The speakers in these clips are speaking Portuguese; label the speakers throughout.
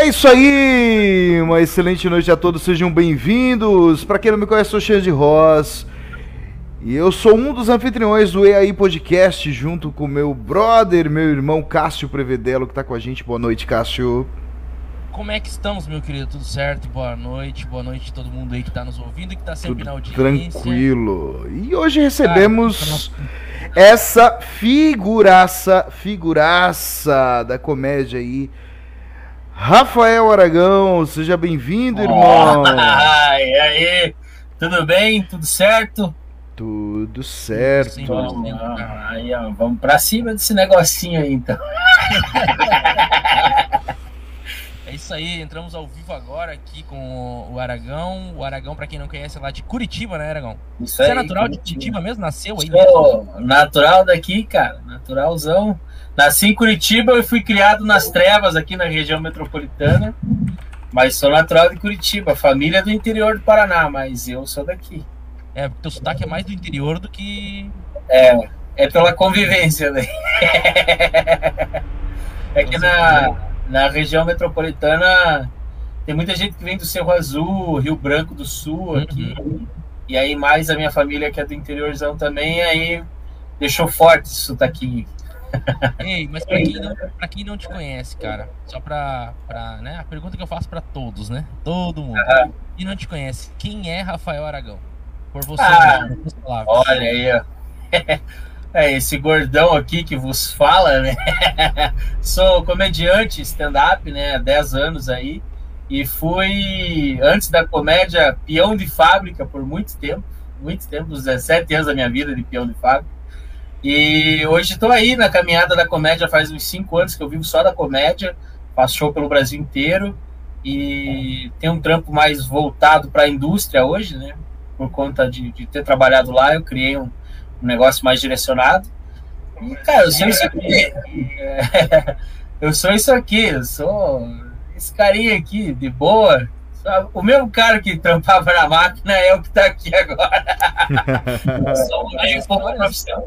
Speaker 1: É isso aí, uma excelente noite a todos, sejam bem-vindos. Para quem não me conhece, sou Xande Ross e eu sou um dos anfitriões do EAI Podcast, junto com meu brother, meu irmão Cássio Prevedelo, que tá com a gente. Boa noite, Cássio.
Speaker 2: Como é que estamos, meu querido? Tudo certo? Boa noite, boa noite a todo mundo aí que tá nos ouvindo e que tá sempre
Speaker 1: Tudo
Speaker 2: na audiência.
Speaker 1: Tranquilo. E hoje recebemos essa figuraça, figuraça da comédia aí. Rafael Aragão, seja bem-vindo, irmão.
Speaker 3: Ai, aí, tudo bem? Tudo certo?
Speaker 1: Tudo certo.
Speaker 2: Sim,
Speaker 3: Vamos, aí, ó, vamos pra cima desse negocinho aí, então.
Speaker 2: É isso aí, entramos ao vivo agora aqui com o Aragão. O Aragão, pra quem não conhece, é lá de Curitiba, né, Aragão?
Speaker 3: Isso
Speaker 2: Você
Speaker 3: aí.
Speaker 2: é natural de Curitiba mesmo? Nasceu aí mesmo?
Speaker 3: Sou natural daqui, cara, naturalzão. Nasci em Curitiba e fui criado nas trevas aqui na região metropolitana. Mas sou natural de Curitiba, família do interior do Paraná, mas eu sou daqui.
Speaker 2: É, porque teu sotaque é mais do interior do que.
Speaker 3: É, é pela convivência, né? É que na, na região metropolitana tem muita gente que vem do Cerro Azul, Rio Branco do Sul aqui. E aí mais a minha família que é do interiorzão também, aí deixou forte esse sotaquinho.
Speaker 2: Ei, mas pra quem, não, pra quem não te conhece, cara, só pra, pra. né? A pergunta que eu faço pra todos, né? Todo mundo. Quem não te conhece, quem é Rafael Aragão? Por você,
Speaker 3: Ah,
Speaker 2: as palavras.
Speaker 3: Olha aí, ó. É esse gordão aqui que vos fala, né? Sou comediante stand-up, né? Há 10 anos aí. E fui, antes da comédia, peão de fábrica por muito tempo. Muito tempo, uns 17 anos da minha vida de peão de fábrica. E hoje estou aí na caminhada da comédia, faz uns 5 anos que eu vivo só da comédia. Faço show pelo Brasil inteiro. E tenho um trampo mais voltado para a indústria hoje, né? Por conta de, de ter trabalhado lá, eu criei um, um negócio mais direcionado. E, cara, eu sou isso aqui. É, eu sou isso aqui, eu sou esse carinha aqui, de boa. O mesmo cara que trampava na máquina é o que tá aqui agora. Só mudei um pouco a profissão.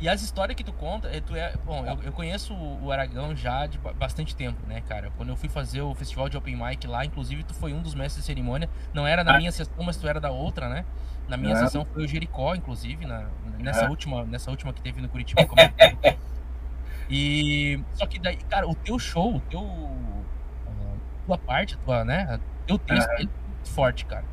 Speaker 2: E as histórias que tu conta, é, tu é. Bom, eu, eu conheço o o Aragão já de ba- bastante tempo, né, cara? Quando eu fui fazer o festival de Open Mic lá, inclusive tu foi um dos mestres de cerimônia. Não era na
Speaker 3: Ah.
Speaker 2: minha sessão, mas tu era da outra, né? Na minha
Speaker 3: Ah.
Speaker 2: sessão foi o Jericó, inclusive, na, nessa,
Speaker 3: Ah.
Speaker 2: última, nessa última que teve no Curitiba. Como é e. Só que daí, cara, o teu show, o teu. a tua parte, a tua, né? Teu texto
Speaker 3: Ah.
Speaker 2: é muito forte, cara.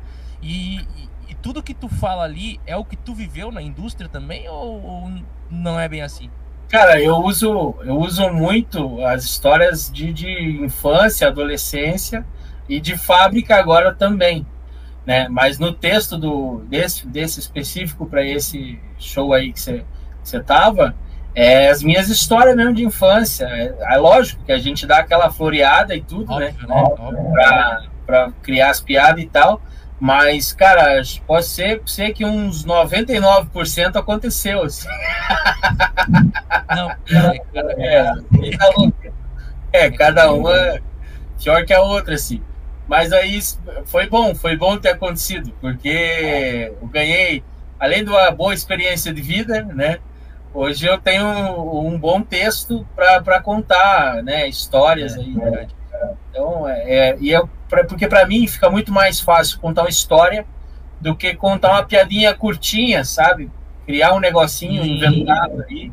Speaker 2: E, e- e tudo que tu fala ali é o que tu viveu na indústria também ou, ou não é bem assim?
Speaker 3: Cara, eu uso, eu uso muito as histórias de, de infância, adolescência e de fábrica agora também, né? Mas no texto do desse, desse específico para esse show aí que você você tava, é as minhas histórias mesmo de infância. É, é lógico que a gente dá aquela floreada e tudo, né?
Speaker 2: Óbvio, né?
Speaker 3: Pra, pra criar as piadas e tal. Mas, cara, pode ser, ser que uns 99% aconteceu. Assim.
Speaker 2: Não, é, cara,
Speaker 3: É, cada um- é, cada uma pior que a outra, assim. Mas aí foi bom, foi bom ter acontecido, porque eu ganhei, além de uma boa experiência de vida, né? Hoje eu tenho um bom texto para contar, né? Histórias aí. né? Então, é, é- e eu, pra, porque para mim fica muito mais fácil contar uma história do que contar uma piadinha curtinha, sabe? Criar um negocinho
Speaker 2: Sim.
Speaker 3: inventado aí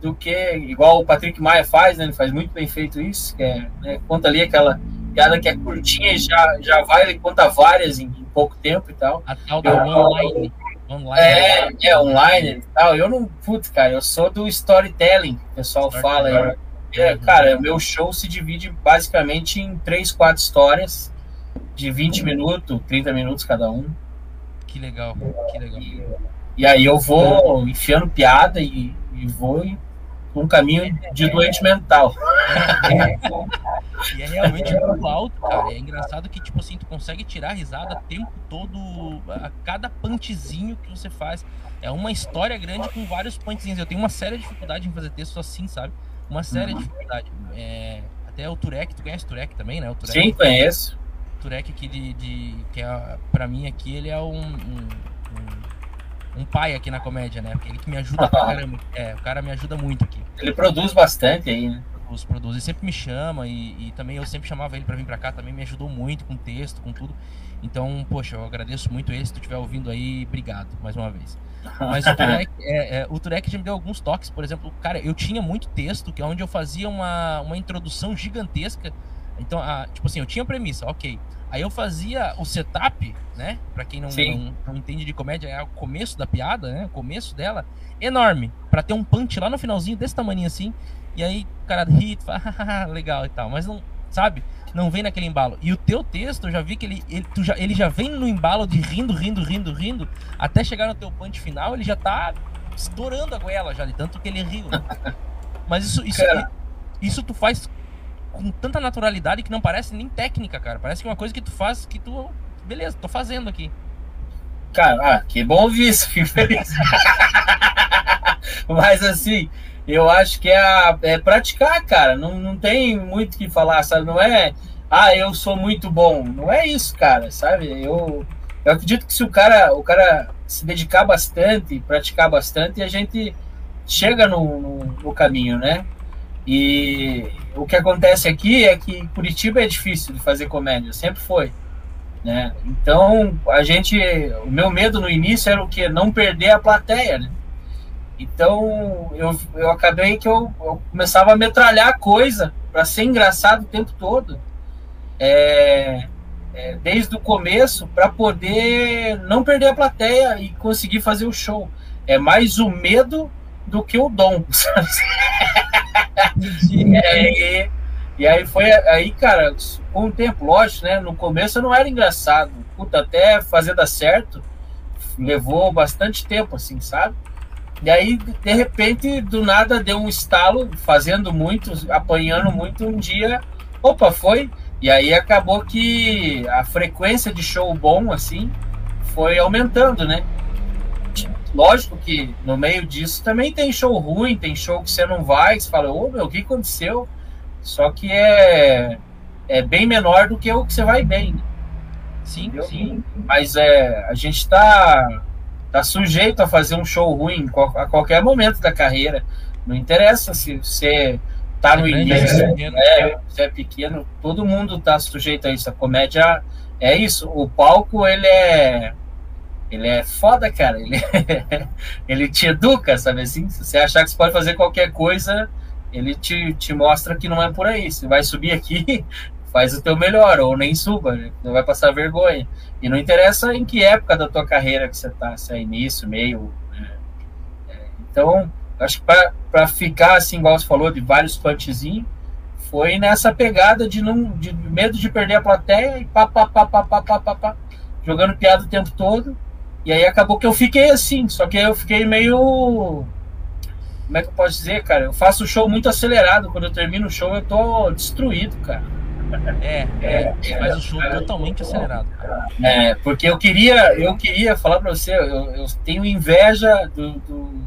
Speaker 3: do que igual o Patrick Maia faz, né? Ele faz muito bem feito isso, que é, né, conta ali aquela piada que é curtinha e já, já vai, ele conta várias em, em pouco tempo e tal.
Speaker 2: a tal da online. online
Speaker 3: É, é online e tal. Eu não, putz, cara, eu sou do storytelling, o pessoal fala.
Speaker 2: Storytelling.
Speaker 3: É, cara, o meu show se divide basicamente em três, quatro histórias de 20 minutos, 30 minutos cada um.
Speaker 2: Que legal, que legal.
Speaker 3: E aí eu vou enfiando piada e, e vou um caminho de doente mental.
Speaker 2: E é realmente muito alto, cara. É engraçado que, tipo assim, tu consegue tirar risada o tempo todo, a cada punchzinho que você faz. É uma história grande com vários punchzinhos. Eu tenho uma séria dificuldade em fazer texto assim, sabe? Uma séria dificuldade. É, até o Turek, tu conhece o Turek também, né? O Turek,
Speaker 3: Sim, conheço.
Speaker 2: o Turek aqui de, de- que é, pra mim aqui, ele é um, um, um- pai aqui na comédia, né? Ele que me ajuda pra caramba. É, o cara me ajuda muito aqui.
Speaker 3: Ele produz bastante aí, né?
Speaker 2: produz, produz. Ele sempre me chama e, e também eu sempre chamava ele para vir para cá, também me ajudou muito com texto, com tudo. Então, poxa, eu agradeço muito ele. Se tu estiver ouvindo aí, obrigado mais uma vez. Mas o Turek, é, é, o Turek já me deu alguns toques, por exemplo, cara, eu tinha muito texto, que é onde eu fazia uma, uma introdução gigantesca. Então, a, tipo assim, eu tinha premissa, ok. Aí eu fazia o setup, né? Pra quem não, não, não, entende de comédia, é o começo da piada, né? O começo dela, enorme. para ter um punch lá no finalzinho, desse tamanho assim. E aí o cara ri, fala, legal e tal. Mas não, sabe? Não vem naquele embalo. E o teu texto, eu já vi que ele, ele, já, ele já vem no embalo de rindo, rindo, rindo, rindo. Até chegar no teu punch final, ele já tá estourando a goela já, de tanto que ele riu. Né? Mas isso, isso, isso tu faz com tanta naturalidade que não parece nem técnica, cara. Parece que é uma coisa que tu faz que tu. Beleza, tô fazendo aqui.
Speaker 3: Cara, ah, que bom ouvir isso, fico feliz. Mas assim, eu acho que é, é praticar, cara. Não, não tem muito o que falar, sabe? Não é, ah, eu sou muito bom. Não é isso, cara, sabe? Eu, eu acredito que se o cara, o cara se dedicar bastante, praticar bastante, a gente chega no, no, no caminho, né? E o que acontece aqui é que Curitiba é difícil de fazer comédia, sempre foi. Né? Então, a gente, o meu medo no início era o que não perder a plateia, né? Então, eu, eu acabei que eu, eu começava a metralhar coisa para ser engraçado o tempo todo. É, é, desde o começo para poder não perder a plateia e conseguir fazer o show. É mais o medo do que o dom, sabe? e, aí, e aí foi aí, cara, com o tempo, lógico, né? No começo não era engraçado. Puta, até fazer dar certo, levou bastante tempo, assim, sabe? E aí, de repente, do nada deu um estalo, fazendo muito, apanhando muito, um dia, opa, foi. E aí acabou que a frequência de show bom, assim, foi aumentando, né? Lógico que no meio disso também tem show ruim, tem show que você não vai, você fala, ô meu, o que aconteceu? Só que é, é bem menor do que o que você vai bem. Né?
Speaker 2: Sim, Entendeu? sim.
Speaker 3: Mas é, a gente tá, tá sujeito a fazer um show ruim a qualquer momento da carreira. Não interessa se você tá no é início, é, você é pequeno, todo mundo tá sujeito a isso. A comédia é isso. O palco, ele é ele é foda, cara. Ele, ele te educa, sabe assim? Se você achar que você pode fazer qualquer coisa, ele te, te mostra que não é por aí. Você vai subir aqui, faz o teu melhor, ou nem suba, não vai passar vergonha. E não interessa em que época da tua carreira que você tá, se é início, meio. Né? É, então, acho que para ficar assim, igual você falou, de vários punchzinhos, foi nessa pegada de não de medo de perder a plateia e pá, pá, pá, pá, pá, pá, pá, pá jogando piada o tempo todo e aí acabou que eu fiquei assim, só que eu fiquei meio. Como é que eu posso dizer, cara? Eu faço o show muito acelerado. Quando eu termino o show, eu tô destruído, cara.
Speaker 2: É, é, é faz o show é, totalmente acelerado.
Speaker 3: É, porque eu queria, eu queria falar para você, eu, eu, tenho inveja do, do,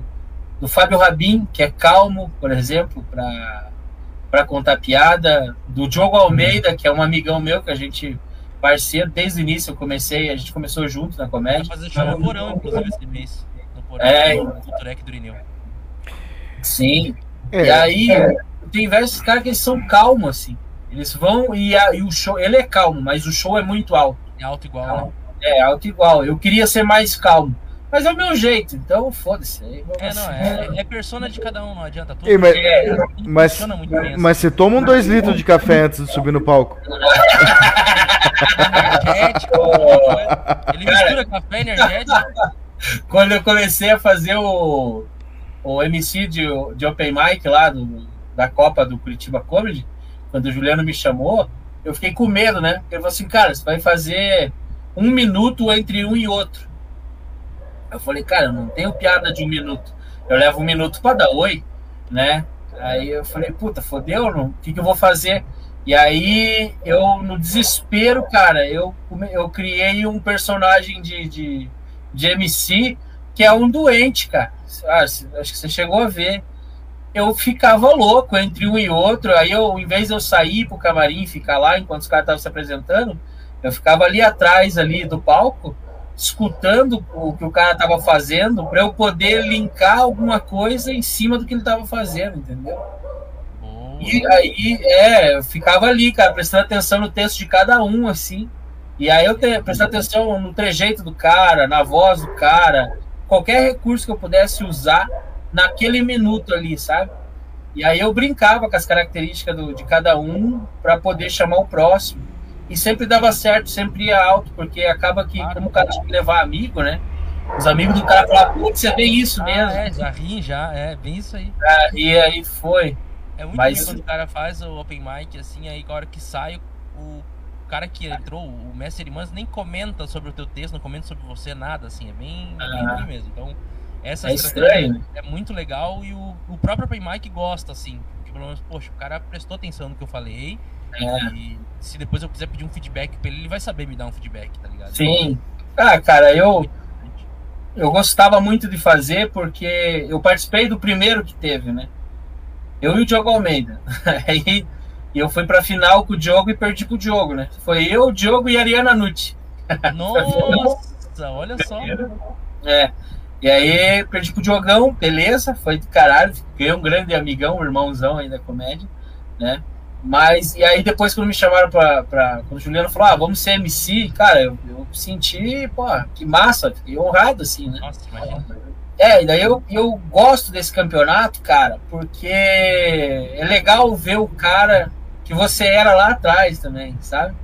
Speaker 3: do, Fábio Rabin, que é calmo, por exemplo, para contar piada, do Diogo Almeida, que é um amigão meu que a gente parceiro desde o início. Eu comecei, a gente começou junto na comédia.
Speaker 2: Vai fazer show no Porão, inclusive, esse mês. No Porão,
Speaker 3: é,
Speaker 2: no Turek do Irineu.
Speaker 3: Sim. É, e aí, é. tem vários caras que eles são calmos, assim. Eles vão e, a, e, o show, ele é calmo, mas o show é muito alto.
Speaker 2: É alto igual, né?
Speaker 3: É, alto igual. Eu queria ser mais calmo. Mas é o meu jeito, então foda-se.
Speaker 2: É, não, é, é, persona de cada um, não adianta.
Speaker 1: Tudo Ei, mas, é, mas, mas você toma um dois litros de café antes de subir no palco.
Speaker 2: energético. Ele mistura café energético.
Speaker 3: Quando eu comecei a fazer o, o MC de, de Open Mic lá do, da Copa do Curitiba Comedy, quando o Juliano me chamou, eu fiquei com medo, né? Ele falou assim, cara, você vai fazer um minuto entre um e outro. Eu falei, cara, eu não tenho piada de um minuto. Eu levo um minuto para dar oi, né? Aí eu falei, puta, fodeu, não? o que, que eu vou fazer? E aí, eu, no desespero, cara, eu, eu criei um personagem de, de, de MC que é um doente, cara. Ah, acho que você chegou a ver. Eu ficava louco entre um e outro. Aí, eu, em vez de eu sair pro camarim e ficar lá enquanto os caras estavam se apresentando, eu ficava ali atrás ali do palco, escutando o que o cara estava fazendo, para eu poder linkar alguma coisa em cima do que ele estava fazendo, entendeu? E aí, é, eu ficava ali, cara, prestando atenção no texto de cada um, assim. E aí eu te, prestando atenção no trejeito do cara, na voz do cara, qualquer recurso que eu pudesse usar naquele minuto ali, sabe? E aí eu brincava com as características do, de cada um para poder chamar o próximo. E sempre dava certo, sempre ia alto, porque acaba que, como o cara tinha que levar amigo, né? Os amigos do cara falavam, putz, é bem isso ah, mesmo.
Speaker 2: É, já ri, já, é bem isso aí.
Speaker 3: Ah, e aí foi.
Speaker 2: É muito Mas... quando o cara faz o open mic, assim, aí a hora que sai, o cara que entrou, o mestre Irmãs, nem comenta sobre o teu texto, não comenta sobre você, nada, assim, é bem, ah. bem mesmo. Então, essa
Speaker 3: é estratégia estranho.
Speaker 2: é muito legal e o, o próprio open mic gosta, assim, porque pelo menos, poxa, o cara prestou atenção no que eu falei é. e se depois eu quiser pedir um feedback pra ele, ele vai saber me dar um feedback, tá ligado?
Speaker 3: Sim. Ah, cara, eu eu gostava muito de fazer porque eu participei do primeiro que teve, né? Eu e o Diogo Almeida. Aí eu fui pra final com o Diogo e perdi pro Diogo, né? Foi eu, o Diogo e a Ariana Nutti.
Speaker 2: Nossa, olha só.
Speaker 3: É. E aí perdi pro Diogão, beleza, foi do caralho. Fiquei um grande amigão, um irmãozão aí da comédia, né? Mas, e aí depois quando me chamaram pra, pra quando o Juliano falou, ah, vamos ser MC, cara, eu, eu senti, pô, que massa, fiquei honrado, assim, né? Nossa. É, e daí eu, eu gosto desse campeonato, cara, porque é legal ver o cara que você era lá atrás também, sabe?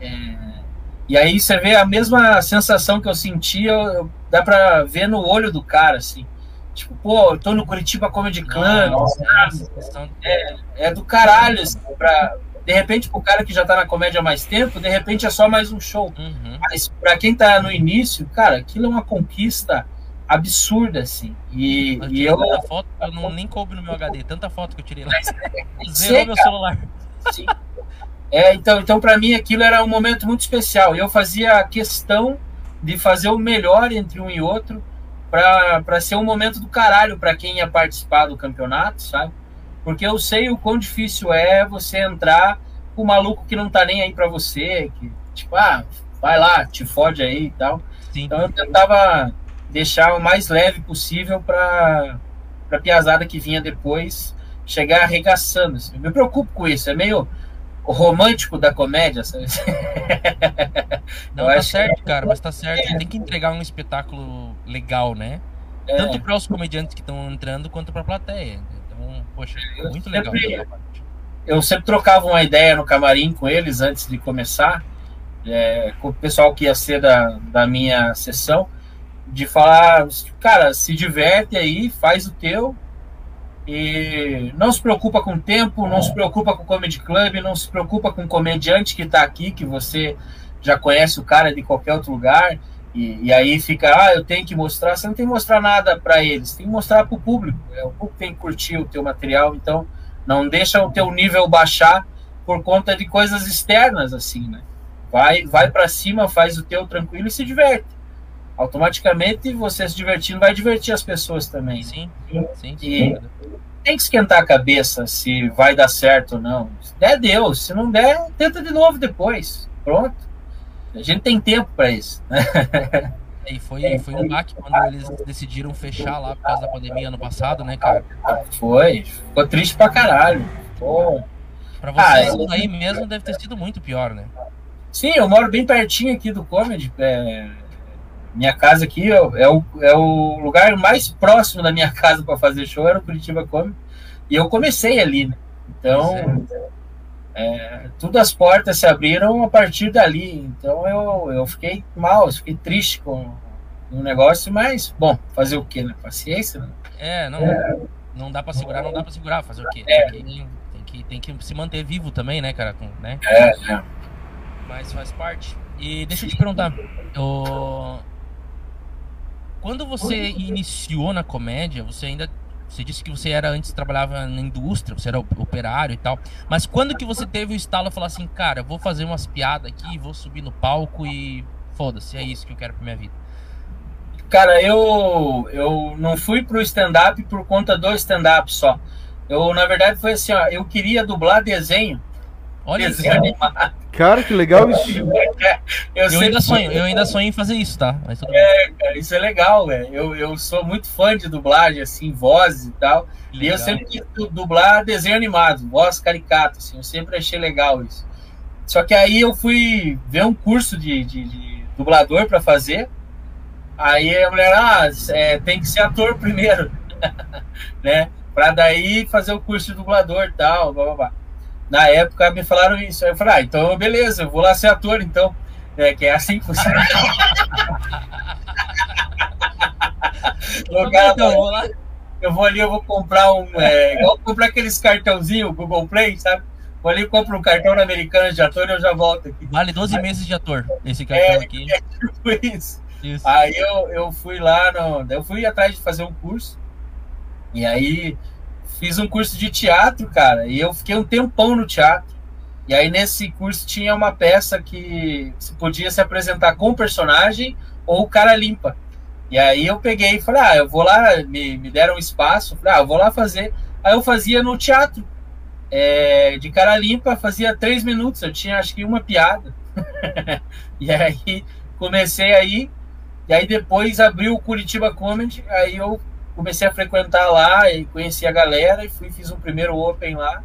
Speaker 3: É, e aí você vê a mesma sensação que eu sentia, dá pra ver no olho do cara, assim. Tipo, pô, eu tô no Curitiba Comedy Club, nossa, nossa, é, é, do caralho, assim, pra, de repente, pro cara que já tá na comédia há mais tempo, de repente é só mais um show. Uhum. Mas pra quem tá no início, cara, aquilo é uma conquista absurda, assim. E, eu e eu.
Speaker 2: foto, eu não, nem coube no meu HD, tanta foto que eu tirei lá. Zerou meu celular. Sim.
Speaker 3: É, então, então para mim aquilo era um momento muito especial. Eu fazia questão de fazer o melhor entre um e outro para ser um momento do caralho para quem ia participar do campeonato, sabe? Porque eu sei o quão difícil é você entrar com um maluco que não tá nem aí para você, que tipo, ah, vai lá, te fode aí e tal. Sim. Então eu tentava deixar o mais leve possível para para piazada que vinha depois chegar arregaçando. Assim. Eu me preocupo com isso, é meio romântico da comédia, sabe?
Speaker 2: Não, tá certo, cara, mas tá certo. É. Tem que entregar um espetáculo legal, né? É. Tanto para os comediantes que estão entrando, quanto para a plateia. Então, poxa, eu muito sempre, legal.
Speaker 3: Eu sempre trocava uma ideia no camarim com eles antes de começar, é, com o pessoal que ia ser da, da minha sessão, de falar, cara, se diverte aí, faz o teu, e não se preocupa com o tempo, não se preocupa com o Comedy Club, não se preocupa com o comediante que está aqui, que você já conhece o cara de qualquer outro lugar. E, e, aí fica, ah, eu tenho que mostrar. Você não tem que mostrar nada para eles, tem que mostrar para o público. É, o público tem que curtir o teu material, então não deixa o teu nível baixar por conta de coisas externas, assim, né? Vai, vai para cima, faz o teu tranquilo e se diverte. Automaticamente você se divertindo vai divertir as pessoas também.
Speaker 2: Sim, sim.
Speaker 3: E, tem que esquentar a cabeça se vai dar certo ou não. Se der, Deus. Se não der, tenta de novo depois. Pronto. A gente tem tempo para isso. Né?
Speaker 2: E foi, foi um baque quando eles decidiram fechar lá por causa da pandemia ano passado, né, cara?
Speaker 3: Foi. Ficou triste pra caralho. Pô.
Speaker 2: Pra vocês ah, aí mesmo deve ter sido muito pior, né?
Speaker 3: Sim, eu moro bem pertinho aqui do Comedy. É, minha casa aqui é, é, o, é o lugar mais próximo da minha casa para fazer show, era o Curitiba Comedy. E eu comecei ali, né? Então, é, todas as portas se abriram a partir dali. Então eu, eu fiquei mal, eu fiquei triste com o negócio, mas, bom, fazer o quê, né? Paciência, né?
Speaker 2: É, não, é. não dá para segurar, não dá para segurar, fazer o quê? É. Tem, que, tem, que, tem que se manter vivo também, né, cara? Né?
Speaker 3: É, é.
Speaker 2: Mas faz parte. E deixa eu te perguntar, o... quando você iniciou na comédia, você ainda você disse que você era antes trabalhava na indústria, você era operário e tal. Mas quando que você teve o estalo e falou assim, cara, vou fazer umas piadas aqui, vou subir no palco e foda-se, é isso que eu quero pra minha vida?
Speaker 3: Cara, eu eu não fui pro stand-up por conta do stand-up só. Eu, na verdade, foi assim, ó, eu queria dublar desenho.
Speaker 1: Olha desenho animado. Cara, que legal isso.
Speaker 2: Eu, eu ainda sonho, eu ainda sonho em fazer isso, tá?
Speaker 3: Mas tudo é, cara, isso é legal, velho. Eu, eu sou muito fã de dublagem, assim, vozes e tal. Legal. E eu sempre quis dublar desenho animado, voz caricata, assim. Eu sempre achei legal isso. Só que aí eu fui ver um curso de, de, de dublador para fazer. Aí a mulher, ah, é, tem que ser ator primeiro, né? Pra daí fazer o curso de dublador e tal, blá, blá, blá. Na época me falaram isso. Aí eu falei, ah, então beleza, eu vou lá ser ator, então. É, que é assim que funciona. o cara então, vou lá. Eu vou ali, eu vou comprar um. É, igual comprar aqueles cartãozinhos, Google Play, sabe? Vou ali, compro um cartão na americana de ator e eu já volto aqui.
Speaker 2: Vale 12 Aí, meses de ator, esse cartão
Speaker 3: é,
Speaker 2: aqui.
Speaker 3: É tipo isso. isso. Aí eu, eu fui lá, no, eu fui atrás de fazer um curso. E aí fiz um curso de teatro, cara. E eu fiquei um tempão no teatro. E aí nesse curso tinha uma peça que se podia se apresentar com o personagem ou cara limpa. E aí eu peguei e falei, ah, eu vou lá, me, me deram um espaço, falei, ah, eu vou lá fazer. Aí eu fazia no teatro, é, de cara limpa, fazia três minutos, eu tinha acho que uma piada. e aí comecei aí, e aí depois abriu o Curitiba Comedy, aí eu comecei a frequentar lá e conheci a galera e fui, fiz um primeiro open lá.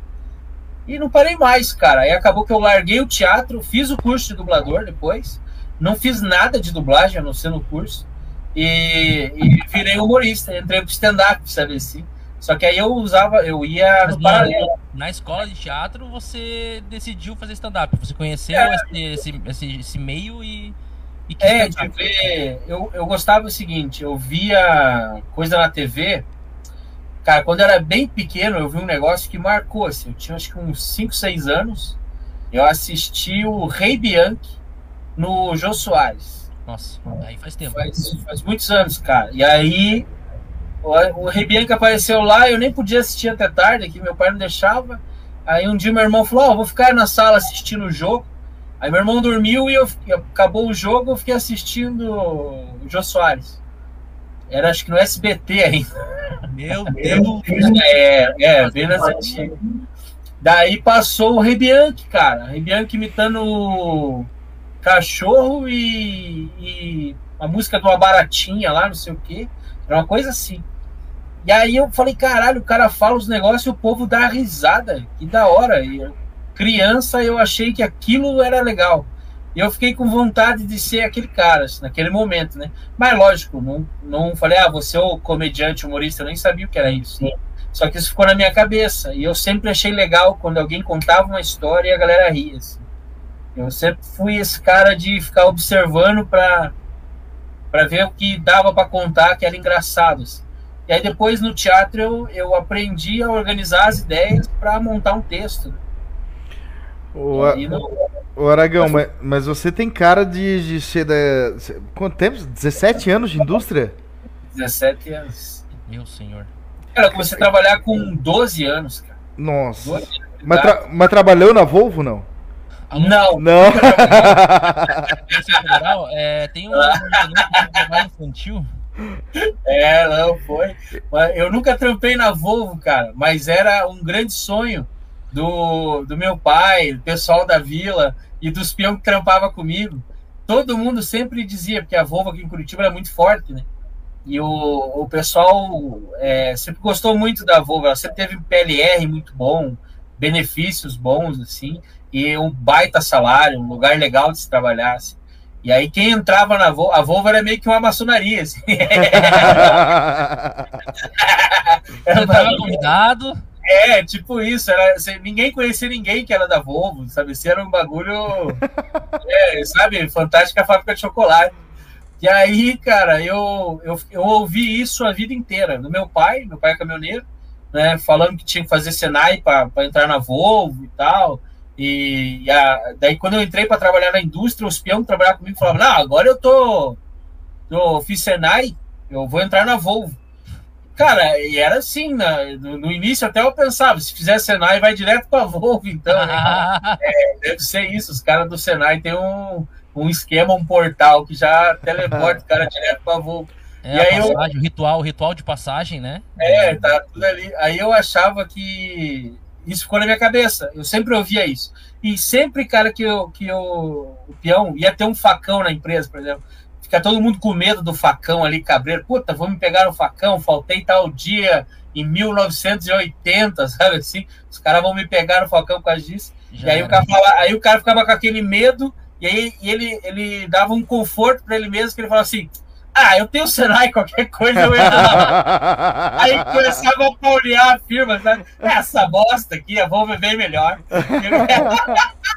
Speaker 3: E não parei mais, cara. Aí acabou que eu larguei o teatro, fiz o curso de dublador depois. Não fiz nada de dublagem, a não ser no curso. E, e virei humorista. Entrei pro stand-up, sabe assim. Só que aí eu usava, eu ia
Speaker 2: no paralelo. Na escola de teatro, você decidiu fazer stand-up. Você conheceu é, esse, esse, esse, esse, meio e.
Speaker 3: e é, de ver. Eu, eu gostava do seguinte: eu via coisa na TV Cara, quando eu era bem pequeno, eu vi um negócio que marcou, assim, eu tinha acho que uns 5, 6 anos, eu assisti o Rei Bianchi no Jô Soares.
Speaker 2: Nossa, aí faz tempo.
Speaker 3: Faz, faz muitos anos, cara. E aí, o, o Rei Bianchi apareceu lá, eu nem podia assistir até tarde, que meu pai não deixava. Aí um dia meu irmão falou, ó, oh, vou ficar na sala assistindo o jogo. Aí meu irmão dormiu e eu, acabou o jogo, eu fiquei assistindo o Jô Soares. Era acho que no SBT ainda.
Speaker 2: Meu Deus!
Speaker 3: É, é, bem nessa antiga. Daí passou o Rebianchi, cara. Rebianchi imitando cachorro e, e a música de uma baratinha lá, não sei o que. Era uma coisa assim. E aí eu falei, caralho, o cara fala os negócios e o povo dá risada. Que da hora. E criança eu achei que aquilo era legal. E eu fiquei com vontade de ser aquele cara, assim, naquele momento, né? Mas lógico, não, não falei, ah, você é o comediante, humorista, eu nem sabia o que era isso. Né? Só que isso ficou na minha cabeça. E eu sempre achei legal quando alguém contava uma história e a galera ria. Assim. Eu sempre fui esse cara de ficar observando para para ver o que dava para contar que era engraçado. Assim. E aí depois no teatro eu, eu aprendi a organizar as ideias para montar um texto. Né?
Speaker 1: O, o Aragão, mas, mas, você tem cara de, de ser da. Quanto tempo? 17 anos de indústria?
Speaker 3: 17 anos.
Speaker 2: Meu senhor.
Speaker 3: Cara, eu comecei a trabalhar com 12 anos, cara.
Speaker 1: Nossa. 12 anos mas, tra mas trabalhou na Volvo não?
Speaker 3: Não.
Speaker 1: Não.
Speaker 2: é, tem um, trabalho infantil.
Speaker 3: É, não, foi. Eu nunca trampei na Volvo, cara, mas era um grande sonho do, do meu pai, do pessoal da vila e dos peão que trampava comigo. Todo mundo sempre dizia, porque a Volvo aqui em Curitiba era muito forte, né? E o, o pessoal é, sempre gostou muito da Volvo, ela sempre teve PLR muito bom, benefícios bons, assim, e um baita salário, um lugar legal de se trabalhar. Assim. E aí quem entrava na Volvo, a Volvo era meio que uma maçonaria. Assim.
Speaker 2: era entrava convidado.
Speaker 3: É, tipo isso. Era, assim, ninguém conhecia ninguém que era da Volvo, sabe? Se era um bagulho. é, sabe? Fantástica fábrica de chocolate. E aí, cara, eu, eu, eu ouvi isso a vida inteira. Do meu pai, meu pai é caminhoneiro, né? Falando que tinha que fazer Senai para entrar na Volvo e tal. E, e a, daí, quando eu entrei para trabalhar na indústria, os peões que trabalhavam comigo falavam: Não, agora eu tô, tô. Fiz Senai, eu vou entrar na Volvo. Cara, e era assim, né? no, no, início até eu pensava, se fizer Senai, vai direto para Volvo, então. Né? é, deve ser isso, os caras do Senai tem um, um esquema, um portal que já teleporta o cara direto para Volvo.
Speaker 2: É, e aí passagem, eu, o ritual, o ritual de passagem, né?
Speaker 3: É, tá tudo ali. Aí eu achava que isso ficou na minha cabeça. Eu sempre ouvia isso. E sempre, cara, que, eu, que eu, o peão ia ter um facão na empresa, por exemplo. Fica todo mundo com medo do facão ali, cabreiro. Puta, vou me pegar o facão, faltei tal dia em 1980, sabe assim? Os caras vão me pegar no facão com a disso. Já e aí o, cara fala, aí o cara ficava com aquele medo, e aí e ele, ele dava um conforto para ele mesmo, que ele falava assim: ah, eu tenho o Senai, qualquer coisa eu entro lá. Aí começava a paulear a firma, sabe? Essa bosta aqui, a Volvo é bem melhor.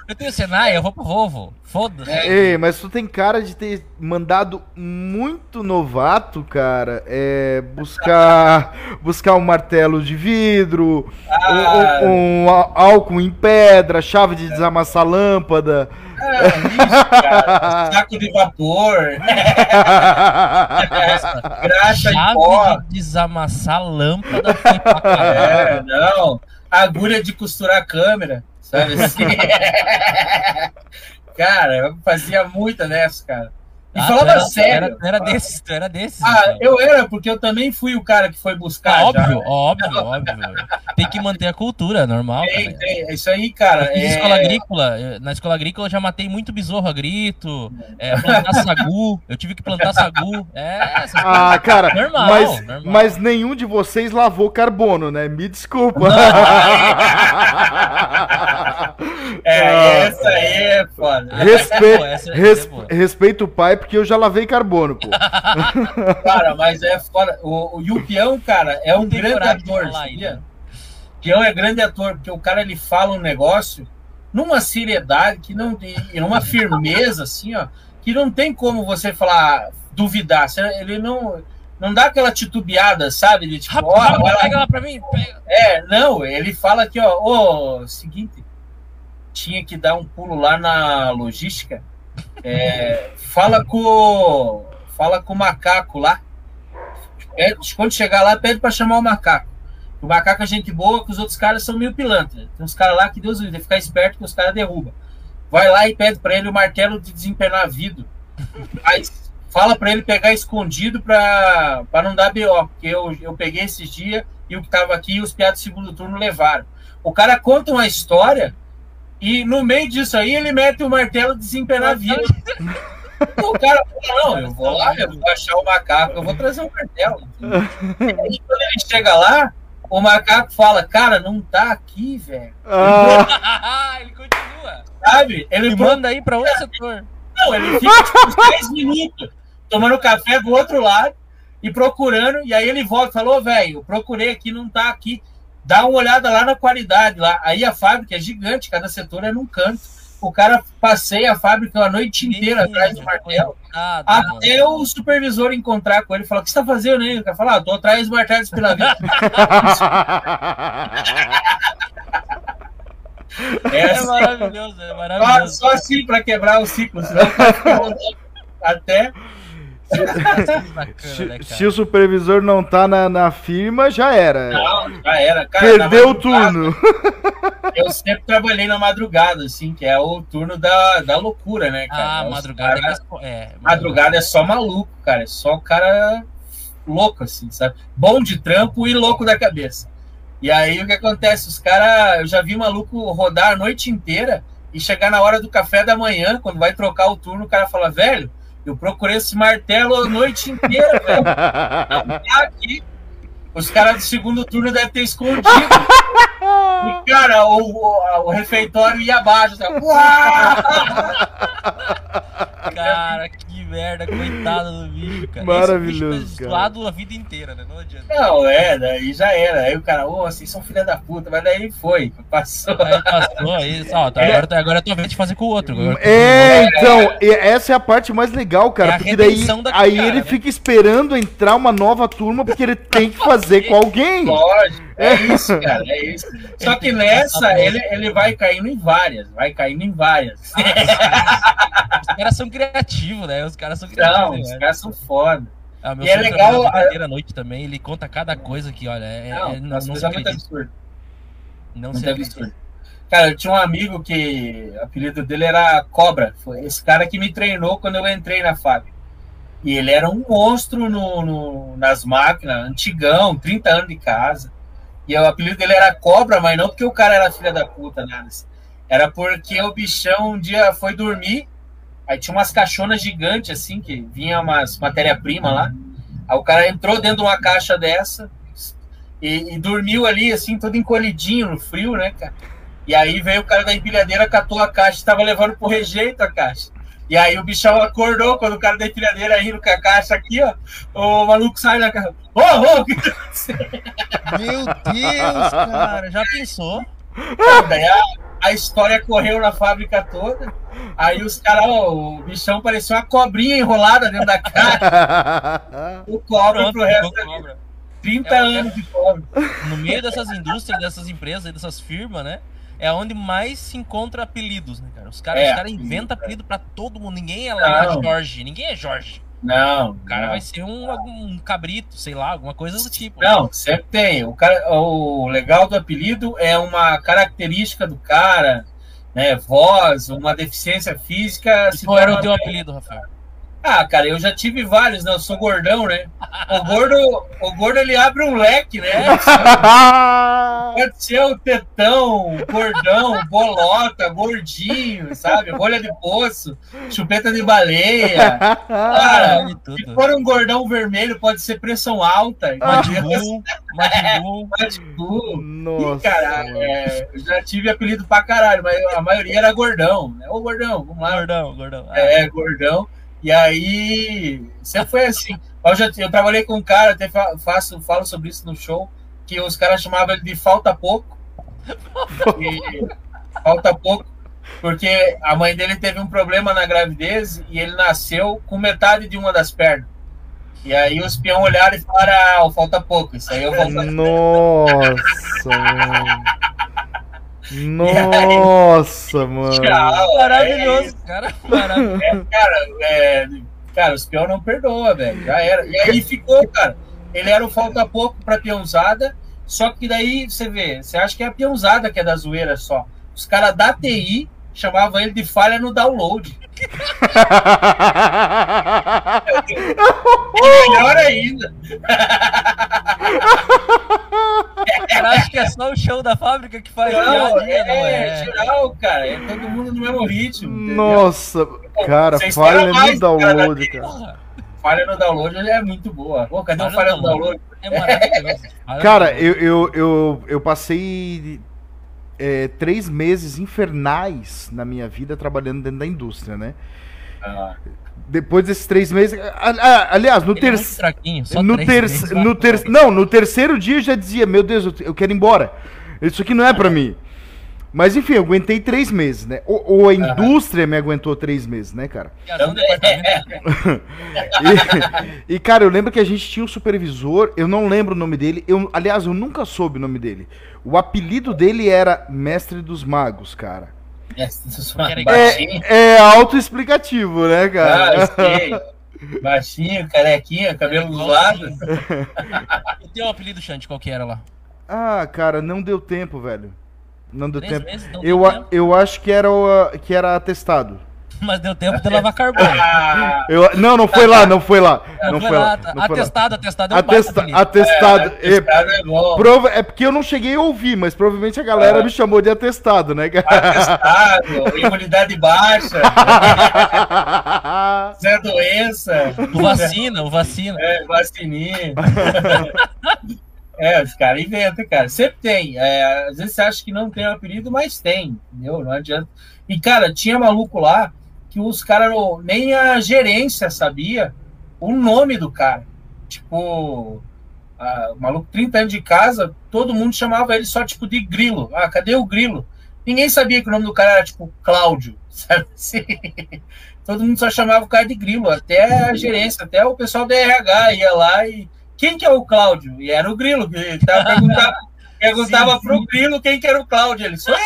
Speaker 2: eu tenho o Senai, eu vou pro Volvo. Foda-se. É.
Speaker 1: Ei, mas tu tem cara de ter mandado muito novato, cara, é buscar buscar um martelo de vidro, ah. um, um álcool em pedra, chave de desamassar lâmpada.
Speaker 3: É, isso, cara. Saco de vapor.
Speaker 2: Graxa Chave pó. de desamassar lâmpada
Speaker 3: É, não. Agulha de costurar a câmera. Sabe assim? cara, eu fazia muita dessa, cara. E ah, falava era, sério.
Speaker 2: Era, era desses, era desses.
Speaker 3: Ah, então. eu era, porque eu também fui o cara que foi buscar.
Speaker 2: Ah, óbvio, já. óbvio, óbvio. Tem que manter a cultura, normal.
Speaker 3: Tem, tem. Isso aí, cara.
Speaker 2: É... escola agrícola. Na escola agrícola eu já matei muito besouro a grito, é, plantar sagu. Eu tive que plantar sagu. É,
Speaker 1: ah, cara, normal, mas, normal. mas nenhum de vocês lavou carbono, né? Me desculpa.
Speaker 3: é, ah. essa aí é foda.
Speaker 1: Respe... É essa, res... é respeito o pai, porque eu já lavei carbono, pô.
Speaker 3: cara, mas é foda. O, o Yupião, cara, é um grande ator, sabia? Pião é grande ator, porque o cara ele fala um negócio numa seriedade que não e numa firmeza assim, ó, que não tem como você falar duvidar. Ele não não dá aquela titubeada, sabe? De tipo, ó,
Speaker 2: pega lá pra mim. Pega.
Speaker 3: É, não, ele fala aqui, ó, ô, seguinte, tinha que dar um pulo lá na logística. É, fala com fala com o macaco lá. Pede, quando chegar lá, pede para chamar o macaco. O macaco é gente boa, que os outros caras são meio pilantra. Tem uns caras lá que Deus que ficar esperto que os caras derrubam. Vai lá e pede para ele o martelo de desempernar vidro. Mas fala para ele pegar escondido para não dar BO, porque eu, eu peguei esses dias e o que tava aqui, os piados do segundo turno levaram. O cara conta uma história e no meio disso aí ele mete o martelo de desempenar vidro. o cara fala, não, eu vou lá, eu vou achar o macaco, eu vou trazer o martelo. E quando ele chega lá, o macaco fala, cara, não tá aqui, velho.
Speaker 2: Ah. ele continua.
Speaker 3: Sabe? Ele
Speaker 2: Me manda aí pra outro setor.
Speaker 3: Não, ele fica tipo, uns 10 minutos tomando café do outro lado e procurando, e aí ele volta e falou, velho, procurei aqui, não tá aqui. Dá uma olhada lá na qualidade lá. Aí a fábrica é gigante, cada setor é num canto. O cara passeia a fábrica a noite inteira Sim, atrás do martelo. até mano. o supervisor encontrar com ele e falar: O que você está fazendo aí? O cara fala: ah, tô atrás do martelo de pela vida.
Speaker 2: é, é maravilhoso, é maravilhoso.
Speaker 3: Só, só assim para quebrar o ciclo, senão até
Speaker 1: se, né, se, o supervisor não tá na, na firma, já era.
Speaker 3: Não, já era. Cara,
Speaker 1: Perdeu o turno.
Speaker 3: Eu sempre trabalhei na madrugada, assim, que é o turno da, da loucura, né,
Speaker 2: cara? Ah, madrugada cara, é,
Speaker 3: é, Madrugada é só maluco, cara. É só o cara louco, assim, sabe? Bom de trampo e louco da cabeça. E aí o que acontece? Os caras. Eu já vi maluco rodar a noite inteira e chegar na hora do café da manhã, quando vai trocar o turno, o cara fala, velho eu procurei esse martelo a noite inteira, velho. Não tá aqui. Os caras do segundo turno devem ter escondido. E, cara, o, o, o refeitório ia abaixo. Assim,
Speaker 2: cara, que merda, coitado do bicho, cara.
Speaker 1: Maravilhoso. Esse
Speaker 2: bicho tá a vida inteira, né? Não adianta.
Speaker 3: Não, é, daí já era. Aí o cara, ô, oh, vocês são filha da puta, mas daí foi, passou.
Speaker 2: Aí passou, aí, ó, tá, é. agora, agora é tua vez de fazer com o outro.
Speaker 1: É, então, essa é a parte mais legal, cara, é porque daí aí cara, ele né? fica esperando entrar uma nova turma, porque ele tem que fazer com alguém.
Speaker 3: Lógico. É isso, cara, é isso. Só que nessa, ele, ele vai caindo em várias, vai caindo em várias.
Speaker 2: os caras são criativos, né? Os caras são criativos.
Speaker 3: Não, os caras são foda.
Speaker 2: Ah, e é legal. A à noite também, ele conta cada coisa que, olha, é,
Speaker 3: não,
Speaker 2: é,
Speaker 3: não, não se acredita. absurdo.
Speaker 2: Não se absurdo.
Speaker 3: Cara, eu tinha um amigo que o apelido dele era Cobra. Foi esse cara que me treinou quando eu entrei na fábrica. E ele era um monstro no, no, nas máquinas, antigão, 30 anos de casa. E o apelido dele era Cobra, mas não porque o cara era filha da puta, nada. Era porque o bichão um dia foi dormir, aí tinha umas caixonas gigantes, assim, que vinha umas matéria-prima lá. Aí o cara entrou dentro de uma caixa dessa e, e, dormiu ali, assim, todo encolhidinho no frio, né, cara? E aí veio o cara da empilhadeira, catou a caixa, estava levando pro rejeito a caixa. E aí o bichão acordou quando o cara da empilhadeira rindo com a caixa aqui, ó. O maluco sai da caixa. Ô, ô, que
Speaker 2: Meu Deus, cara, já pensou?
Speaker 3: Daí a, a história correu na fábrica toda. Aí os caras, o bichão parecia uma cobrinha enrolada dentro da caixa. o cobra pro resto da vida. 30 é, anos de cobra.
Speaker 2: No meio dessas indústrias, dessas empresas, dessas firmas, né? É onde mais se encontra apelidos, né, cara? Os caras é, cara inventam apelido pra todo mundo. Ninguém é lá não. Jorge. Ninguém é Jorge.
Speaker 3: Não.
Speaker 2: O cara não. vai ser um, um cabrito, sei lá, alguma coisa do tipo.
Speaker 3: Não, né? sempre tem. O, cara, o legal do apelido é uma característica do cara, né? Voz, uma deficiência física.
Speaker 2: Qual era o teu apelido, Rafael?
Speaker 3: Ah, cara, eu já tive vários, né? Eu sou gordão, né? O gordo, o gordo ele abre um leque, né? Pode ser o tetão, gordão, bolota, gordinho, sabe? Rolha de poço, chupeta de baleia. Cara, se for um gordão vermelho, pode ser pressão alta.
Speaker 2: Madibu,
Speaker 3: Madibu. Nossa. E, cara, é, eu já tive apelido pra caralho, mas a maioria era gordão, né? Ô, gordão, vamos lá.
Speaker 2: Gordão, gordão.
Speaker 3: É, gordão. E aí, sempre foi assim. Eu, já, eu trabalhei com um cara, até faço, falo sobre isso no show, que os caras chamavam ele de falta pouco. E, falta pouco, porque a mãe dele teve um problema na gravidez e ele nasceu com metade de uma das pernas. E aí os peão olharam e falaram, ah, falta pouco. Isso aí eu vou
Speaker 1: Nossa! Nossa, aí, mano. Tchau,
Speaker 2: maravilhoso, é, cara. Maravilhoso.
Speaker 3: É, cara, é, cara, os peão não perdoa, velho. Já era. E aí ficou, cara. Ele era o falta pouco pra peãozada. Só que daí você vê, você acha que é a peãozada que é da zoeira só. Os caras da TI chamavam ele de falha no download. melhor ainda.
Speaker 2: Eu acho que é só o show da fábrica que faz
Speaker 3: não, dia, é, não é, é geral, cara. É todo mundo no mesmo ritmo.
Speaker 1: Nossa, entendeu? cara, falha no download, cara. cara.
Speaker 3: Falha no download é muito boa. Pô, cadê o falha no download? É
Speaker 1: maravilhoso. cara, eu, eu, eu, eu passei é, três meses infernais na minha vida trabalhando dentro da indústria, né? Ah. Depois desses três meses. aliás, no terceiro. É no, ter no ter Não, no terceiro dia eu já dizia: Meu Deus, eu quero ir embora. Isso aqui não é para mim. Mas enfim, eu aguentei três meses, né? Ou, ou a indústria uhum. me aguentou três meses, né, cara? e, e, cara, eu lembro que a gente tinha um supervisor, eu não lembro o nome dele. Eu, aliás, eu nunca soube o nome dele. O apelido dele era Mestre dos Magos, cara. Mestre dos Magos. É, é autoexplicativo, né, cara?
Speaker 3: Ah, sei. Baixinho, carequinha, cabelo do lado.
Speaker 2: E teu apelido, Xande, qual que era lá?
Speaker 1: Ah, cara, não deu tempo, velho. Não deu Três tempo. Meses, não eu, deu tempo. eu acho que era, o, que era atestado.
Speaker 2: Mas deu tempo de lavar carbono.
Speaker 1: eu, não, não foi lá, não foi lá. Não, não foi, foi lá. lá.
Speaker 2: Não atestado,
Speaker 1: lá.
Speaker 2: atestado
Speaker 1: é um Atesta, Atestado. É, atestado é, bom. Prova, é porque eu não cheguei a ouvir, mas provavelmente a galera é. me chamou de atestado, né?
Speaker 3: Atestado, imunidade baixa. Zé doença.
Speaker 2: O vacina, o vacina.
Speaker 3: É, vacininha. É, os caras inventam, cara. Sempre tem. É, às vezes você acha que não tem um apelido, mas tem, entendeu? Não adianta. E, cara, tinha maluco lá que os caras, nem a gerência sabia o nome do cara. Tipo, a, maluco 30 anos de casa, todo mundo chamava ele só, tipo, de grilo. Ah, cadê o grilo? Ninguém sabia que o nome do cara era, tipo, Cláudio, sabe assim? Todo mundo só chamava o cara de grilo, até a gerência, até o pessoal da RH ia lá e quem que é o Cláudio? E era o Grilo, que perguntava, perguntava sim, pro Grilo quem que era o Cláudio. Ele, sou eu!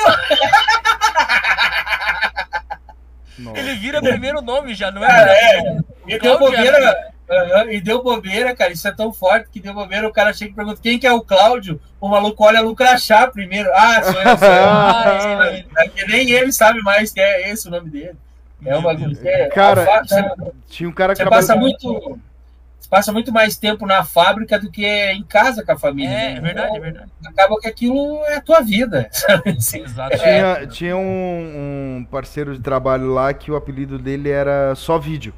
Speaker 2: Ele vira primeiro nome já, não é? Cara, é,
Speaker 3: e deu bobeira, uh, e deu bobeira, cara. Isso é tão forte que deu bobeira. O cara chega e pergunta quem que é o Cláudio. O maluco olha no crachá primeiro. Ah, sou eu, sou eu. ah, é, é. Nem ele sabe mais que é esse o nome dele. É uma
Speaker 1: é, Cara, é, tinha um cara que
Speaker 3: Você passa muito passa muito mais tempo na fábrica do que em casa com a família.
Speaker 2: É,
Speaker 3: né?
Speaker 2: é verdade, é
Speaker 3: Então,
Speaker 2: verdade.
Speaker 3: Acaba que aquilo é a tua vida. sabe?
Speaker 2: Exato.
Speaker 1: Tinha, tinha um, um parceiro de trabalho lá que o apelido dele era Só Vídeo.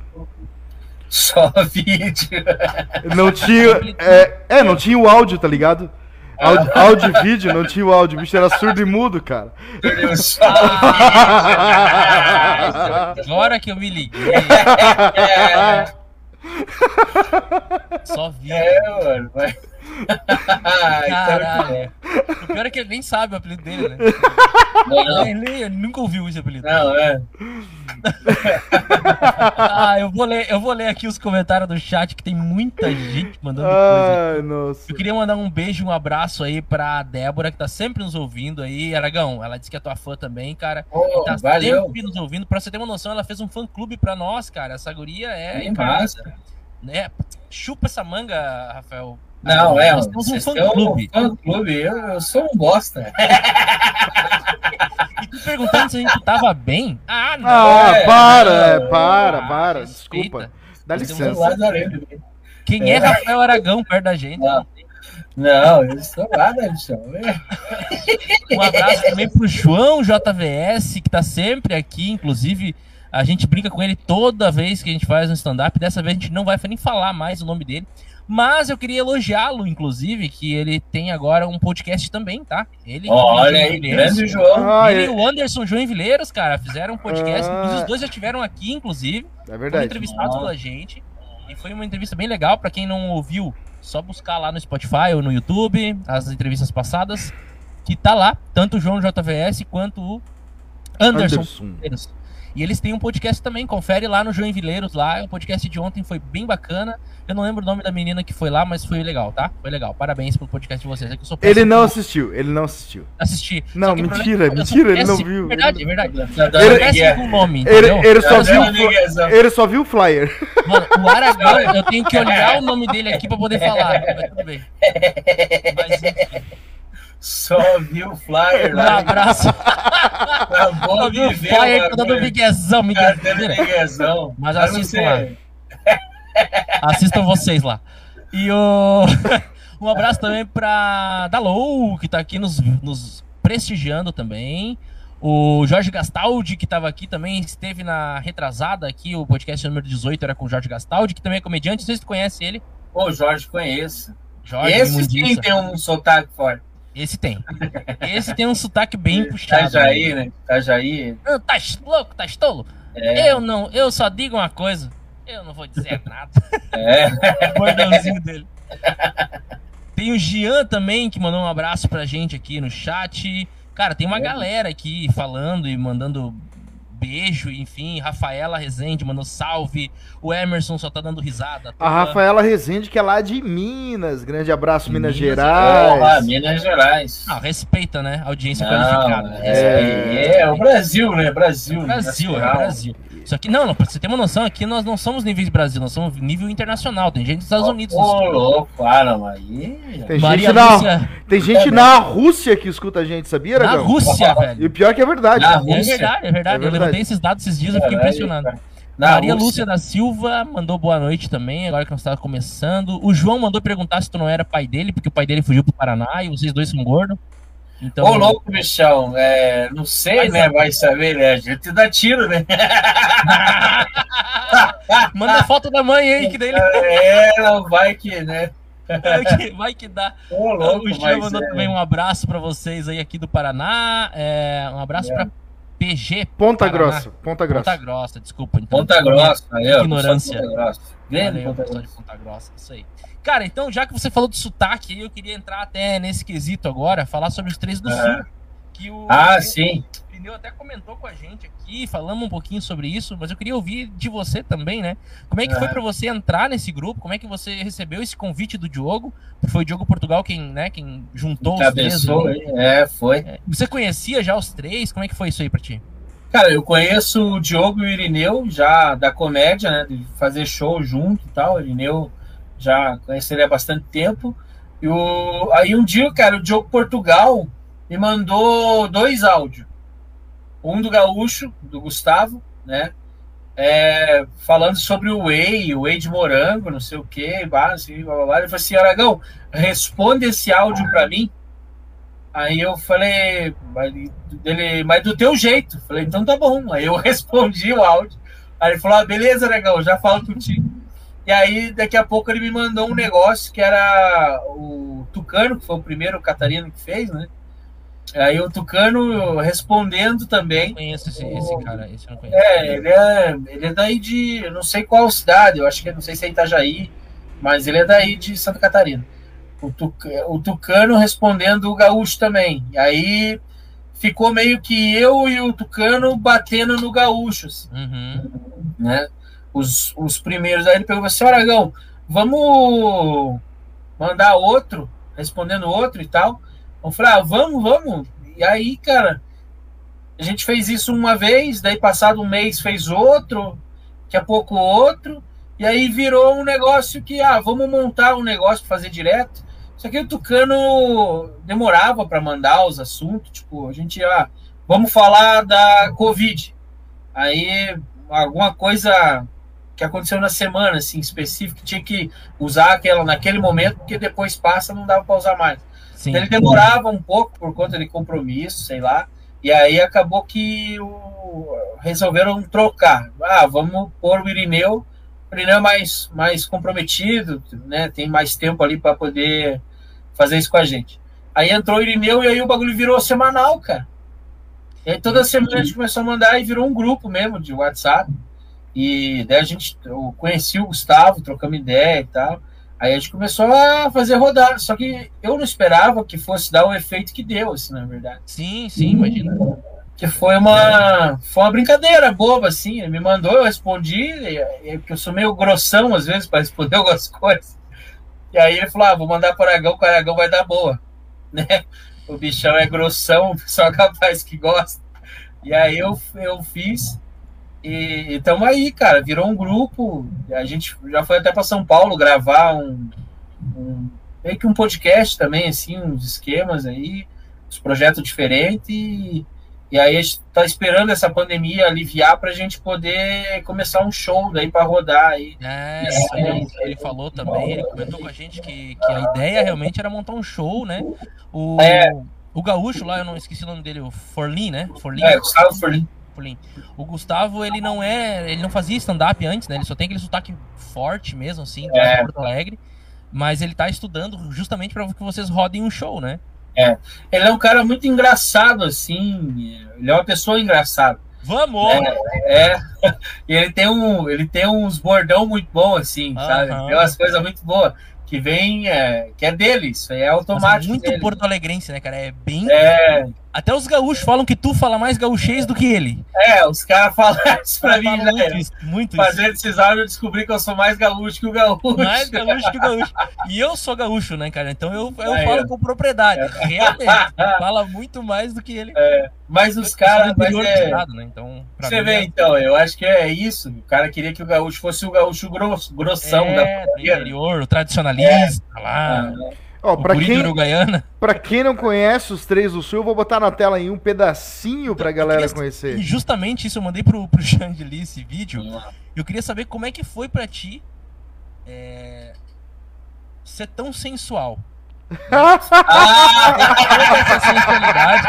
Speaker 3: Só vídeo.
Speaker 1: Não tinha. É, é, não tinha o áudio, tá ligado? Áudio, áudio e vídeo, não tinha o áudio. O bicho era surdo e mudo, cara.
Speaker 3: Só
Speaker 2: Agora que eu me liguei,
Speaker 3: É,
Speaker 2: só vi.
Speaker 3: é, mano. Mas...
Speaker 2: Caralho. O pior é que ele nem sabe o apelido dele, né?
Speaker 3: Não,
Speaker 2: Ele, ele nunca ouviu esse apelido.
Speaker 3: não, é.
Speaker 2: Ah, eu vou ler, eu vou ler aqui os comentários do chat que tem muita gente mandando coisa.
Speaker 1: Ai, nossa.
Speaker 2: Eu queria mandar um beijo um abraço aí pra Débora, que tá sempre nos ouvindo aí. Aragão, ela disse que é tua fã também, cara.
Speaker 3: Pô,
Speaker 2: tá
Speaker 3: valeu.
Speaker 2: sempre nos ouvindo. Pra você ter uma noção, ela fez um fã clube pra nós, cara. Essa guria é
Speaker 3: Que
Speaker 2: encarnada,
Speaker 3: massa.
Speaker 2: né? Chupa essa manga, Rafael.
Speaker 3: Não, é.
Speaker 2: Nós temos um
Speaker 3: vocês
Speaker 2: fã
Speaker 3: têm
Speaker 2: clube.
Speaker 3: fã clube. Eu, eu sou um bosta.
Speaker 2: E tu perguntando se a gente tava bem? Ah, não.
Speaker 1: Ah,
Speaker 3: É,
Speaker 1: para,
Speaker 3: é,
Speaker 1: é, para,
Speaker 2: ah,
Speaker 1: para.
Speaker 2: respeita.
Speaker 1: Desculpa. Dá
Speaker 2: um
Speaker 1: licença.
Speaker 3: Lazareno.
Speaker 2: Quem é Rafael Aragão perto da gente?
Speaker 3: Não. Não, eu sou nada, bichão.
Speaker 2: Um abraço também pro João JVS, que tá sempre aqui, inclusive. A gente brinca com ele toda vez que a gente faz um stand-up. Dessa vez a gente não vai nem falar mais o nome dele. Mas eu queria elogiá-lo, inclusive, que ele tem agora um podcast também, tá? Ele
Speaker 3: Olha aí, grande João.
Speaker 1: Ah,
Speaker 2: Ele e
Speaker 1: é,
Speaker 2: o Anderson João Vileiros, cara, fizeram um podcast.
Speaker 1: Ah.
Speaker 2: Os dois já estiveram aqui, inclusive.
Speaker 1: é
Speaker 2: Foram
Speaker 1: verdade.
Speaker 2: entrevistados
Speaker 3: Ah.
Speaker 2: pela gente. E foi uma entrevista bem legal. Pra quem não ouviu, só buscar lá no Spotify ou no YouTube as entrevistas passadas. Que tá lá, tanto o João JVS quanto o Anderson.
Speaker 1: Anderson.
Speaker 2: E eles têm um podcast também, confere lá no João Vileiros lá. O podcast de ontem foi bem bacana. Eu não lembro o nome da menina que foi lá, mas foi legal, tá? Foi legal. Parabéns pelo podcast de vocês. É que eu sou
Speaker 1: Ele não assistiu, ele não assistiu.
Speaker 2: assistir.
Speaker 1: Não, mentira,
Speaker 2: problema é
Speaker 1: mentira, ele não viu.
Speaker 2: Verdade, é verdade. Sou
Speaker 1: Ele-
Speaker 2: péssimo com o nome,
Speaker 1: Ele, ele, só
Speaker 3: Tá
Speaker 1: viu,
Speaker 3: miguezão.
Speaker 1: ele só viu o flyer.
Speaker 2: Mano, o Aragão, eu tenho que olhar o nome dele aqui pra poder falar. Mas tudo bem. Mas enfim,
Speaker 3: Só viu o flyer
Speaker 2: um
Speaker 3: lá.
Speaker 2: abraço.
Speaker 3: Tá bom
Speaker 2: Só viu o flyer, miguezão,
Speaker 3: Tá dando
Speaker 2: miguezão.
Speaker 3: miguezão.
Speaker 2: Mas assistam lá. Assistam vocês lá. E o. Um abraço também pra Dalou, que tá aqui nos, nos prestigiando também. O Jorge Gastaldi, que tava aqui também, esteve na retrasada aqui, o podcast número 18 era com o Jorge Gastaldi, que também é comediante. Não sei se tu conhece ele.
Speaker 3: Pô, Jorge, conheço.
Speaker 2: Jorge
Speaker 3: Esse sim tem um sotaque forte.
Speaker 2: Esse tem. Esse tem um sotaque bem puxado.
Speaker 3: Itajaí, né? Itajaí.
Speaker 2: Ah, Tá louco, tá estolo?
Speaker 3: É,
Speaker 2: Eu não, eu só digo uma coisa. Eu não vou dizer nada.
Speaker 3: é.
Speaker 2: O bordãozinho dele. Tem o Gian também, que mandou um abraço pra gente aqui no chat. Cara, tem uma
Speaker 3: É.
Speaker 2: galera aqui falando e mandando beijo, enfim. Rafaela Rezende mandou salve. O Emerson só tá dando risada.
Speaker 1: A Rafaela Rezende, que é lá de Minas. Grande abraço, Minas,
Speaker 2: Minas
Speaker 1: Gerais.
Speaker 3: Porra, Minas Gerais.
Speaker 2: Ah, respeita, né? Audiência
Speaker 3: Não,
Speaker 2: qualificada. né?
Speaker 3: é, é, o Brasil, né? Brasil.
Speaker 2: Brasil, é. Brasil. Só que, não, não, pra você ter uma noção, aqui nós não somos nível de Brasil, nós somos nível internacional. Tem gente dos Estados Unidos.
Speaker 3: Ô, louco, ah, não, aí.
Speaker 1: Tem
Speaker 2: Maria
Speaker 1: gente, na,
Speaker 2: Lúcia,
Speaker 1: tem gente na Rússia que escuta a gente, sabia,
Speaker 2: na
Speaker 1: Aragão?
Speaker 2: Rússia,
Speaker 1: E
Speaker 2: velho.
Speaker 1: o pior é que é verdade.
Speaker 3: Na
Speaker 2: É
Speaker 3: Rússia.
Speaker 2: verdade, é verdade.
Speaker 1: É
Speaker 2: Eu
Speaker 1: verdade.
Speaker 2: levantei esses dados esses dias, eu fiquei
Speaker 3: Caralho,
Speaker 2: impressionado.
Speaker 3: cara. Na
Speaker 2: Maria
Speaker 3: Rússia.
Speaker 2: Lúcia da Silva mandou boa noite também, agora que nós estávamos começando. O João mandou perguntar se tu não era pai dele, porque o pai dele fugiu pro Paraná e vocês dois são gordos. Então,
Speaker 3: Ô, louco, bichão. É, não sei, né? Vai saber, né? A gente dá tiro, né?
Speaker 2: manda foto da mãe aí, que daí ele
Speaker 3: É, não vai que, né?
Speaker 2: vai que dá.
Speaker 3: Ô, louco,
Speaker 2: o
Speaker 3: mas
Speaker 2: mandou
Speaker 3: é.
Speaker 2: também um abraço pra vocês aí aqui do Paraná. É, um abraço
Speaker 3: É.
Speaker 2: pra PG
Speaker 1: Ponta
Speaker 2: Paraná.
Speaker 1: Grossa, Ponta Grossa.
Speaker 2: Ponta Grossa, desculpa. Então,
Speaker 3: Ponta Grossa, aí, ó.
Speaker 2: Ignorância.
Speaker 3: Ponta Grossa. Grande
Speaker 2: Valeu,
Speaker 3: Ponta
Speaker 2: de. Ponta Grossa, isso aí. Cara, então, já que você falou de sotaque, aí, eu queria entrar até nesse quesito agora, falar sobre os três do
Speaker 3: É.
Speaker 2: Sul. Que o
Speaker 3: Ah, sim.
Speaker 2: o até comentou com a gente aqui, falamos um pouquinho sobre isso, mas eu queria ouvir de você também, né? Como é que foi
Speaker 3: É.
Speaker 2: pra você entrar nesse grupo? Como é que você recebeu esse convite do Diogo? Foi o Diogo Portugal quem, né, quem juntou os três.
Speaker 3: Cabeçou,
Speaker 2: ali.
Speaker 3: é, foi.
Speaker 2: É, Você conhecia já os três? Como é que foi isso aí pra ti?
Speaker 3: Cara, eu conheço o Diogo e o Irineu já da comédia, né? De fazer show junto e tal. O Irineu já conheci ele há bastante tempo. E o... aí um dia, cara, o Diogo Portugal me mandou dois áudios. Um do Gaúcho, do Gustavo, né? é, falando sobre o whey, o whey de morango, não sei o que, assim, blá, blá, blá. Ele falou assim, Aragão, responde esse áudio para mim. Aí eu falei, dele, mas do teu jeito. Falei, então tá bom. Aí eu respondi o áudio. Aí ele falou, ah, beleza, Aragão, já falo contigo. E aí, daqui a pouco, ele me mandou um negócio que era o Tucano, que foi o primeiro Catarina que fez, né? Aí o Tucano respondendo também.
Speaker 2: Eu conheço esse, esse cara, esse eu não
Speaker 3: conheço. É, ele é, ele é daí de. Não sei qual cidade, eu acho que não sei se é Itajaí, mas ele é daí de Santa Catarina. O, Tuc, o Tucano respondendo o Gaúcho também. E aí ficou meio que eu e o Tucano batendo no Gaúcho. Assim, uhum. né? os, os primeiros. Aí ele pegou assim: Aragão, vamos mandar outro, respondendo outro e tal. Eu falei: ah, vamos, vamos. E aí, cara, a gente fez isso uma vez, daí passado um mês fez outro, daqui a pouco outro, e aí virou um negócio que, ah, vamos montar um negócio para fazer direto. Só que o Tucano demorava para mandar os assuntos, tipo, a gente ah, vamos falar da Covid. Aí alguma coisa que aconteceu na semana, assim, específico, que tinha que usar aquela naquele momento, porque depois passa, não dava para usar mais. Sim. Ele demorava um pouco por conta de compromisso, sei lá, e aí acabou que o, resolveram trocar. Ah, vamos pôr o Irineu, o Irineu é mais, mais comprometido, né, tem mais tempo ali para poder fazer isso com a gente. Aí entrou o Irineu e aí o bagulho virou semanal, cara. E aí toda semana a gente começou a mandar e virou um grupo mesmo de WhatsApp. E daí a gente, eu conheci o Gustavo, trocamos ideia e tal. Aí a gente começou a fazer rodar. Só que eu não esperava que fosse dar o efeito que deu, assim, na verdade.
Speaker 2: Sim, sim, imagina.
Speaker 3: Que foi uma, foi uma brincadeira boba, assim. Ele me mandou, eu respondi, porque eu sou meio grossão às vezes para responder algumas coisas. E aí ele falou: ah, vou mandar para o Aragão, que o Aragão vai dar boa. Né? O bichão é grossão, o pessoal capaz que gosta. E aí eu, eu fiz. E estamos aí, cara. Virou um grupo. A gente já foi até para São Paulo gravar um, um, meio que um podcast também, assim, uns esquemas aí, uns projetos diferentes. E, e aí a gente tá esperando essa pandemia aliviar para a gente poder começar um show daí para rodar aí.
Speaker 2: É, aí, ele falou também, ele comentou com a gente que, que a ideia realmente era montar um show, né? O, é. o gaúcho lá, eu não esqueci o nome dele, o Forlin, né?
Speaker 3: Forlin. É, Gustavo Forlin.
Speaker 2: O Gustavo, ele não é. Ele não fazia stand-up antes, né? Ele só tem aquele sotaque forte mesmo, assim, de é. Porto Alegre. Mas ele tá estudando justamente para que vocês rodem um show, né?
Speaker 3: É. Ele é um cara muito engraçado, assim. Ele é uma pessoa engraçada.
Speaker 2: Vamos!
Speaker 3: É, é. E ele tem, um, ele tem uns bordão muito bom, assim, sabe? Tem umas coisas muito boas que vem, é, que é dele, isso é automático. É
Speaker 2: muito
Speaker 3: dele.
Speaker 2: porto alegrense, né, cara? É bem. É. Até os gaúchos falam que tu fala mais gaúchês do que ele.
Speaker 3: É, os caras falam isso pra mim, né?
Speaker 2: Muito isso, muito
Speaker 3: Fazendo esses áudios eu descobri que eu sou mais gaúcho que o gaúcho.
Speaker 2: Mais gaúcho que o gaúcho. E eu sou gaúcho, né, cara? Então eu, eu é, falo com propriedade. É. Realmente. fala muito mais do que ele.
Speaker 3: É. Mas os caras. É... Né? Então, Você vê, é então, eu acho que é isso. O cara queria que o gaúcho fosse o gaúcho grosso, grossão é,
Speaker 2: da interior, o tradicionalista, é. lá.
Speaker 1: Ó, pra quem, pra quem não conhece os três do Sul, eu vou botar na tela aí um pedacinho pra galera conhecer.
Speaker 2: E justamente isso eu mandei pro, pro Xangeli esse vídeo. Eu queria saber como é que foi pra ti é, ser tão sensual. Ah, essa sensualidade.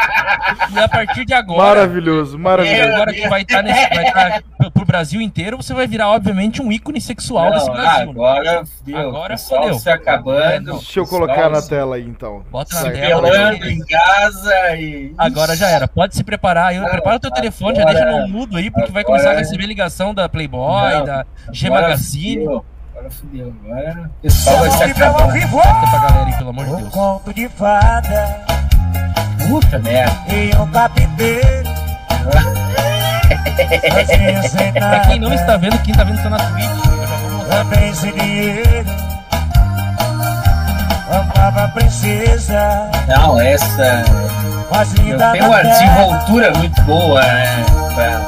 Speaker 2: E a partir de agora.
Speaker 1: Maravilhoso, maravilhoso.
Speaker 2: Agora que vai estar tá vai estar tá pro Brasil inteiro, você vai virar, obviamente, um ícone sexual Não, desse Brasil.
Speaker 3: Agora, né? Deu, agora fodeu. se acabando.
Speaker 1: Deixa eu colocar na tela aí, então.
Speaker 3: Bota na tela. em casa e.
Speaker 2: Agora já era. Pode se preparar. Eu, prepara o teu telefone, já deixa no mudo aí, porque vai começar a receber ligação da Playboy, Não, da G Magazine.
Speaker 3: Agora fudeu. Agora o pessoal vai se acabar.
Speaker 2: Bota pra galera aí, pelo amor de Deus.
Speaker 4: conto de fada.
Speaker 3: Puta merda.
Speaker 4: E um capiteiro.
Speaker 2: pra quem não está vendo, quem está vendo está na Twitch.
Speaker 4: Também sem dinheiro. Amava a princesa.
Speaker 3: Não, essa. Eu tenho uma desenvoltura muito boa, né? Pra,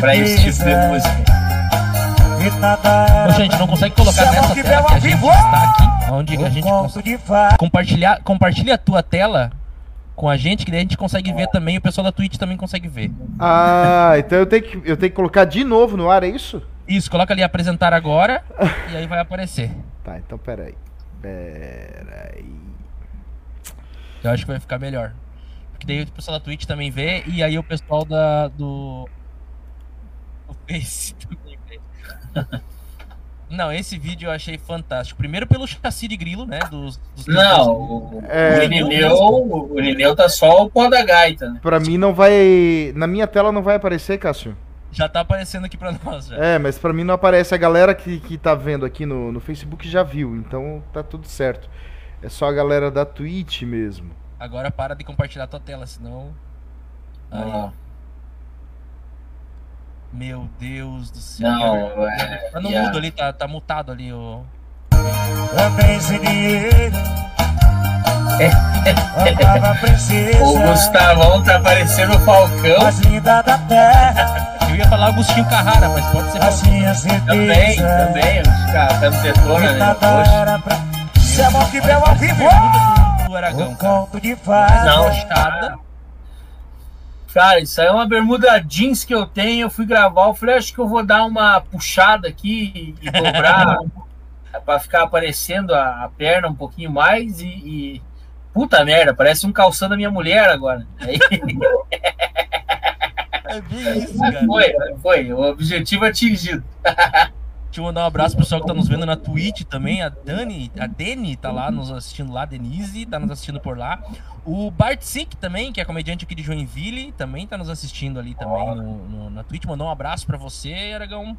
Speaker 3: pra esse tipo de música.
Speaker 2: Ô, gente, não consegue colocar nessa tela que a gente está aqui, onde a gente consegue compartilhar, compartilha a tua tela com a gente, que daí a gente consegue ver também, o pessoal da Twitch também consegue ver.
Speaker 1: Ah, então eu tenho que, eu tenho que colocar de novo no ar, é isso?
Speaker 2: Isso, coloca ali apresentar agora e aí vai aparecer.
Speaker 1: Tá, então peraí. Peraí.
Speaker 2: Eu acho que vai ficar melhor. Porque daí o pessoal da Twitch também vê e aí o pessoal da, do. do Face também. Não, esse vídeo eu achei fantástico. Primeiro pelo chassi de grilo, né? Dos, dos
Speaker 3: Não, o,
Speaker 1: É.
Speaker 3: o Irineu tá só o pó da gaita, né?
Speaker 1: Pra mim não vai. Na minha tela não vai aparecer, Cássio.
Speaker 2: Já tá aparecendo aqui pra nós já.
Speaker 1: É, mas pra mim não aparece. A galera que, que tá vendo aqui no, no Facebook já viu, então tá tudo certo. É só a galera da Twitch mesmo.
Speaker 2: Agora para de compartilhar tua tela, senão. Aí, ó. Meu Deus do céu.
Speaker 3: não, é,
Speaker 2: Tá no
Speaker 3: yeah.
Speaker 2: mudo ali, tá, tá mutado ali o.
Speaker 3: O Gustavão tá parecendo o Falcão.
Speaker 4: Da terra.
Speaker 2: Eu ia falar Agostinho Carrara, mas pode ser
Speaker 4: As minhas.
Speaker 3: Também, também, os camisetona, né?
Speaker 4: Nada
Speaker 3: Poxa.
Speaker 4: era pra. Se é bom que bel ao vivo.
Speaker 2: do Aragão, cara.
Speaker 4: conto de fada.
Speaker 3: Não,
Speaker 2: Brochada.
Speaker 3: Cara, isso aí é uma bermuda jeans que eu tenho. Eu fui gravar, eu falei, acho que eu vou dar uma puxada aqui e dobrar pra ficar aparecendo a, a perna um pouquinho mais e, e- Puta merda, parece um calção da minha mulher agora. Aí
Speaker 2: É bem isso, cara.
Speaker 3: foi, foi, o objetivo atingido.
Speaker 2: Deixa eu mandar um abraço pro pessoal que tá nos vendo na Twitch também. A Dani, a Deni tá lá nos assistindo lá, a Denise tá nos assistindo por lá. O Bart Sick também, que é comediante aqui de Joinville, também tá nos assistindo ali também no, no- na Twitch. Mandou um abraço pra você, Aragão.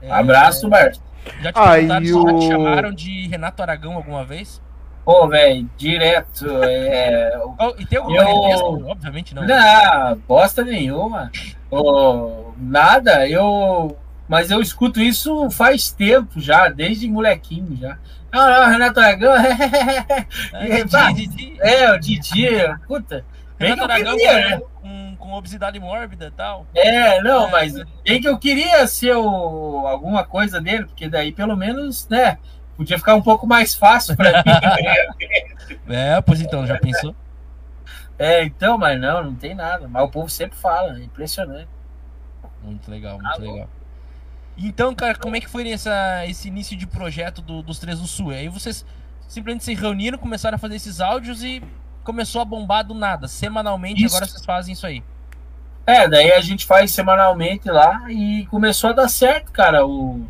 Speaker 2: É,
Speaker 3: Abraço, Bart.
Speaker 2: Já te
Speaker 1: Ah,
Speaker 2: já te chamaram de Renato Aragão alguma vez?
Speaker 3: Pô, velho, direto. É,
Speaker 2: Oh, e tem algum
Speaker 3: Eu-?
Speaker 2: Obviamente não.
Speaker 3: Não, bosta nenhuma. Ô, nada, eu. Mas eu escuto isso faz tempo já, desde molequinho já. Não, não, Renato Aragão.
Speaker 2: É, Didi.
Speaker 3: é, o Didi, puta.
Speaker 2: Renato
Speaker 3: eu
Speaker 2: Aragão
Speaker 3: queria, né?
Speaker 2: com, com obesidade mórbida e tal.
Speaker 3: É, não, mas bem que eu queria ser o, alguma coisa dele, porque daí pelo menos, né, podia ficar um pouco mais fácil pra mim.
Speaker 2: É, pois então, já pensou?
Speaker 3: É, então, mas não, não tem nada. Mas o povo sempre fala, é impressionante.
Speaker 2: Muito legal, muito legal. Então, cara, como é que foi essa, esse início de projeto do- dos Três do Sul? Aí vocês simplesmente se reuniram, começaram a fazer esses áudios e começou a bombar do nada. Semanalmente,
Speaker 3: Isso.
Speaker 2: agora vocês fazem isso aí.
Speaker 3: É, daí a gente faz semanalmente lá e começou a dar certo, cara, o,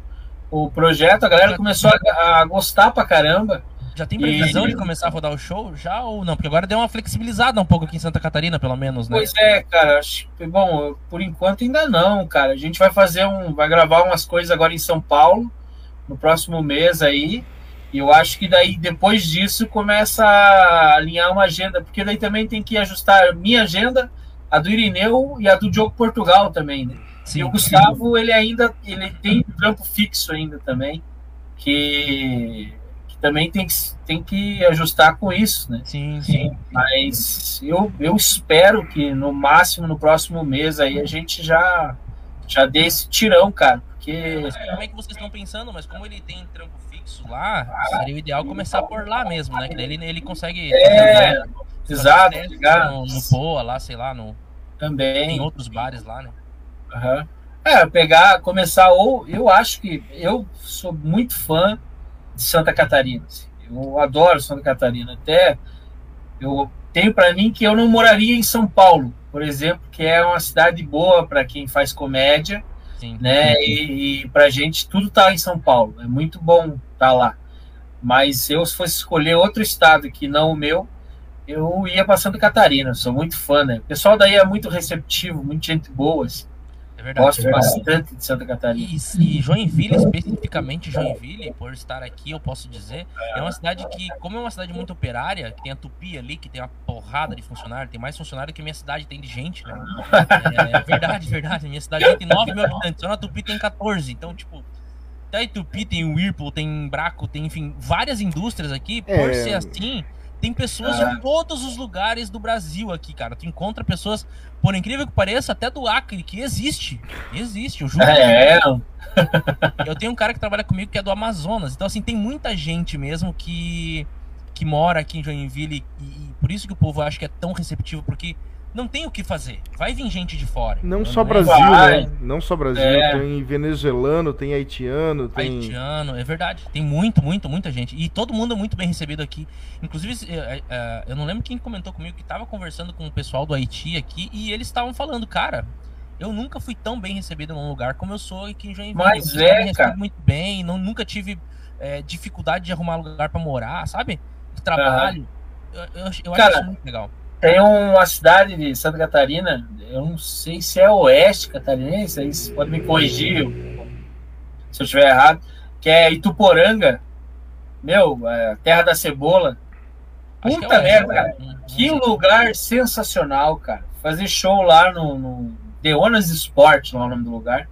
Speaker 3: o projeto. A galera começou a, a gostar pra caramba.
Speaker 2: Já tem
Speaker 3: E-
Speaker 2: previsão de começar a rodar o show? Já ou não? Porque agora deu uma flexibilizada um pouco aqui em Santa Catarina, pelo menos, né?
Speaker 3: Pois é, cara, acho bom, por enquanto ainda não, cara. A gente vai fazer um, vai gravar umas coisas agora em São Paulo, no próximo mês aí. E eu acho que daí, depois disso, começa a alinhar uma agenda, porque daí também tem que ajustar a minha agenda, a do Irineu e a do Diogo Portugal também, né? E o Gustavo, ele ainda ele tem um trampo fixo ainda também, que também tem que, tem que ajustar com isso, né?
Speaker 2: Sim, sim.
Speaker 3: Mas eu, eu espero que no máximo no próximo mês aí a gente já, já dê esse tirão, cara. Porque
Speaker 2: Mas como é que vocês estão pensando? Mas como ele tem trampo fixo lá, seria o ideal começar por lá mesmo, né? Que daí ele, ele consegue.
Speaker 3: é,
Speaker 2: fazer
Speaker 3: exato, ligar
Speaker 2: no, no Poa lá, sei lá, no, em
Speaker 3: também.
Speaker 2: outros bares lá, né?
Speaker 3: Aham. É, pegar, começar, ou eu acho que eu sou muito fã de Santa Catarina. Eu adoro Santa Catarina. Até eu tenho para mim que eu não moraria em São Paulo, por exemplo, que é uma cidade boa para quem faz comédia,
Speaker 2: Sim.
Speaker 3: né? E, e pra gente tudo tá em São Paulo. É muito bom estar lá. Mas se eu fosse escolher outro estado que não o meu, eu ia para Santa Catarina. Sou muito fã, né? O pessoal daí é muito receptivo, muita gente boa. assim.
Speaker 2: É verdade.
Speaker 3: Gosto bastante de Santa Catarina.
Speaker 2: E, e Joinville, especificamente Joinville, por estar aqui, eu posso dizer, é uma cidade que, como é uma cidade muito operária, que tem a Tupi ali, que tem uma porrada de funcionário, tem mais funcionário que minha cidade tem de gente, né? É, verdade, verdade. Minha cidade tem 9 mil habitantes, só na Tupi tem 14. Então, tipo, até em Tupi tem o Whirlpool, tem Braco, tem, enfim, várias indústrias aqui. Por
Speaker 1: É.
Speaker 2: ser assim, tem pessoas
Speaker 3: Ah.
Speaker 2: de todos os lugares do Brasil aqui, cara. Tu encontra pessoas, por incrível que pareça, até do Acre, que existe. Existe, eu juro.
Speaker 3: É,
Speaker 2: Eu tenho um cara que trabalha comigo que é do Amazonas. Então, assim, tem muita gente mesmo que, que mora aqui em Joinville e, e por isso que o povo acha que é tão receptivo, porque não tem o que fazer. Vai vir gente de fora.
Speaker 1: Não
Speaker 2: é-
Speaker 1: só
Speaker 2: é
Speaker 1: Brasil,
Speaker 3: Vai.
Speaker 1: né? Não só Brasil,
Speaker 3: É.
Speaker 1: tem venezuelano, tem haitiano, tem.
Speaker 2: Haitiano, é verdade. Tem muito, muito, muita gente. E todo mundo é muito bem recebido aqui. Inclusive, eh, eh, eu não lembro quem comentou comigo que tava conversando com o pessoal do Haiti aqui e eles estavam falando, cara. Eu nunca fui tão bem recebido num lugar como eu sou aqui em Joinville.
Speaker 3: Mas
Speaker 2: Vocês
Speaker 3: é, cara.
Speaker 2: muito bem, não, nunca tive eh, dificuldade de arrumar lugar pra morar, sabe? Trabalho. Eu, eu, acho- eu
Speaker 3: Cara,
Speaker 2: acho isso muito legal.
Speaker 3: Tem uma cidade de Santa Catarina, eu não sei se é oeste catarinense, aí vocês podem me corrigir se eu estiver errado, que é Ituporanga. Meu, é, terra da cebola.
Speaker 2: Acho é
Speaker 3: Puta
Speaker 2: o-
Speaker 3: merda, cara.
Speaker 2: Hum, hum,
Speaker 3: Que lugar sensacional, cara. Fazer show lá no, no Deonas Sport, lá é o nome do lugar.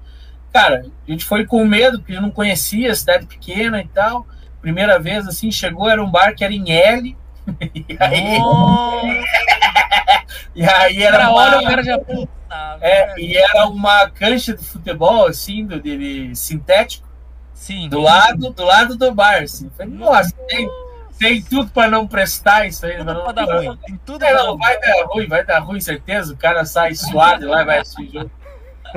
Speaker 3: Cara, a gente foi com medo, porque não conhecia, cidade pequena e tal. Primeira vez, assim, chegou, era um bar que era em L. e, aí, e aí era
Speaker 2: cara,
Speaker 3: uma,
Speaker 2: olha o cara já.
Speaker 3: É, e era uma cancha de futebol, assim, do, de, sintético,
Speaker 2: Sim.
Speaker 3: do lado, do lado do bar, assim. Falei, nossa, tem, tem tudo pra não prestar isso aí.
Speaker 2: Tudo
Speaker 3: não-
Speaker 2: pra dar ruim. Tem tudo
Speaker 3: É,
Speaker 2: pra
Speaker 3: não, vai dar ruim, vai dar ruim, certeza. O cara sai suado lá e vai assistir jogo.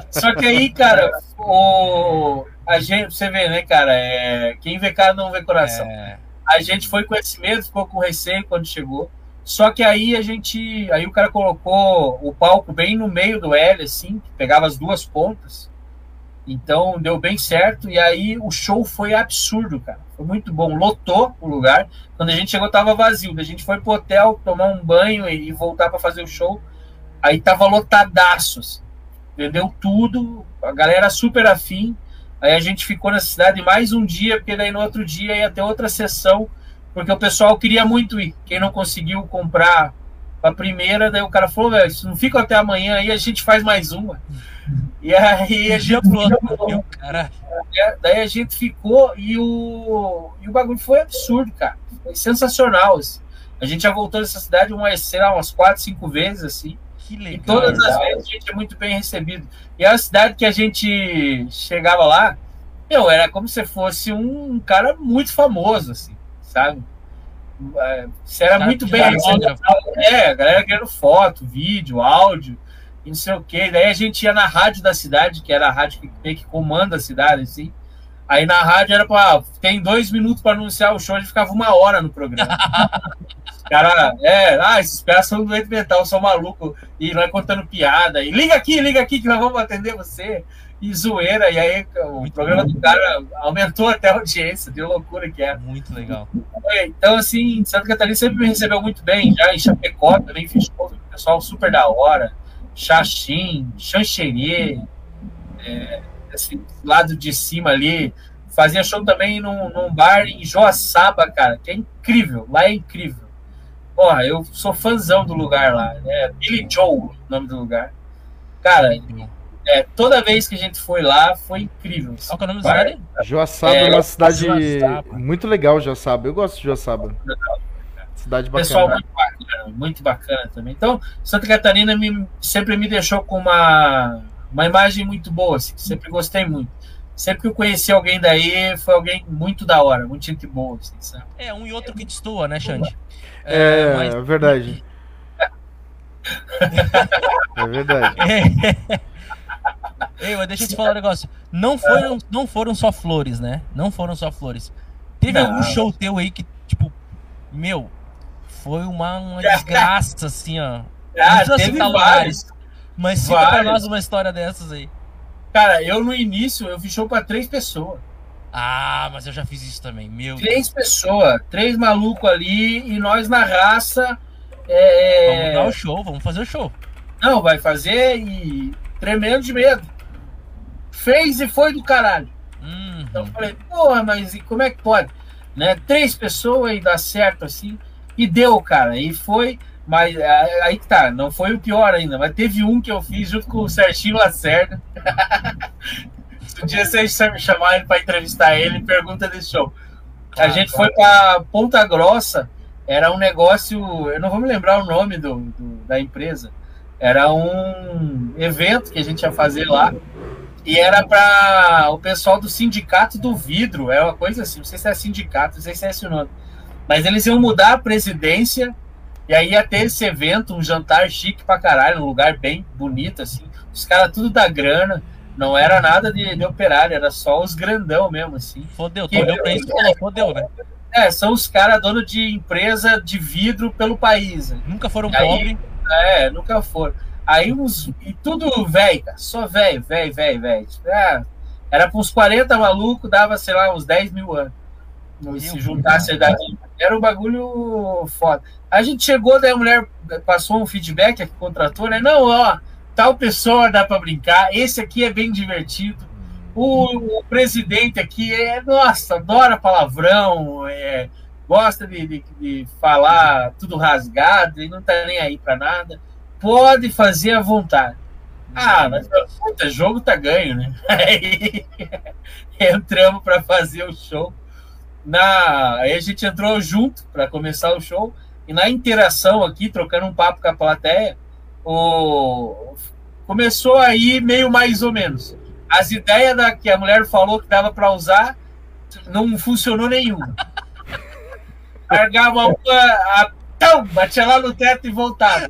Speaker 3: Só que aí, cara, o, a gente, você vê, né, cara, é, quem vê cara não vê coração.
Speaker 2: É,
Speaker 3: A gente foi com esse medo, ficou com receio quando chegou. Só que aí a gente. Aí o cara colocou o palco bem no meio do L, assim, que pegava as duas pontas. Então deu bem certo. E aí o show foi absurdo, cara. Foi muito bom. Lotou o lugar. Quando a gente chegou, tava vazio. A gente foi pro hotel tomar um banho e, voltar para fazer o show. Aí tava lotadaço. assim. Vendeu tudo. A galera super afim. Aí a gente ficou na cidade mais um dia, porque daí no outro dia ia ter outra sessão, porque o pessoal queria muito ir. Quem não conseguiu comprar a primeira, daí o cara falou, velho, se não fica até amanhã, aí a gente faz mais uma. E aí a gente,
Speaker 2: meu cara.
Speaker 3: é, daí a gente ficou e o, e o bagulho foi absurdo, cara. Foi sensacional. assim. A gente já voltou nessa cidade umas, sei lá, umas quatro, cinco vezes, assim.
Speaker 2: Que
Speaker 3: E
Speaker 2: legal.
Speaker 3: todas as vezes a gente é muito bem recebido. E a cidade que a gente chegava lá, meu, era como se fosse um cara muito famoso, assim, sabe? É, Você era
Speaker 2: Cara,
Speaker 3: muito bem recebido. É, a galera querendo foto, vídeo, áudio, e não sei o quê. Daí a gente ia na rádio da cidade, que era a rádio que que comanda a cidade, assim. Aí na rádio era pra. Tem dois minutos para anunciar o show, a gente ficava uma hora no programa. Cara, é, ah, esses caras são doente mental, são malucos, e nós contando piada, e liga aqui, liga aqui que nós vamos atender você, e zoeira, e aí o
Speaker 2: Muito
Speaker 3: programa do cara aumentou até a audiência, de loucura que era.
Speaker 2: Muito legal.
Speaker 3: É, Então, assim, Santa Catarina sempre me recebeu muito bem, já em Chapecó também fiz show, pessoal super da hora, Xaxim, Xanxerê, é, esse lado de cima ali, fazia show também num, num bar em Joaçaba, cara, que é incrível, lá é incrível. Porra, eu sou fãzão do lugar lá, é Billy Joe, o nome do lugar. Cara, é, toda vez que a gente foi lá, foi incrível.
Speaker 2: Qual que é o nome
Speaker 3: Bar-
Speaker 2: cidade?
Speaker 1: Joaçaba é,
Speaker 3: É,
Speaker 1: uma cidade
Speaker 2: Joaçaba.
Speaker 1: muito legal, Joaçaba. Eu gosto de Joaçaba. Cidade
Speaker 3: Pessoal
Speaker 1: bacana.
Speaker 3: muito bacana, muito bacana também. Então, Santa Catarina me- sempre me deixou com uma, uma imagem muito boa, assim, sempre gostei muito. Sempre que eu conheci alguém daí, foi alguém muito da hora, muito gente boa, assim, sabe?
Speaker 2: É, um e outro que destoa, né, Xande?
Speaker 1: É,
Speaker 2: mas-
Speaker 1: é verdade. É verdade.
Speaker 2: Ei, mas deixa eu te falar um negócio. Não foram, não foram só flores, né? Não foram só flores. Teve
Speaker 3: Não.
Speaker 2: algum show teu aí que, tipo, meu, foi uma, uma desgraça, assim, ó.
Speaker 3: Ah, teve vários.
Speaker 2: Mas cita pra
Speaker 3: Vários.
Speaker 2: nós uma história dessas aí.
Speaker 3: Cara, eu no início, eu fiz show pra três pessoas.
Speaker 2: Ah, mas eu já fiz isso também, meu.
Speaker 3: Três pessoas, três malucos ali, e nós na raça.
Speaker 2: Vamos
Speaker 3: É...
Speaker 2: dar o show, vamos fazer o show.
Speaker 3: Não, vai fazer e tremendo de medo. Fez e foi do caralho.
Speaker 2: Uhum.
Speaker 3: Então eu falei, porra, mas e como é que pode? Né? Três pessoas e dá certo assim. E deu, cara. E foi. Mas a- aí que tá, não foi o pior ainda, mas teve um que eu fiz junto com o Serginho Lacerda. Se um dia vocês me chamarem para entrevistar ele, pergunta desse show. A
Speaker 2: Ah,
Speaker 3: gente foi para Ponta Grossa, era um negócio, eu não vou me lembrar o nome do, do- da empresa. Era um evento que a gente ia fazer lá. E era para o pessoal do sindicato do vidro, é uma coisa assim, não sei se é sindicato, não sei se é esse o nome. Mas eles iam mudar a presidência e aí ia ter esse evento, um jantar chique pra caralho, um lugar bem bonito, assim. Os caras tudo da grana. Não era nada de, de operário, era só os grandão mesmo, assim.
Speaker 2: Fodeu,
Speaker 3: Que-
Speaker 2: olhou pra isso falou, fodeu, né?
Speaker 3: É, são os caras donos de empresa de vidro pelo país. né?
Speaker 2: Nunca foram pobres.
Speaker 3: É, nunca foram. Aí uns. E tudo velho. Só velho, velho, velho, velho. É, era para uns 40 malucos, dava, sei lá, uns 10 mil anos. Se juntasse a idade. Era um bagulho foda. A gente chegou, daí a mulher passou um feedback, a que contratou, né? Não, ó, tal pessoa dá para brincar, esse aqui é bem divertido. O, o presidente aqui é, nossa, adora palavrão, é, gosta de, de, de falar tudo rasgado e não tá nem aí para nada. Pode fazer à vontade. Ah, mas puta, jogo tá ganho, né? Aí entramos para fazer o show. Na, aí a gente entrou junto para começar o show e na interação aqui, trocando um papo com a plateia, o, começou aí meio mais ou menos. As ideias da, que a mulher falou que dava para usar não funcionou nenhuma. Largava uma, a, tão, batia lá no teto e voltava.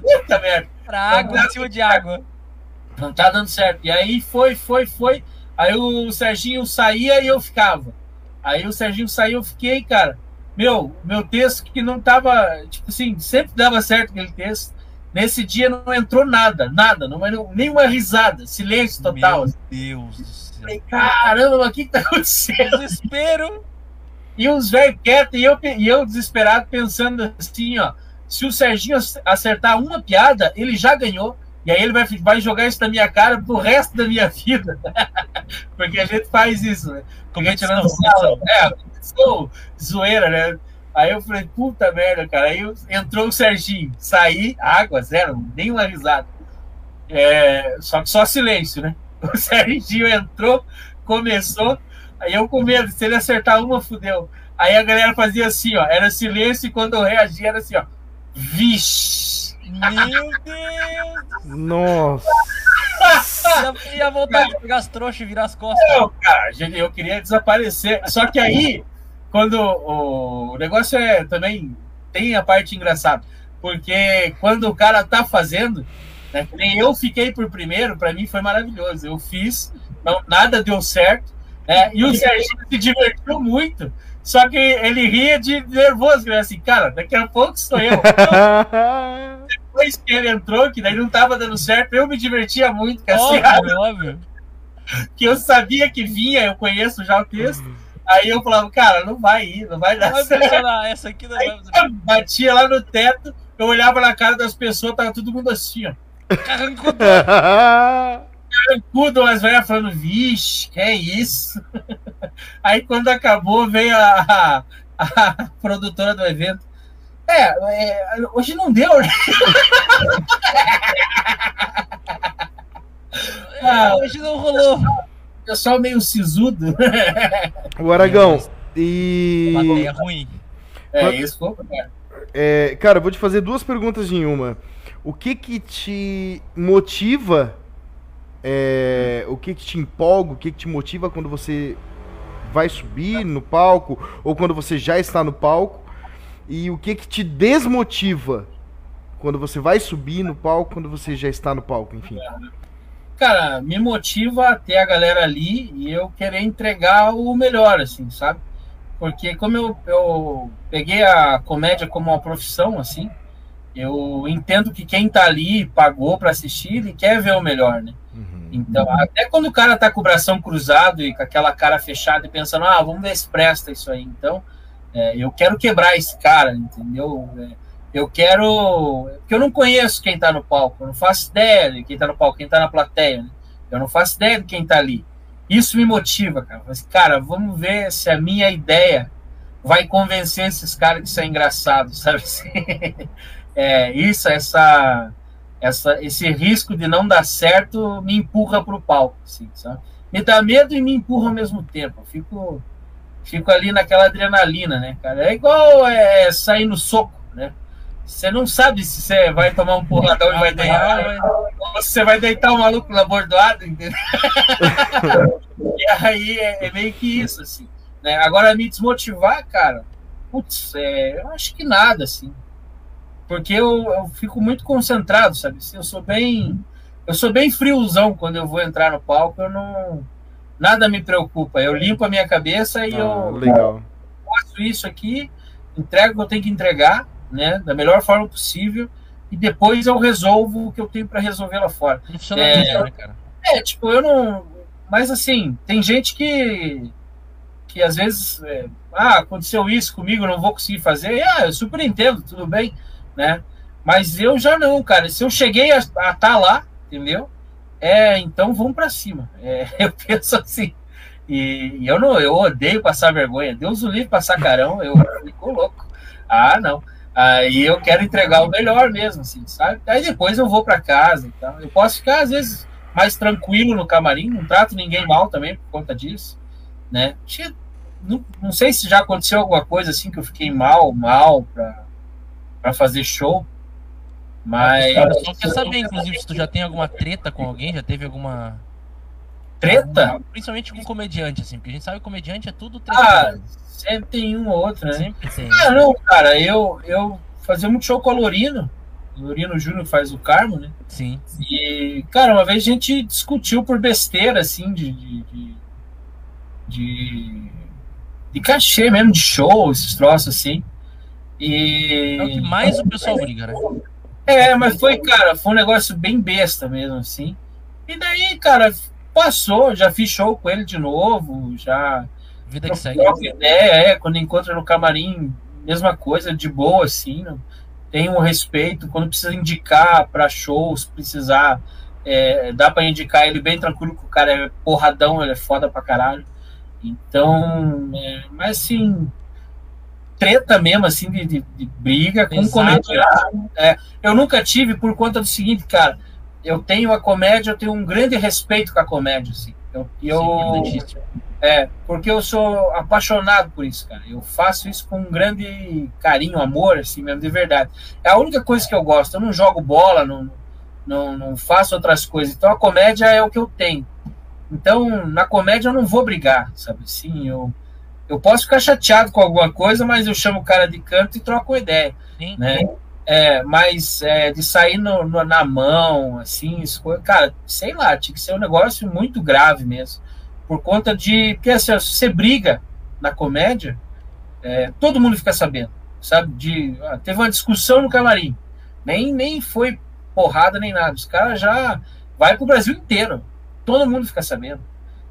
Speaker 3: Puta merda
Speaker 2: Pra água de água.
Speaker 3: não tá dando certo. E aí foi, foi, foi. Aí o Serginho saía e eu ficava. Aí o Serginho saiu, eu fiquei, cara. Meu, meu texto que não tava, tipo assim, sempre dava certo aquele texto. Nesse dia não entrou nada, nada, não nenhuma risada, silêncio total.
Speaker 2: Meu Deus do céu.
Speaker 3: Falei, caramba, mas o que, que tá acontecendo?
Speaker 2: Desespero.
Speaker 3: E uns velhos quietos, e eu, e eu desesperado, pensando assim, ó. Se o Serginho acertar uma piada, ele já ganhou. E aí ele vai, vai jogar isso na minha cara pro resto da minha vida. Porque a gente faz isso, né? Porque
Speaker 2: Competição,
Speaker 3: sabe. É, competição, zoeira, né? Aí eu falei, puta merda, cara. Aí entrou o Serginho, saí, água, zero, nenhuma risada. É, só que só silêncio, né? O Serginho entrou, começou, aí eu com medo, se ele acertar uma, fudeu. Aí a galera fazia assim, ó, era silêncio e quando eu reagia era assim, ó, vixe.
Speaker 2: Meu Deus.
Speaker 1: Nossa.
Speaker 2: Ia, ia voltar a pegar as trouxas e virar as costas.
Speaker 3: Não, cara, eu queria desaparecer. Só que aí, quando o, negócio é também tem a parte engraçada, porque quando o cara tá fazendo, né, nem eu fiquei por primeiro, para mim foi maravilhoso. Eu fiz, não, nada deu certo, né? E o Serginho se divertiu muito. Só que ele ria de nervoso, né? assim, cara, daqui a pouco sou eu. Depois que ele entrou, que daí não tava dando certo, eu me divertia muito, que assim,
Speaker 2: Óbvio, óbvio.
Speaker 3: que eu sabia que vinha, eu conheço já o texto. Aí eu falava, cara, não vai ir, não vai
Speaker 2: Não
Speaker 3: dar
Speaker 2: vai
Speaker 3: certo.
Speaker 2: funcionar. Essa aqui não vai
Speaker 3: Aí
Speaker 2: funcionar.
Speaker 3: batia lá no teto, eu olhava na cara das pessoas, tava todo mundo assim, ó.
Speaker 2: Carrancudo.
Speaker 3: Tudo as velhas falando, vixe, que é isso? Aí quando acabou, veio a, a, a produtora do evento. É, é, hoje não deu, né? Ah.
Speaker 2: Hoje não rolou.
Speaker 3: Pessoal meio sisudo.
Speaker 1: o Aragão, e.
Speaker 2: Plateia ruim.
Speaker 3: É, isso foi, cara.
Speaker 1: É, cara, eu vou te fazer duas perguntas em uma. O que que te motiva? é, o que que te empolga? O que que te motiva quando você vai subir no palco ou quando você já está no palco? E o que que te desmotiva quando você vai subir no palco, quando você já está no palco, enfim?
Speaker 3: cara, me motiva ter a galera ali e eu querer entregar o melhor, assim, sabe? Porque como eu, eu peguei a comédia como uma profissão, assim, eu entendo que quem tá ali pagou para assistir, ele quer ver o melhor, né?
Speaker 1: Uhum.
Speaker 3: Então, até quando o cara tá com o bração cruzado e com aquela cara fechada e pensando, ah, vamos ver se presta isso aí. Então, é, eu quero quebrar esse cara, entendeu? É, eu quero. Porque eu não conheço quem tá no palco, eu não faço ideia de quem tá no palco, quem tá na plateia, né? Eu não faço ideia de quem tá ali. Isso me motiva, cara. Mas, cara, vamos ver se a minha ideia vai convencer esses caras que são engraçados, sabe? É, isso, essa, essa, esse risco de não dar certo me empurra pro palco, assim, sabe? Me dá medo e me empurra ao mesmo tempo. Eu fico, fico ali naquela adrenalina, né, cara? É igual é, sair no soco, né? Você não sabe se você vai tomar um porradão e vai deitar, ou se você vai deitar um maluco na bordoada, entendeu? e aí é, é meio que isso, assim. Né? Agora, me desmotivar, cara, putz, é, eu acho que nada, assim. Porque eu, eu fico muito concentrado, sabe? Eu sou bem. Eu sou bem friozão quando eu vou entrar no palco, eu não. Nada me preocupa. Eu limpo a minha cabeça e
Speaker 1: Ah,
Speaker 3: eu
Speaker 1: legal.
Speaker 3: faço isso aqui, entrego o que eu tenho que entregar, né? Da melhor forma possível. E depois eu resolvo o que eu tenho para resolver lá fora.
Speaker 2: Profissionalismo, né, cara?
Speaker 3: É, tipo, eu não. Mas assim, tem gente que. que às vezes. é, ah, aconteceu isso comigo, eu não vou conseguir fazer. Ah, eu super entendo, tudo bem, né? Mas eu já não, cara. Se eu cheguei a estar lá, entendeu? É, então vamos para cima. É, eu penso assim. E, e eu não, eu odeio passar vergonha. Deus o livre passar carão, eu fico louco. Ah, não. Aí eu quero entregar o melhor mesmo, assim, sabe? Aí depois eu vou para casa e tal. Eu posso ficar, às vezes, mais tranquilo no camarim, não trato ninguém mal também por conta disso, né? Não, não sei se já aconteceu alguma coisa assim que eu fiquei mal, mal pra, pra fazer show, mas
Speaker 2: O pessoal quer saber, inclusive, se tu já tem alguma treta com alguém, já teve alguma.
Speaker 3: treta?
Speaker 2: Principalmente com comediante, assim, porque a gente sabe que comediante é tudo
Speaker 3: Ah,
Speaker 2: treta.
Speaker 3: sempre tem um ou outro, né?
Speaker 2: Sempre tem.
Speaker 3: Ah, não, cara, eu, eu fazia muito show com a Lorino, Lorino Júnior faz o Carmo, né?
Speaker 2: Sim.
Speaker 3: E, cara, uma vez a gente discutiu por besteira, assim, de. de, de, de, de cachê mesmo, de show, esses troços, assim. E.
Speaker 2: É o que mais o pessoal briga, né?
Speaker 3: É, mas foi, cara, foi um negócio bem besta mesmo, assim. E daí, cara, passou, já fiz show com ele de novo, já.
Speaker 2: Vida que segue.
Speaker 3: Ideia, é, quando encontra no camarim, mesma coisa, de boa, assim, não- tem um respeito, quando precisa indicar para shows, precisar, é, dá para indicar ele bem tranquilo, que o cara é porradão, ele é foda pra caralho. Então, é, mas assim, treta mesmo, assim, de, de- de briga com
Speaker 2: Exato.
Speaker 3: comediante. É, eu nunca tive por conta do seguinte, cara, eu tenho a comédia, eu tenho um grande respeito com a comédia, assim. Eu,
Speaker 2: Sim,
Speaker 3: eu,
Speaker 2: importantíssimo.
Speaker 3: é, porque eu sou apaixonado por isso, cara. Eu faço isso com um grande carinho, amor, assim mesmo, de verdade. É a única coisa que eu gosto. Eu não jogo bola, não, não, não faço outras coisas. Então a comédia é o que eu tenho. Então, na comédia eu não vou brigar, sabe? Assim, eu, eu posso ficar chateado com alguma coisa, mas eu chamo o cara de canto e troco uma ideia
Speaker 2: Sim.
Speaker 3: né? É, mas é, de sair no- no- na mão, assim, isso, cara, sei lá, tinha que ser um negócio muito grave mesmo. Por conta de. Porque assim, se você briga na comédia, é, todo mundo fica sabendo, sabe? De, ah, teve uma discussão no camarim, nem, nem foi porrada nem nada. Os caras já. Vai pro Brasil inteiro, todo mundo fica sabendo.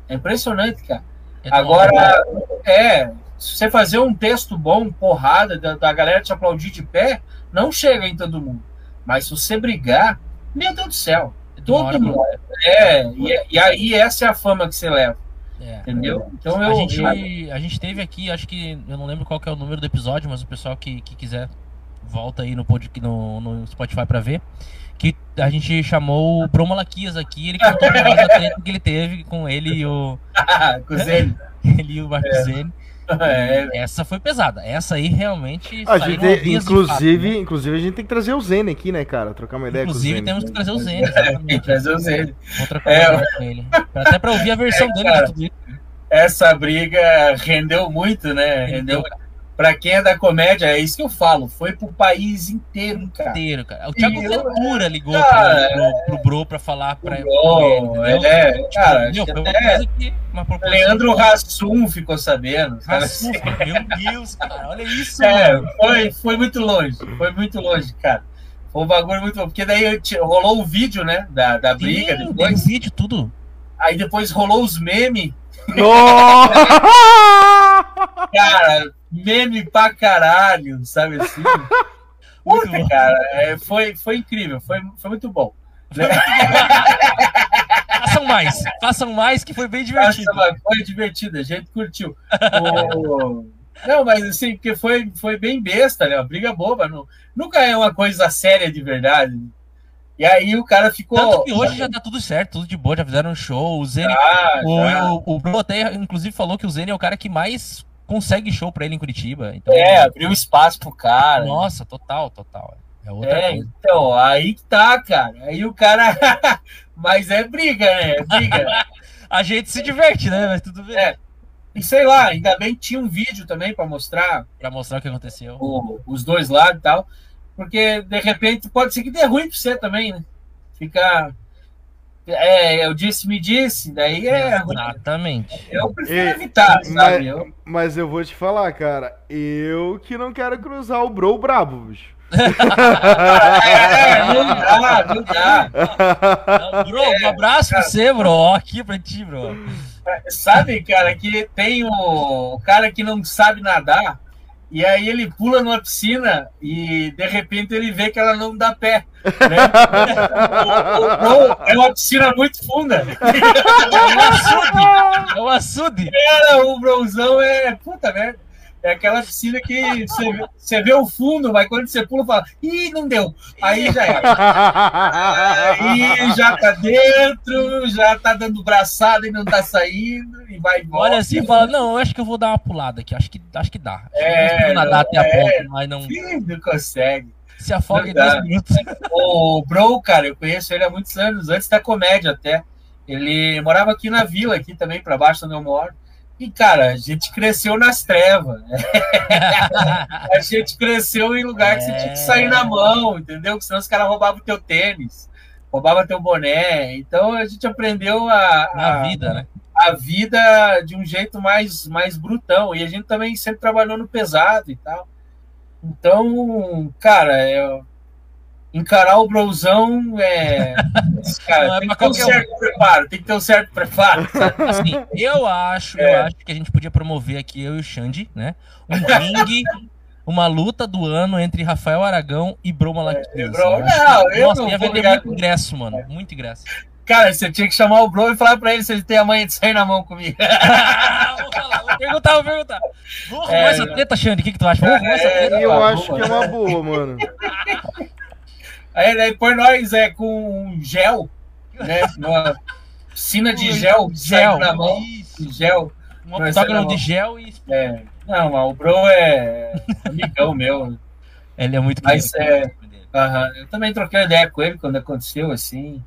Speaker 3: É impressionante, cara.
Speaker 2: É
Speaker 3: Agora, é, se você fazer um texto bom, porrada, da, da galera te aplaudir de pé, não chega em todo mundo. Mas se você brigar, meu Deus do céu,
Speaker 2: Demora
Speaker 3: todo mundo. É, e, e aí essa é a fama que você leva,
Speaker 2: É.
Speaker 3: entendeu? Então
Speaker 2: A
Speaker 3: eu.
Speaker 2: gente, a gente teve aqui, acho que eu não lembro qual que é o número do episódio, mas o pessoal que, que quiser volta aí no, no, no Spotify pra ver. Que a gente chamou o Bro Malaquias aqui, ele contou pra nós a treta que ele teve com ele e o,
Speaker 3: com os ele.
Speaker 2: ele e o Marcos Zene.
Speaker 3: É,
Speaker 2: Essa foi pesada. Essa aí realmente.
Speaker 1: A gente, inclusive,
Speaker 2: fato, né?
Speaker 1: inclusive, a gente tem que trazer o Zene aqui, né, cara? Trocar uma ideia
Speaker 2: Inclusive,
Speaker 1: com o Zene.
Speaker 2: temos que trazer o Zene. exatamente.
Speaker 3: trazer os ele.
Speaker 2: Vou trocar
Speaker 3: É,
Speaker 2: uma ideia com ele. Até pra ouvir a versão
Speaker 3: É,
Speaker 2: dele
Speaker 3: cara.
Speaker 2: de tudo isso.
Speaker 3: Essa briga rendeu muito, né? Rendeu. Pra quem é da comédia, é isso que eu falo. Foi pro país inteiro, cara.
Speaker 2: inteiro, cara. O Thiago
Speaker 3: eu-
Speaker 2: Ventura ligou
Speaker 3: Cara,
Speaker 2: pro, pro, pro Bro pra falar pra pra ele, entendeu?
Speaker 3: é,
Speaker 2: Tipo,
Speaker 3: cara,
Speaker 2: meu,
Speaker 3: acho que
Speaker 2: foi uma
Speaker 3: até
Speaker 2: coisa que. Uma.
Speaker 3: Leandro Rassum ficou sabendo. sabe
Speaker 2: Rassum,
Speaker 3: assim?
Speaker 2: Meu Deus, cara, olha isso.
Speaker 3: É,
Speaker 2: mano.
Speaker 3: foi, foi muito longe. Foi muito longe, cara. Foi um bagulho muito bom. Porque daí rolou o vídeo, né? Da, da briga
Speaker 2: Sim,
Speaker 3: depois.
Speaker 2: tem vídeo, tudo.
Speaker 3: Aí depois rolou os memes.
Speaker 1: Nossa!
Speaker 3: Cara, meme pra caralho, sabe assim?
Speaker 2: Muito bom.
Speaker 3: cara, é, foi, foi incrível. Foi, foi muito bom.
Speaker 2: Façam mais, façam mais, que foi bem divertido.
Speaker 3: mas foi divertido, a gente curtiu. O- Não, mas assim, porque foi, foi bem besta, né? Uma briga boba. Não, nunca é uma coisa séria de verdade. E aí o cara ficou.
Speaker 2: Tanto que hoje já tá tudo certo, tudo de boa, já fizeram um show. O Zene,
Speaker 3: Ah, já.
Speaker 2: o, o, o inclusive, falou que o Zene é o cara que mais consegue show pra ele em Curitiba. Então,
Speaker 3: É, abriu espaço pro cara.
Speaker 2: nossa, total, total. É outra
Speaker 3: É,
Speaker 2: coisa.
Speaker 3: então, aí que tá, cara. Aí o cara. Mas é briga, né? É briga.
Speaker 2: A gente se diverte, né? Mas tudo bem.
Speaker 3: É. E sei lá, ainda bem que tinha um vídeo também para mostrar
Speaker 2: Pra mostrar o que aconteceu.
Speaker 3: o- os dois lados e tal. Porque de repente pode ser que dê ruim pra você também, né? Fica. É, eu disse, me disse, daí é.
Speaker 2: Exatamente.
Speaker 3: Eu prefiro
Speaker 1: E-
Speaker 3: evitar,
Speaker 1: Mas,
Speaker 3: sabe? Eu,
Speaker 1: mas eu vou te falar, cara. Eu que não quero cruzar o bro brabo, bicho.
Speaker 3: é, não dá, não dá.
Speaker 2: Bro, um abraço pra você, bro. Aqui pra ti, bro.
Speaker 3: Sabe, cara, que tem o, o cara que não sabe nadar, e aí ele pula numa piscina e de repente ele vê que ela não dá pé. Né? É uma piscina muito funda.
Speaker 2: É o açude.
Speaker 3: Cara, o brozão é. Puta merda. É aquela piscina que você vê, você vê o fundo, mas quando você pula, fala, ih, não deu. Aí já era. Aí já tá dentro, já tá dando braçada e não tá saindo, e vai embora.
Speaker 2: Olha assim e fala, não, eu acho que eu vou dar uma pulada aqui. Acho que, acho que dá. Acho que
Speaker 3: É,
Speaker 2: consigo nadar
Speaker 3: não,
Speaker 2: até a
Speaker 3: é.
Speaker 2: ponta, mas não
Speaker 3: Ih, não consegue.
Speaker 2: se afoga em
Speaker 3: não dá.
Speaker 2: dois minutos.
Speaker 3: O Bro, cara, eu conheço ele há muitos anos, antes da comédia até. Ele morava aqui na vila, aqui também, pra baixo onde eu moro. E, cara, a gente cresceu nas trevas. A gente cresceu em lugar que você tinha que sair na mão, entendeu? Que senão os caras roubavam teu tênis, roubavam teu boné. Então a gente aprendeu a,
Speaker 2: Na
Speaker 3: a,
Speaker 2: vida, né?
Speaker 3: a vida de um jeito mais, mais brutão. E a gente também sempre trabalhou no pesado e tal. Então, cara, eu- encarar o brozão é. Cara,
Speaker 2: Não é
Speaker 3: tem
Speaker 2: pra
Speaker 3: que ter um
Speaker 2: qualquer um.
Speaker 3: certo preparo, tem que ter um certo preparo.
Speaker 2: Assim, eu acho,
Speaker 3: É.
Speaker 2: eu acho que a gente podia promover aqui, eu e o Xande, né? Um ringue, uma luta do ano entre Rafael Aragão e Bro Malaquias.
Speaker 3: É, Bro,
Speaker 2: Eu acho
Speaker 3: não, eu
Speaker 2: Nossa,
Speaker 3: não
Speaker 2: ia
Speaker 3: vou
Speaker 2: vender muito ingresso, mano. Muito ingresso.
Speaker 3: Cara, você tinha que chamar o Bro e falar pra ele se ele tem a manha de sair na mão comigo.
Speaker 2: vou falar, vou perguntar, vou perguntar. Vou arrumar
Speaker 3: É,
Speaker 2: essa treta, Xande. O que, que tu acha? Vamos arrumar essa
Speaker 3: É,
Speaker 2: treta.
Speaker 1: eu acho
Speaker 3: boa.
Speaker 1: que é uma boa, mano.
Speaker 3: Aí, aí por nós é com gel, né? Uma piscina de gel,
Speaker 2: Gel.
Speaker 3: na mão,
Speaker 2: Isso.
Speaker 3: gel.
Speaker 2: Um
Speaker 3: na
Speaker 2: de gel e.
Speaker 3: É, não, mas o Bro é amigão meu.
Speaker 2: Ele é muito
Speaker 3: Mas,
Speaker 2: querido.
Speaker 3: Aham, Eu também troquei ideia com ele quando aconteceu assim.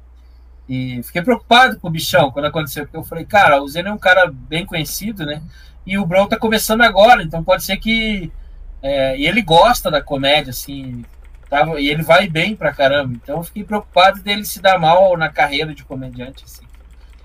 Speaker 3: E fiquei preocupado com o bichão quando aconteceu, porque eu falei, cara, o Zeno é um cara bem conhecido, né? E o Bro tá começando agora, então pode ser que. é, e ele gosta da comédia, assim. Tava, e ele vai bem pra caramba. Então eu fiquei preocupado dele se dar mal na carreira de comediante, assim.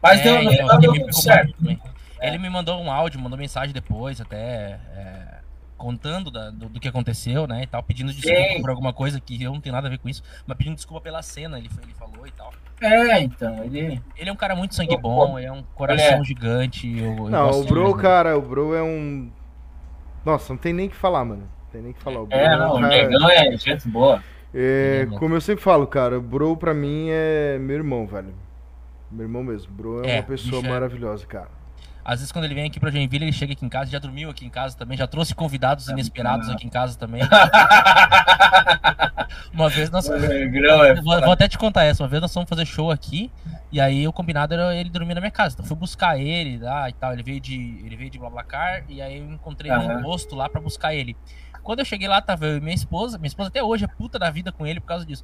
Speaker 3: Mas
Speaker 2: É,
Speaker 3: deu, no final deu
Speaker 2: me
Speaker 3: tudo certo.
Speaker 2: também.
Speaker 3: É.
Speaker 2: Ele me mandou um áudio, mandou mensagem depois, até é, contando da- do, do que aconteceu, né? E tal, pedindo desculpa
Speaker 3: Sim.
Speaker 2: por alguma coisa que eu não tenho nada a ver com isso, mas pedindo desculpa pela cena, ele, ele falou e tal.
Speaker 3: É, então, ele.
Speaker 2: Ele é um cara muito sangue bom, é um coração
Speaker 3: é.
Speaker 2: gigante. Eu, eu
Speaker 1: Não,
Speaker 2: gosto
Speaker 1: o Bro, cara, o Bro é um. Nossa, não tem nem o que falar, mano. Não tem nem que falar. O Bro
Speaker 3: É,
Speaker 1: um
Speaker 3: não, o
Speaker 1: cara-
Speaker 3: negão é gente boa.
Speaker 1: É,
Speaker 2: é
Speaker 1: como eu sempre falo, cara, o Bro pra mim é meu irmão, velho. Meu irmão mesmo. Bro é,
Speaker 2: É,
Speaker 1: uma pessoa
Speaker 2: bicho, é-
Speaker 1: maravilhosa, cara.
Speaker 2: Às vezes quando ele vem aqui pra Joinville, ele chega aqui em casa, já dormiu aqui em casa também, já trouxe convidados inesperados aqui em casa também. Uma vez nós.
Speaker 3: É
Speaker 2: Vou, vou até te contar essa. Uma vez nós fomos fazer show aqui. E aí o combinado era ele dormir na minha casa. Então eu fui buscar ele lá e tal. Ele veio de. Ele veio de Blablacar. E aí eu encontrei
Speaker 3: Aham.
Speaker 2: um posto lá pra buscar ele. Quando eu cheguei lá, tava eu e minha esposa. Minha esposa até hoje é puta da vida com ele por causa disso.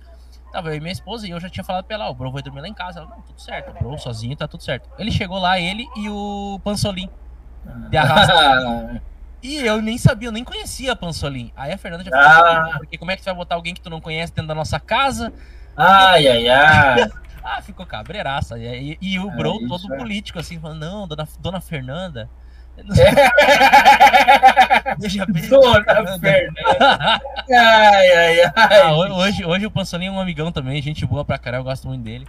Speaker 2: Tava eu e minha esposa e eu já tinha falado pra ela, o Bro vai dormir lá em casa. Ela, não, tudo certo, o Bro sozinho tá tudo certo. Ele chegou lá, ele e o Pansolim. De arrasta. E eu nem sabia, eu nem conhecia a Pansolim. Aí a Fernanda já falou,
Speaker 3: Ah.
Speaker 2: porque como é que tu vai botar alguém que tu não conhece dentro da nossa casa?
Speaker 3: Ai, ai, ai.
Speaker 2: Ah, ficou cabreiraça. E, aí- e o Bro
Speaker 3: isso
Speaker 2: todo
Speaker 3: é.
Speaker 2: político, assim, falando, não, dona, dona Fernanda. Veja bem.
Speaker 3: Dona Fernanda. Ai, ai, ai.
Speaker 2: Ah, ho- hoje, hoje o Pansolim é um amigão também, gente boa pra caralho, eu gosto muito dele.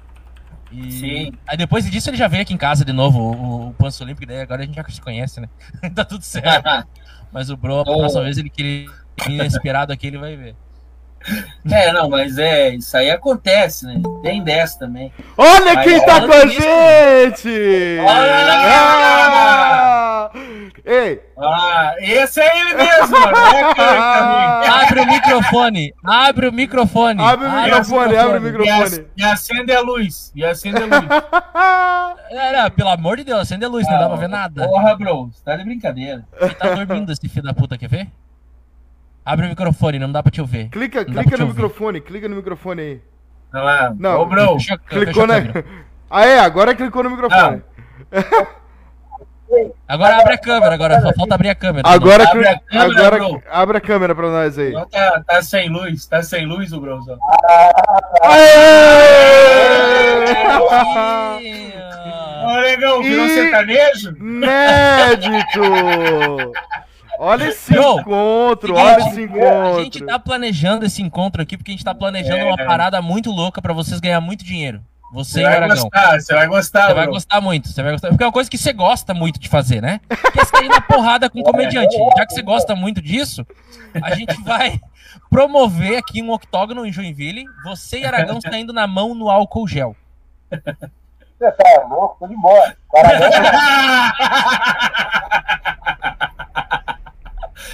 Speaker 2: E
Speaker 3: Sim.
Speaker 2: aí depois disso ele já veio aqui em casa de novo, o, o Pansolim, porque daí agora a gente já se conhece, né? tá tudo certo. Mas o Bro, a
Speaker 3: Oh.
Speaker 2: próxima vez ele que ele inesperado aqui, ele vai ver.
Speaker 3: É, não, mas é, isso aí acontece, né? Tem dessa também.
Speaker 1: Olha
Speaker 3: Mas
Speaker 1: quem tá
Speaker 2: olha
Speaker 1: com a
Speaker 2: isso.
Speaker 1: gente!
Speaker 3: Olha!
Speaker 1: Ah! Ei,
Speaker 3: Ah, esse é ele mesmo, pra
Speaker 2: Abre o microfone! Abre o microfone!
Speaker 1: abre o microfone, abre o microfone.
Speaker 3: e acende a luz. E acende a luz.
Speaker 2: É, não, pelo amor de Deus, acende a luz, não dá pra ver nada.
Speaker 3: Porra, bro. Você tá de brincadeira.
Speaker 2: Ele tá dormindo esse filho da puta, quer ver? Abre o microfone, não dá pra te ouvir.
Speaker 1: Clica,
Speaker 2: Não
Speaker 1: clica no microfone, clica no microfone aí.
Speaker 3: Olha lá.
Speaker 1: Não,
Speaker 3: Ô, bro.
Speaker 1: Clicou
Speaker 2: fecha a
Speaker 1: na. Ah, é, agora clicou no microfone.
Speaker 2: Agora abre a câmera, agora só falta abrir a câmera.
Speaker 1: Agora,
Speaker 3: Abre a câmera,
Speaker 1: agora
Speaker 3: bro.
Speaker 1: abre a câmera pra nós aí.
Speaker 3: Tá, tá sem luz, tá sem luz o Brozão. Ô, legal, virou
Speaker 1: E-
Speaker 3: sertanejo?
Speaker 1: Inédito! Olha esse encontro,
Speaker 2: seguinte,
Speaker 1: olha esse
Speaker 2: A gente
Speaker 1: encontro.
Speaker 2: tá planejando esse encontro aqui porque a gente tá planejando
Speaker 3: É.
Speaker 2: uma parada muito louca pra vocês ganhar muito dinheiro. Você
Speaker 3: Você
Speaker 2: e
Speaker 3: vai
Speaker 2: Aragão.
Speaker 3: gostar, você vai gostar,
Speaker 2: Você vai
Speaker 3: bro.
Speaker 2: gostar muito, você vai gostar. Porque é uma coisa que você gosta muito de fazer, né? Que é sair na porrada com comediante. Já que você gosta muito disso, a gente vai promover aqui um octógono em Joinville. Você e Aragão saindo na mão no álcool gel.
Speaker 5: Você tá louco? Tô de boa. Parabéns.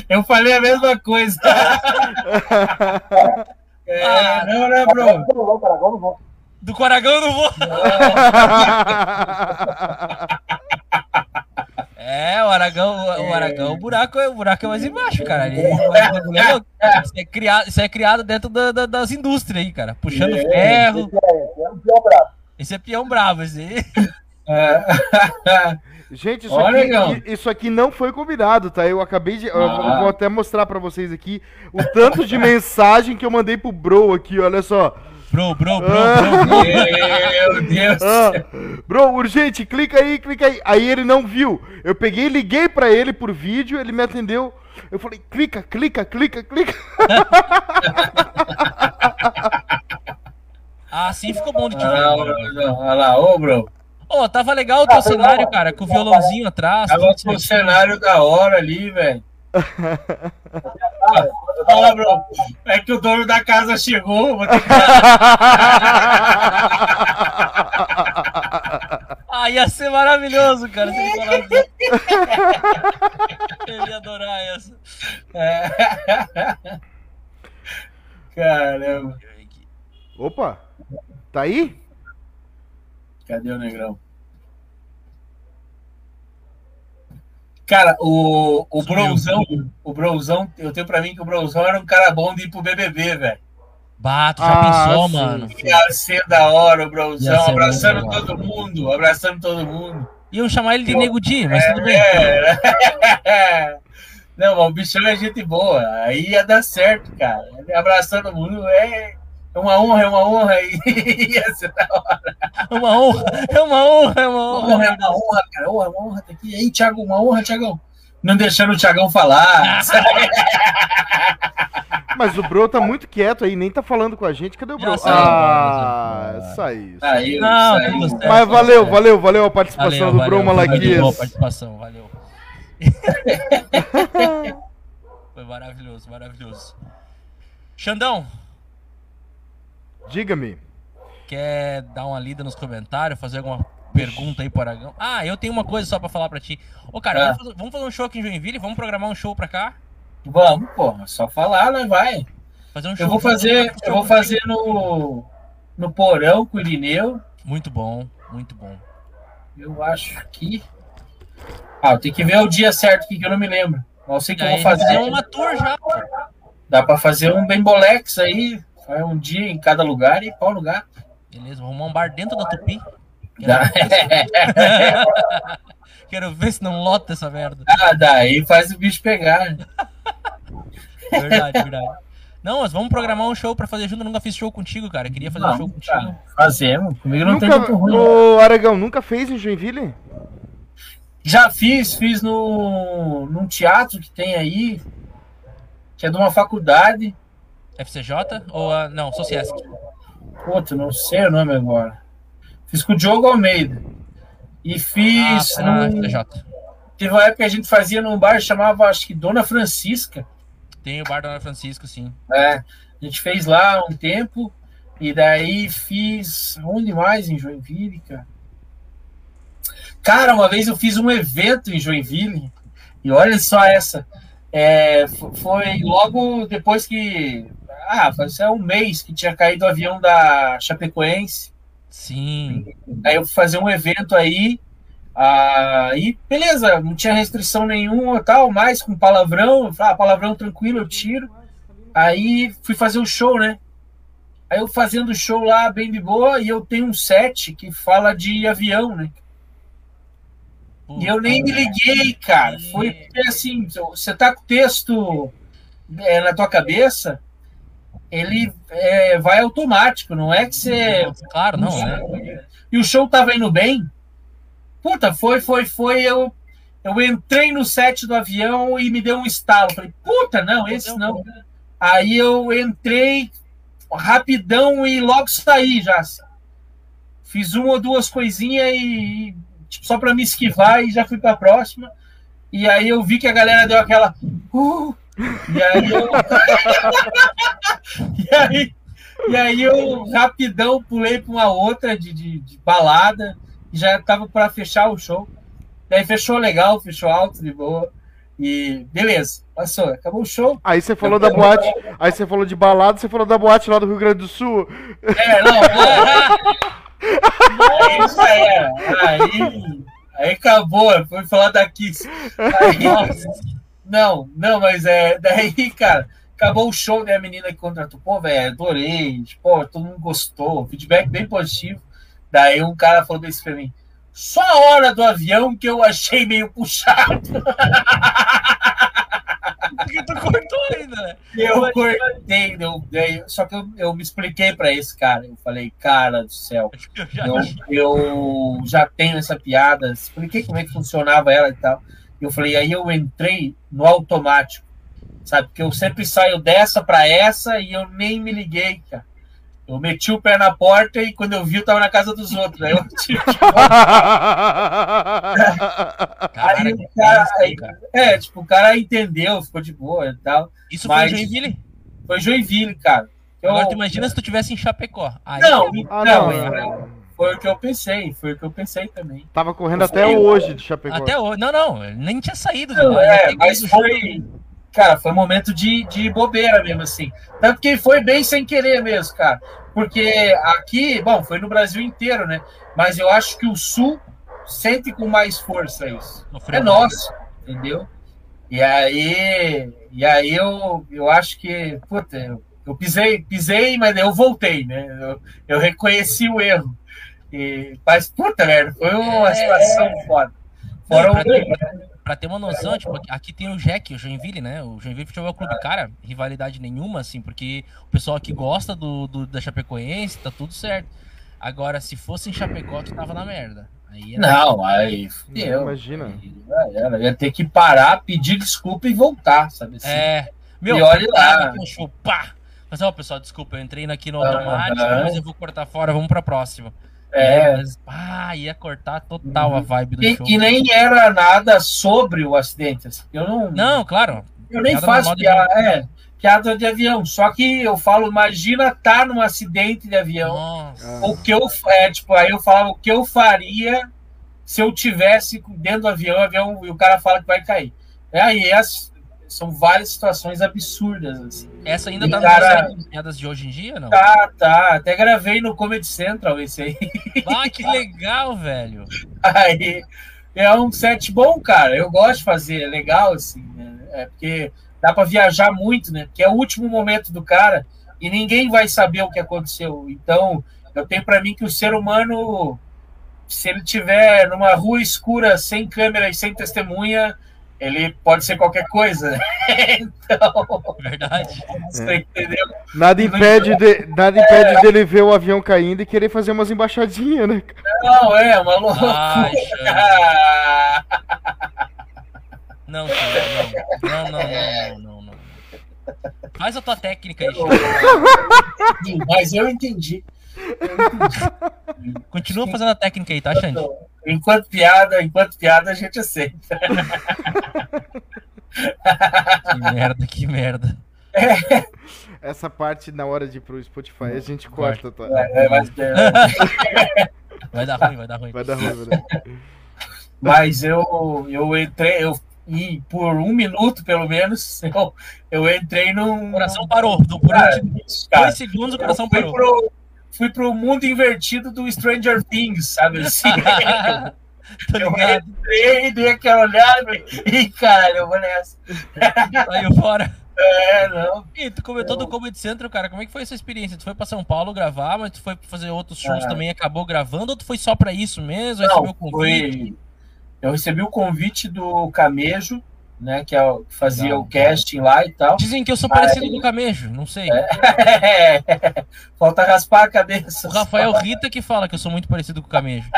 Speaker 3: Eu falei a mesma coisa. É,
Speaker 2: Ah.
Speaker 3: não, né, bro?
Speaker 5: Não vou, vamos, vamos.
Speaker 2: Do Coragão eu não vou. É, o Aragão, o, o Aragão, o buraco, é- o buraco é mais embaixo, cara. Ele- é louco. isso, é criado, isso é criado dentro da- da- das indústrias aí, cara. Puxando ferro.
Speaker 5: Esse é, esse é um peão bravo.
Speaker 2: Esse é peão bravo, esse aí.
Speaker 3: É.
Speaker 1: Gente, isso
Speaker 3: Olha,
Speaker 1: aqui,
Speaker 3: legal.
Speaker 1: isso aqui não foi combinado, tá? Eu acabei de. eu vou-
Speaker 3: Ah.
Speaker 1: vou até mostrar pra vocês aqui o tanto de mensagem que eu mandei pro Bro aqui, olha só.
Speaker 2: Bro, bro, bro, bro, bro.
Speaker 3: Meu Deus.
Speaker 1: Ah, bro, urgente, clica aí, clica aí. Aí ele não viu. Eu peguei, liguei pra ele por vídeo, ele me atendeu. Eu falei, clica, clica, clica, clica.
Speaker 2: Ah, assim ficou bom de te ver.
Speaker 3: Ah,
Speaker 2: agora.
Speaker 3: não, Olha lá, ô, bro.
Speaker 2: Ô, tava legal o teu cenário, cara, com o violãozinho atrás.
Speaker 3: Tava com o cenário da hora ali, velho. Fala, bro. É que o dono da casa chegou. Vou ter que...
Speaker 2: Ah, ia ser maravilhoso, cara, se ele falasse. Eu ia adorar essa.
Speaker 3: É. Caramba.
Speaker 1: Opa, tá aí?
Speaker 3: Cadê o negrão? Cara, o, o. Bronzão, o Bronzão, eu tenho pra mim que o Bronzão era um cara bom de ir pro BBB, velho.
Speaker 2: Bato, já
Speaker 1: Ah,
Speaker 2: pensou,
Speaker 1: sim,
Speaker 2: mano?
Speaker 1: sim.
Speaker 3: Ia ser da hora o Bronzão, abraçando
Speaker 2: legal.
Speaker 3: todo mundo, abraçando todo mundo.
Speaker 2: Iam chamar ele de Nego Di, mas tudo bem.
Speaker 3: É. Não, mas o bichão é gente boa. Aí ia dar certo, cara. Abraçando o mundo é é uma honra, é uma honra. E ia ser da hora.
Speaker 2: É uma honra, é uma honra, é uma
Speaker 3: Honra,
Speaker 2: honra.
Speaker 3: é uma honra, cara. Honra, uma honra. Tá aqui. Aí, Thiago, uma honra, Thiagão. Não deixando o Thiagão falar.
Speaker 1: Mas o Bro tá muito quieto aí, nem tá falando com a gente. Cadê o Bro?
Speaker 2: saiu,
Speaker 1: Ah,
Speaker 2: saiu.
Speaker 1: saiu.
Speaker 3: Saiu,
Speaker 2: Não,
Speaker 3: saiu.
Speaker 2: certo.
Speaker 1: Mas valeu, valeu, valeu a participação
Speaker 2: Valeu,
Speaker 1: do Bro
Speaker 2: valeu, foi muito boa a
Speaker 1: Malaquias.
Speaker 2: participação, valeu. Foi maravilhoso, maravilhoso. Xandão,
Speaker 1: Diga-me.
Speaker 2: quer dar uma lida nos comentários, fazer alguma pergunta aí pro Aragão? Ah, eu tenho uma coisa só pra falar pra ti. Ô, cara,
Speaker 3: Ah.
Speaker 2: vamos, fazer, vamos fazer um show aqui em Joinville? Vamos programar um show pra cá?
Speaker 3: Vamos, pô. Só falar, né? Vai.
Speaker 2: Fazer um show.
Speaker 3: Eu vou fazer, eu vou fazer no, no porão com o Irineu.
Speaker 2: Muito bom, muito bom.
Speaker 3: Eu acho que. Ah, eu tenho que ver o dia certo aqui que eu não me lembro. Mas eu sei que eu vou fazer.
Speaker 2: fazer uma tour já. pô.
Speaker 3: Dá pra fazer um Bembolex aí. Faz um dia em cada lugar e pau no gato.
Speaker 2: Beleza, vamos arrumar um bar dentro da Tupi.
Speaker 3: Dá.
Speaker 2: Quero ver se não lota essa merda.
Speaker 3: ah, daí faz o bicho pegar.
Speaker 2: Verdade, verdade. Não, mas vamos programar um show pra fazer junto. Eu nunca fiz show contigo, cara. Queria fazer um show contigo.
Speaker 3: tá. Fazemos. Comigo não tem
Speaker 1: Nunca,
Speaker 3: muito ruim.
Speaker 1: ô Aragão, nunca fez em Joinville?
Speaker 3: Já fiz, fiz no, num teatro que tem aí, que é de uma faculdade.
Speaker 2: FCJ? Ou a. Não, Sociesc.
Speaker 3: Puta, não sei o nome agora. Fiz com o Diogo Almeida. E fiz.
Speaker 2: Ah,
Speaker 3: num-
Speaker 2: FCJ.
Speaker 3: Teve uma época que a gente fazia num bar que chamava, acho que Dona Francisca.
Speaker 2: Tem o bar da Ana Francisco, sim.
Speaker 3: É, a gente fez lá um tempo. E daí fiz. Onde mais em Joinville, cara? Cara, uma vez eu fiz um evento em Joinville. E olha só essa. É, fo- foi logo depois que. Ah, faz um mês que tinha caído o avião da Chapecoense.
Speaker 2: Sim.
Speaker 3: Aí eu fui fazer um evento aí. Aí, beleza, não tinha restrição nenhuma tal, mais com palavrão. Ah, palavrão tranquilo, eu tiro. Aí fui fazer o show, né? Aí eu fazendo o show lá, bem de boa, e eu tenho um set que fala de avião, né? E eu nem me liguei, cara. Foi assim, você tá com o texto é, na tua cabeça, ele é, vai automático, não é que você.
Speaker 2: Claro, não, né?
Speaker 3: E o show tava indo bem. Puta, foi, foi, foi. Eu, eu entrei no set do avião e me deu um estalo. Falei, puta, não, esse não. Aí eu entrei rapidão e logo saí já. Fiz uma ou duas coisinhas e tipo, só para me esquivar e já fui para a próxima. E aí eu vi que a galera deu aquela. "Uh", e aí eu. e, aí, e aí eu rapidão pulei para uma outra de, de, de balada e já tava para fechar o show. Daí fechou legal, fechou alto, de boa. E beleza, passou, acabou o show.
Speaker 1: Aí você falou da boate, aí você falou de balada, você falou da boate lá do Rio Grande do Sul.
Speaker 3: É, não, é, isso aí, aí, aí acabou, foi falar da Kiss. Aí, não, não, mas é, daí, cara, acabou o show da menina que contratou, pô, velho, adorei, pô, todo mundo gostou, feedback bem positivo. Daí um cara falou isso pra mim, só a hora do avião que eu achei meio puxado.
Speaker 2: Porque tu cortou ainda, né?
Speaker 3: Eu cortei, eu, daí, só que eu, eu me expliquei pra esse cara. Eu falei, cara do céu,
Speaker 2: Eu já
Speaker 3: eu, eu já tenho essa piada, expliquei como é que funcionava ela e tal. Eu falei, aí eu entrei no automático, sabe? Porque eu sempre saio dessa pra essa e eu nem me liguei, cara. Eu meti o pé na porta e quando eu vi, eu tava na casa dos outros. Aí eu tive que
Speaker 2: Cara,
Speaker 3: Aí o cara-
Speaker 2: tenso,
Speaker 3: aí-
Speaker 2: cara.
Speaker 3: É, tipo, o cara entendeu, ficou de boa e tal.
Speaker 2: Isso
Speaker 3: Mas-
Speaker 2: foi Joinville?
Speaker 3: Foi Joinville, cara. Eu-
Speaker 2: Agora tu imagina se tu tivesse em Chapecó. Aí,
Speaker 3: Não,
Speaker 1: Ah,
Speaker 3: não,
Speaker 1: não.
Speaker 3: é, foi o que eu pensei, foi o que eu pensei também.
Speaker 1: Tava correndo até hoje de Chapecó.
Speaker 2: Até hoje. Não, não, ele nem tinha saído.
Speaker 3: Não, é,
Speaker 2: tinha
Speaker 3: mas foi. Cara, foi um momento de, de bobeira mesmo, assim. Tanto que foi bem sem querer mesmo, cara. Porque aqui, bom, foi no Brasil inteiro, né? Mas eu acho que o Sul sente com mais força isso. É nosso, entendeu? E aí, e aí eu, eu acho que, puta, eu, eu pisei, pisei, mas eu voltei, né? Eu, eu reconheci o erro. E, mas, puta, merda, foi uma
Speaker 2: É.
Speaker 3: situação foda.
Speaker 2: Não,
Speaker 3: Foram,
Speaker 2: pra, ter, pra ter uma noção, tipo, aqui tem o Jack, o Joinville, né? O Joinville Futebol Clube, cara, rivalidade nenhuma, assim, porque o pessoal aqui gosta do, do- da Chapecoense, tá tudo certo. Agora, se fosse em Chapecó, tu tava na merda. Aí era-
Speaker 3: Não, aí
Speaker 1: Não,
Speaker 3: fudeu.
Speaker 1: imagina.
Speaker 3: Era. Ia ter que parar, pedir desculpa e voltar, sabe assim?
Speaker 2: É. Meu,
Speaker 3: E olha lá.
Speaker 2: pá! Mas, ó, pessoal, desculpa, eu entrei aqui no automático, mas eu vou cortar fora, vamos pra próxima.
Speaker 3: É.
Speaker 2: Mas, pá, ia cortar total a vibe do
Speaker 3: E,
Speaker 2: show.
Speaker 3: e nem era nada sobre o acidente. assim. Eu não,
Speaker 2: Não, claro.
Speaker 3: eu nem faço piada, é, piada de avião. Só que eu falo, imagina estar num acidente de avião.
Speaker 2: Nossa.
Speaker 3: O que eu é, tipo, aí eu falava o que eu faria se eu tivesse dentro do avião, o avião e o cara fala que vai cair. É aí as- são várias situações absurdas assim.
Speaker 2: Essa ainda
Speaker 3: E,
Speaker 2: tá
Speaker 3: cara-
Speaker 2: nas piadas de hoje em dia, não?
Speaker 3: Tá, tá. Até gravei no Comedy Central esse aí.
Speaker 2: Ah, que legal, velho.
Speaker 3: Aí é um set bom, cara. Eu gosto de fazer, é legal, assim, né? É porque dá pra viajar muito, né? Porque é o último momento do cara e ninguém vai saber o que aconteceu. Então, eu tenho pra mim que o ser humano, se ele tiver numa rua escura, sem câmera e sem testemunha, ele pode ser qualquer coisa. então,
Speaker 2: Verdade.
Speaker 3: você entendeu?
Speaker 1: Nada impede, de, nada impede dele ver o avião caindo e querer fazer umas embaixadinhas, né?
Speaker 3: Não, é uma loucura.
Speaker 2: Ai, Xande.
Speaker 3: Ah,
Speaker 2: Não, não. Não, não, não, não, não, não. Faz a tua técnica aí.
Speaker 3: Mas eu entendi.
Speaker 2: Continua fazendo a técnica aí, tá, Xande?
Speaker 3: Enquanto piada, enquanto piada, a gente aceita.
Speaker 2: Que merda, que merda.
Speaker 1: Essa parte na hora de ir pro Spotify a gente corta, tá?
Speaker 3: É, mas, é,
Speaker 2: Vai dar ruim, vai dar ruim.
Speaker 1: Vai dar ruim, vai dar ruim.
Speaker 3: mas eu, eu entrei, eu e por um minuto pelo menos, eu, eu entrei num.
Speaker 2: O coração parou. Do, por
Speaker 3: Cara,
Speaker 2: um-
Speaker 3: isso, cara.
Speaker 2: dois segundos o coração parou.
Speaker 3: pro, fui pro mundo invertido do Stranger Things, sabe assim?
Speaker 2: Tô
Speaker 3: eu entrei, dei aquela olhada e falei, ih, cara, eu vou nessa.
Speaker 2: Saiu fora.
Speaker 3: É, não.
Speaker 2: E tu comentou do Comedy Central, cara. Como é que foi essa experiência? Tu foi pra São Paulo gravar, mas tu foi fazer outros shows
Speaker 3: Ah.
Speaker 2: também e acabou gravando? Ou tu foi só pra isso mesmo?
Speaker 3: Não,
Speaker 2: Recebeu o convite?
Speaker 3: foi. Eu recebi o convite do Camejo, né? Que, é o, que fazia
Speaker 2: Legal.
Speaker 3: o casting lá e tal.
Speaker 2: Dizem que eu sou parecido com o Camejo, não sei.
Speaker 3: Falta raspar a cabeça.
Speaker 2: O Rafael Rita que fala que eu sou muito parecido com o Camejo.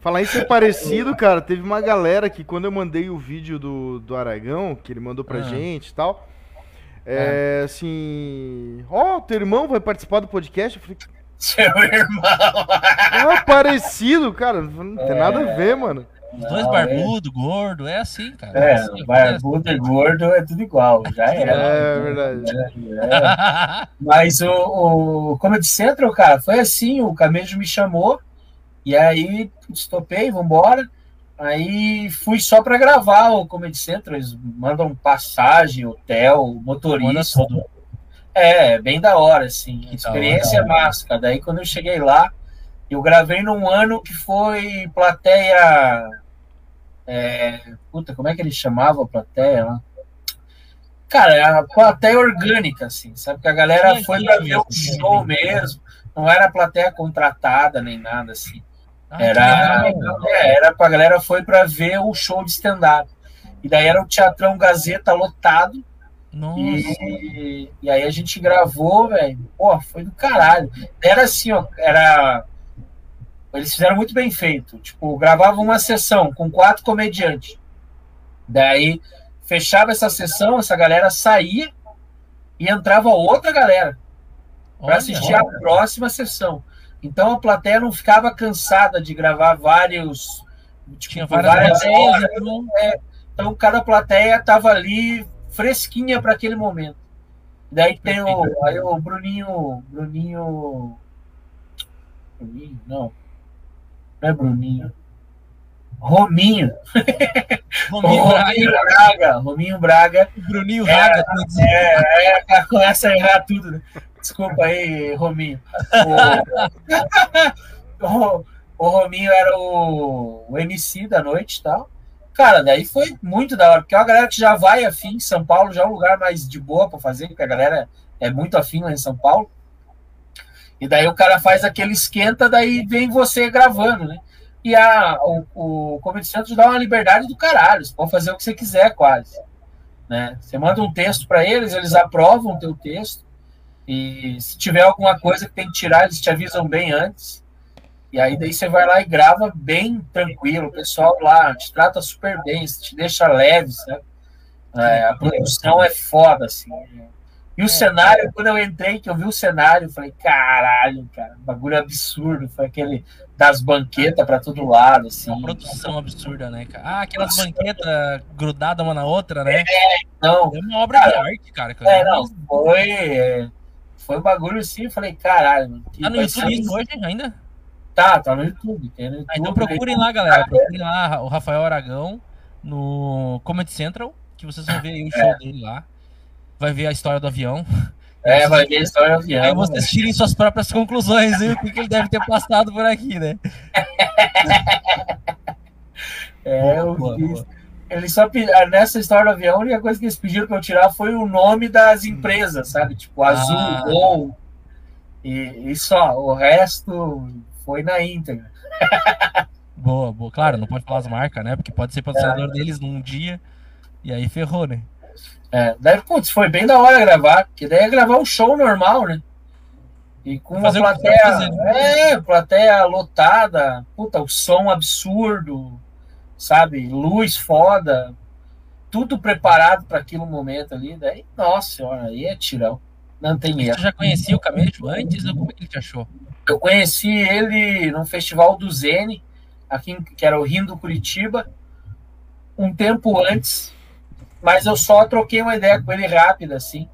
Speaker 1: Falar em ser parecido, cara, teve uma galera que quando eu mandei o vídeo do, do Aragão, que ele mandou pra
Speaker 2: Ah.
Speaker 1: gente e tal, é assim. Ó, teu irmão vai participar do podcast? Eu falei,
Speaker 3: Seu irmão.
Speaker 1: ah, parecido, cara. Não tem nada a ver, mano.
Speaker 2: Os dois
Speaker 3: Não,
Speaker 2: barbudo, gordo, é assim, cara.
Speaker 3: É,
Speaker 2: assim,
Speaker 3: barbudo e gordo é tudo igual, já era.
Speaker 1: É verdade.
Speaker 3: É. Mas o, o Comedy Central, cara, foi assim, o Camejo me chamou, e aí estopei, vambora. Aí fui só pra gravar o Comedy Central, eles mandam passagem, hotel, motorista.
Speaker 2: tudo.
Speaker 3: É, bem da hora, assim. Experiência é massa. Daí quando eu cheguei lá, eu gravei num ano que foi plateia. é, puta, como é que ele chamava a plateia lá? Cara, é a plateia orgânica, assim, sabe? Que a galera
Speaker 2: Sim,
Speaker 3: foi pra ver o show mesmo. Não era plateia contratada nem nada, assim.
Speaker 2: Ah,
Speaker 3: Era, é, era pra galera foi pra ver o show de stand-up. E daí era o Teatrão Gazeta lotado.
Speaker 2: Nossa.
Speaker 3: E, e aí a gente gravou, velho. Pô, foi do caralho. Era assim, ó, era. Eles fizeram muito bem feito. Tipo, gravavam uma sessão com quatro comediantes. Daí fechava essa sessão, essa galera saía e entrava outra galera para
Speaker 2: Olha,
Speaker 3: assistir a próxima sessão. Então a plateia não ficava cansada de gravar vários. Tipo,
Speaker 2: Tinha várias
Speaker 3: várias horas.
Speaker 2: então.
Speaker 3: Então cada plateia tava ali fresquinha para aquele momento. Daí tem o, aí o Bruninho, Bruninho, Bruninho, não, não é Bruninho, Rominho,
Speaker 2: Rominho
Speaker 3: Rominho
Speaker 2: Braga,
Speaker 3: Braga, Rominho Braga,
Speaker 2: Bruninho Raga, tu ia dizer.
Speaker 3: é, é, começa a errar tudo, né? Desculpa aí, Rominho. O, o, o Rominho era o, o MC da noite e tal. Cara, daí foi muito da hora, porque é uma galera que já vai afim, São Paulo já é um lugar mais de boa para fazer, porque a galera é muito afim lá em São Paulo. E daí o cara faz aquele esquenta, daí vem você gravando, né? E a, o, o Comedy Central dá uma liberdade do caralho, você pode fazer o que você quiser quase. Né? Você manda um texto para eles, eles aprovam o teu texto, e se tiver alguma coisa que tem que tirar, eles te avisam bem antes. E aí daí você vai lá e grava bem tranquilo. O pessoal lá te trata super bem, te deixa leve, sabe? É, a produção é foda, assim. E o cenário, quando eu entrei, que eu vi o cenário, eu falei, caralho, cara, bagulho absurdo. Foi aquele das banquetas para todo lado, assim.
Speaker 2: Uma produção absurda, né, cara? Ah, aquelas banquetas grudadas uma na outra, né?
Speaker 3: Não,
Speaker 2: É uma obra de arte, cara. cara.
Speaker 3: é, não, foi. é, foi um bagulho assim, eu falei, caralho,
Speaker 2: Tá no YouTube isso hoje ainda?
Speaker 3: Tá, tá no YouTube. Tem no YouTube
Speaker 2: Ah, então procurem lá, galera. Procurem lá o Rafael Aragão no Comedy Central, que vocês vão ver aí o show dele lá. Vai ver a história do avião.
Speaker 3: É, vai ver a história do avião.
Speaker 2: Aí vocês tirem suas próprias conclusões, viu? O que, ele deve ter passado por aqui, né?
Speaker 3: É,
Speaker 2: Boa, boa.
Speaker 3: Ele só ah, nessa história do avião, a única coisa que eles pediram pra eu tirar foi o nome das empresas, sabe? Tipo, Azul,
Speaker 2: Ah.
Speaker 3: Gol. E, e só, o resto foi na íntegra.
Speaker 2: Boa, boa. Claro, não pode falar as marcas, né? Porque pode ser patrocinador deles num dia. E aí ferrou, né?
Speaker 3: É, daí, putz, foi bem da hora gravar, porque daí é gravar um show normal, né? E com uma
Speaker 2: Fazer que
Speaker 3: plateia.
Speaker 2: fazer,
Speaker 3: É, plateia lotada, puta, o som absurdo, sabe? Luz foda, tudo preparado para aquele momento ali. Daí, nossa senhora, aí é tirão. Não tem erro.
Speaker 2: Você já conhecia o Camejo antes ou como é que ele te achou?
Speaker 3: Eu conheci ele no festival do Zene, aqui que era o Rindo Curitiba, um tempo antes, mas eu só troquei uma ideia com ele rápida, assim,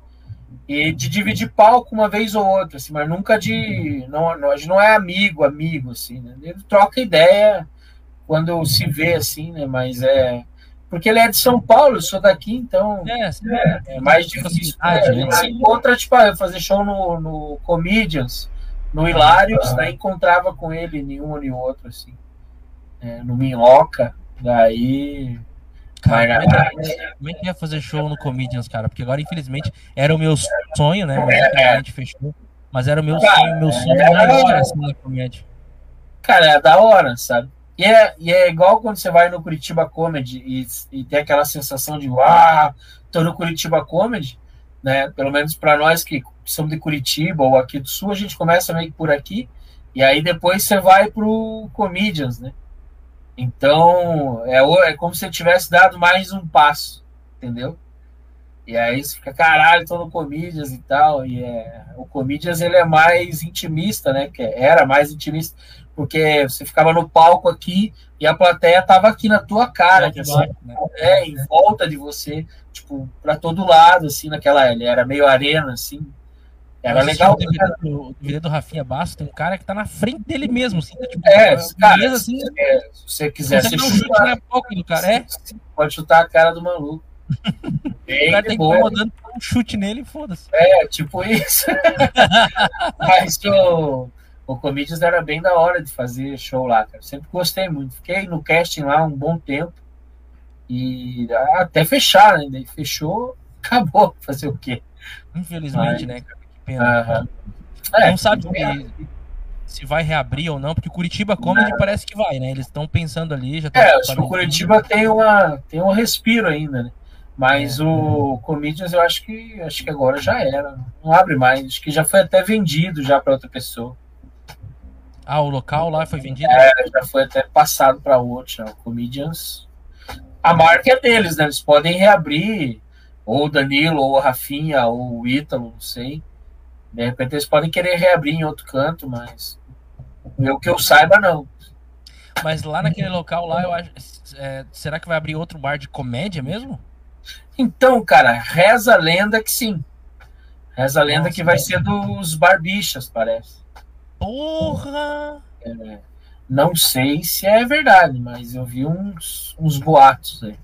Speaker 3: e de dividir palco uma vez ou outra, assim, mas nunca de. Não, não, a gente não é amigo, amigo, assim, né? Ele troca ideia quando se vê, assim, né? Mas é. Porque ele é de São Paulo, eu sou daqui, então
Speaker 2: É, sim.
Speaker 3: é mais difícil.
Speaker 2: Facilidade,
Speaker 3: né? A gente se encontra, tipo, ah, eu fazer show no, no Comedians, no Hilários, daí encontrava com ele nenhum nem outro, assim. É, no Minhoca, daí.
Speaker 2: Cara, como, é que, como é que ia fazer show no Comedians, cara? Porque agora, infelizmente, era o meu sonho, né? Mas infelizmente fechou. Mas era o meu sonho, meu sonho maior, assim, na comédia.
Speaker 3: Cara, é da hora, sabe? E é, e é igual quando você vai no Curitiba Comedy e, e tem aquela sensação de uau, tô no Curitiba Comedy, né? Pelo menos para nós que somos de Curitiba ou aqui do Sul, a gente começa meio que por aqui, e aí depois você vai pro Comedians, né? Então, é, é como se você tivesse dado mais um passo, entendeu? E aí você fica, caralho, tô no Comedians e tal. E é, o Comedians ele é mais intimista, né? Que era mais intimista, porque você ficava no palco aqui e a plateia tava aqui na tua cara, que, assim,
Speaker 2: né?
Speaker 3: é, em volta de você, tipo, pra todo lado, assim, naquela. Ele era meio arena, assim. Era legal.
Speaker 2: O DVD, do, o DVD do Rafinha Basso, tem um cara que tá na frente dele mesmo, assim, tá, tipo,
Speaker 3: É, cara,
Speaker 2: mesa, assim,
Speaker 3: se você quiser,
Speaker 2: consegue
Speaker 3: você
Speaker 2: dar um
Speaker 3: chuta,
Speaker 2: na boca do cara, é,
Speaker 3: pode chutar a cara do maluco.
Speaker 2: o
Speaker 3: Bem
Speaker 2: cara
Speaker 3: de
Speaker 2: tá incomodando, um chute nele e foda-se.
Speaker 3: É, tipo isso. Mas o, o Comedians era bem da hora de fazer show lá, cara. Sempre gostei muito. Fiquei no casting lá um bom tempo. E até fechar, né? Daí fechou, acabou. Fazer o quê?
Speaker 2: Infelizmente,
Speaker 3: Mas-
Speaker 2: né, cara, pena.
Speaker 3: Aham. É,
Speaker 2: não sabe se, se vai reabrir ou não, porque o Curitiba Comedy parece que vai, né? Eles estão pensando ali, já
Speaker 3: É, acho que o Curitiba tem, uma, tem um respiro ainda, né? Mas o Comedians eu acho que acho que agora já era. Não abre mais. Acho que já foi até vendido já para outra pessoa.
Speaker 2: Ah, o local lá foi vendido?
Speaker 3: É, já foi até passado para outro. Já. O Comedians. A marca é deles, né? Eles podem reabrir. Ou o Danilo, ou a Rafinha, ou o Ítalo, não sei. De repente eles podem querer reabrir em outro canto, mas. Eu que eu saiba, não.
Speaker 2: Mas lá naquele local lá, eu acho. é, será que vai abrir outro bar de comédia mesmo?
Speaker 3: Então, cara, reza a lenda que sim. Reza a lenda
Speaker 2: Nossa,
Speaker 3: que vai ser dos barbichas, parece.
Speaker 2: Porra!
Speaker 3: Não sei se é verdade, mas eu vi uns, uns boatos aí.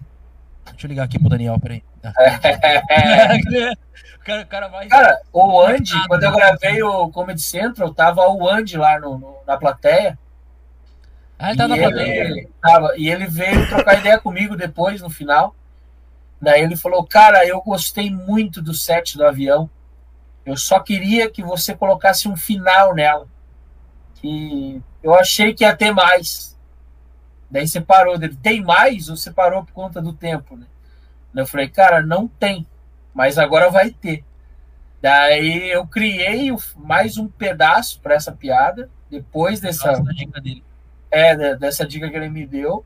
Speaker 2: Deixa eu ligar aqui pro Daniel, peraí. Ah. O, cara, o cara vai.
Speaker 3: Cara, o Andy, quando eu gravei o Comedy Central, tava o Andy lá no, no- na plateia.
Speaker 2: Ah, ele tá na plateia.
Speaker 3: ele, tava, e ele veio trocar ideia comigo depois, no final. Daí ele falou, cara, eu gostei muito do set do avião. Eu só queria que você colocasse um final nela. Que eu achei que ia ter mais. Daí você parou dele. Tem mais ou você parou por conta do tempo, né? Eu falei, cara, não tem. Mas agora vai ter. Daí eu criei mais um pedaço para essa piada. Depois dessa,
Speaker 2: da dica dele.
Speaker 3: é, de- dessa dica que ele me deu.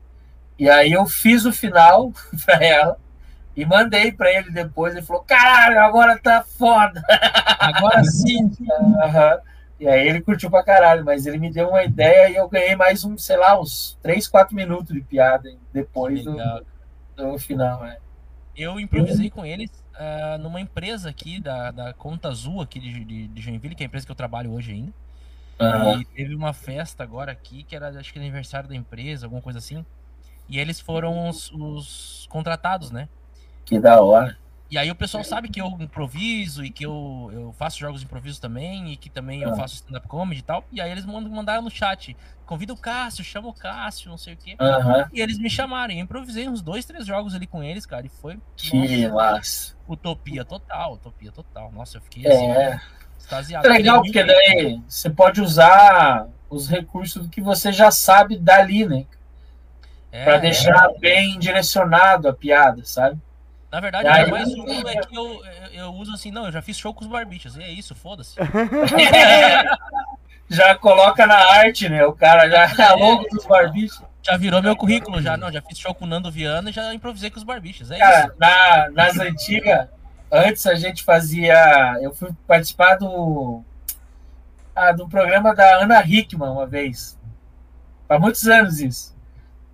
Speaker 3: E aí eu fiz o final pra ela e mandei pra ele depois. Ele falou: Caralho, agora tá foda.
Speaker 2: Agora sim.
Speaker 3: Aham. E aí ele curtiu pra caralho, mas ele me deu uma ideia e eu ganhei mais um, sei lá, uns 3, 4 minutos de piada depois do, do final. É.
Speaker 2: Eu improvisei com eles ah, numa empresa aqui da, da Conta Azul, aqui de, de, de Joinville, que é a empresa que eu trabalho hoje ainda.
Speaker 3: Aham.
Speaker 2: E teve uma festa agora aqui, que era acho que aniversário da empresa, alguma coisa assim. E eles foram os, os contratados, né?
Speaker 3: Que da hora.
Speaker 2: E aí o pessoal sabe que eu improviso e que eu, eu faço jogos de improviso também, e que também eu
Speaker 3: Ah.
Speaker 2: faço stand-up comedy e tal. E aí eles mandam mandaram no chat. Convida o Cássio, chama o Cássio, não sei o quê.
Speaker 3: Aham.
Speaker 2: E eles me chamaram. e Eu improvisei uns dois, três jogos ali com eles, cara. E foi
Speaker 3: Que massa.
Speaker 2: utopia total, utopia total. Nossa, eu fiquei assim,
Speaker 3: É.
Speaker 2: extasiado.
Speaker 3: É legal, porque daí você pode usar os recursos do que você já sabe dali, né?
Speaker 2: É,
Speaker 3: Pra deixar bem direcionado a piada, sabe?
Speaker 2: Na verdade, o mais um é que eu, eu, uso assim, não, eu já fiz show com os barbichas. E é isso, foda-se.
Speaker 3: já coloca na arte, né? O cara já é logo dos barbichos.
Speaker 2: Já virou meu currículo, já. Não, já fiz show com o Nando Viana e já improvisei com os barbichas. É
Speaker 3: Cara,
Speaker 2: isso.
Speaker 3: na, nas antigas, antes a gente fazia. Eu fui participar do. Ah, do programa da Ana Hickman uma vez. Há muitos anos isso.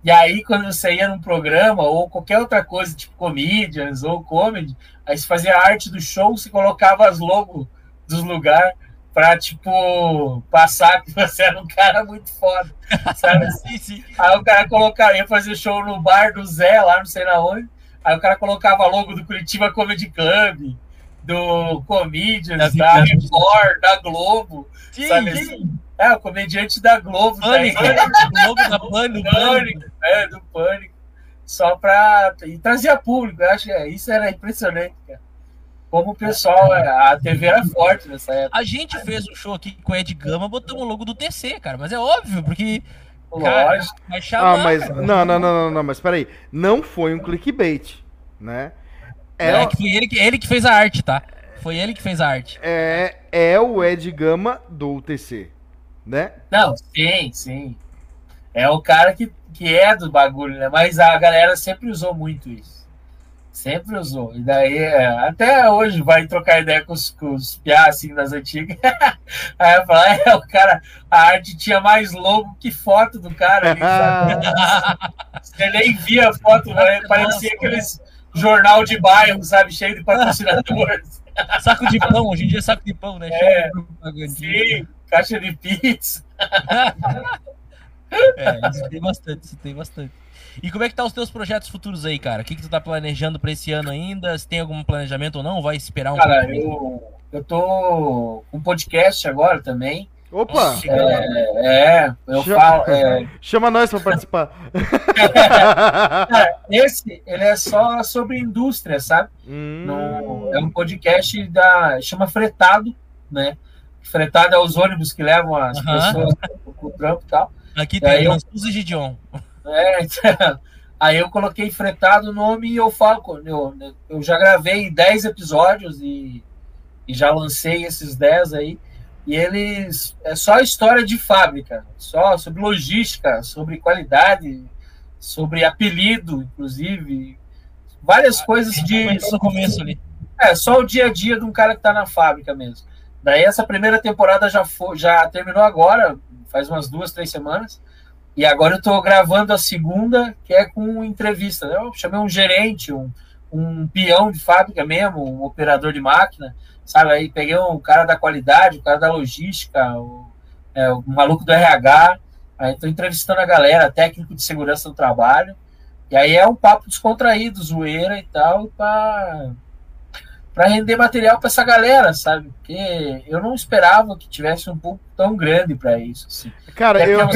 Speaker 3: E aí, quando você ia num programa, ou qualquer outra coisa, tipo comedians ou comedy, aí você fazia a arte do show, você colocava as logos dos lugares pra, tipo, passar que você era um cara muito foda. Sabe?
Speaker 2: Sim, sim.
Speaker 3: Aí o cara colocava, ia fazer show no bar do Zé, lá não sei na onde. Aí o cara colocava logo do Curitiba Comedy Club, do Comedians,
Speaker 2: Da.
Speaker 3: Record, da Globo.
Speaker 2: Sim,
Speaker 3: sabe
Speaker 2: sim.
Speaker 3: assim? É, o comediante da Globo.
Speaker 2: Pânico.
Speaker 3: aí.
Speaker 2: O logo da Pânico. Pânico.
Speaker 3: Pânico, é, do Pânico. Só pra. E trazia público, eu acho que é, isso era impressionante, cara. Como o pessoal, é, a TV era forte nessa época.
Speaker 2: A gente fez um show aqui com o Ed Gama, botamos o logo do TC, cara. Mas é óbvio, porque Cara,
Speaker 3: Lógico.
Speaker 2: vai chamar.
Speaker 1: Ah, mas.
Speaker 2: cara.
Speaker 1: Não, não, não, não, não, mas peraí. Não foi um clickbait, né?
Speaker 2: É,
Speaker 1: É,
Speaker 2: que ele que, ele que fez a arte, tá? Foi ele que fez a arte.
Speaker 1: é, é o Ed Gama do UTC, né?
Speaker 3: Não, sim, sim. É o cara que, que é do bagulho, né? Mas a galera sempre usou muito isso. Sempre usou. E daí, é, até hoje, vai trocar ideia com os, com os piá, assim, das antigas. Aí eu falo, é, o cara, a arte tinha mais logo que foto do cara ali? Você nem via a foto, né? parecia
Speaker 2: Nossa,
Speaker 3: aqueles jornal de bairro, sabe? Cheio de patrocinadores.
Speaker 2: Saco de pão, hoje em dia é saco de pão, né?
Speaker 3: É.
Speaker 2: De.
Speaker 3: Sim, caixa de pizza.
Speaker 2: É, isso tem bastante, isso tem bastante. E como é que tá os teus projetos futuros aí, cara? O que, que tu tá planejando pra esse ano ainda? Se tem algum planejamento ou não? Vai esperar um
Speaker 3: Cara,
Speaker 2: pouco?
Speaker 3: eu, eu tô com um podcast agora também.
Speaker 1: Opa!
Speaker 3: É, é, eu
Speaker 1: Já-
Speaker 3: falo. é,
Speaker 1: Chama nós pra participar.
Speaker 3: cara, esse ele é só sobre indústria, sabe?
Speaker 1: Hum,
Speaker 3: No- é um podcast da chama Fretado, né? Fretado é os ônibus que levam as
Speaker 2: Aham.
Speaker 3: pessoas pro trampo e tal.
Speaker 2: Aqui
Speaker 3: É,
Speaker 2: tem
Speaker 3: eu-
Speaker 2: Lançus e Gideon.
Speaker 3: É, então, aí eu coloquei Fretado o nome e eu falo, eu, eu já gravei 10 episódios e, e já lancei esses 10 aí. E eles é só história de fábrica, só sobre logística, sobre qualidade, sobre apelido, inclusive, várias coisas de
Speaker 2: no começo ali.
Speaker 3: é, só o dia a dia de um cara que tá na fábrica mesmo. Daí essa primeira temporada já, foi, já terminou agora, faz umas duas, três semanas. E agora eu tô gravando a segunda, que é com entrevista. né? Eu chamei um gerente, um, um peão de fábrica mesmo, um operador de máquina, sabe? Aí peguei um cara da qualidade, um cara da logística, o, é, o maluco do RH. Aí tô entrevistando a galera, técnico de segurança do trabalho. E aí é um papo descontraído, zoeira e tal, pra para render material para essa galera, sabe? Porque eu não esperava que tivesse um público tão grande para isso. Assim.
Speaker 1: Cara, eu,
Speaker 3: anos-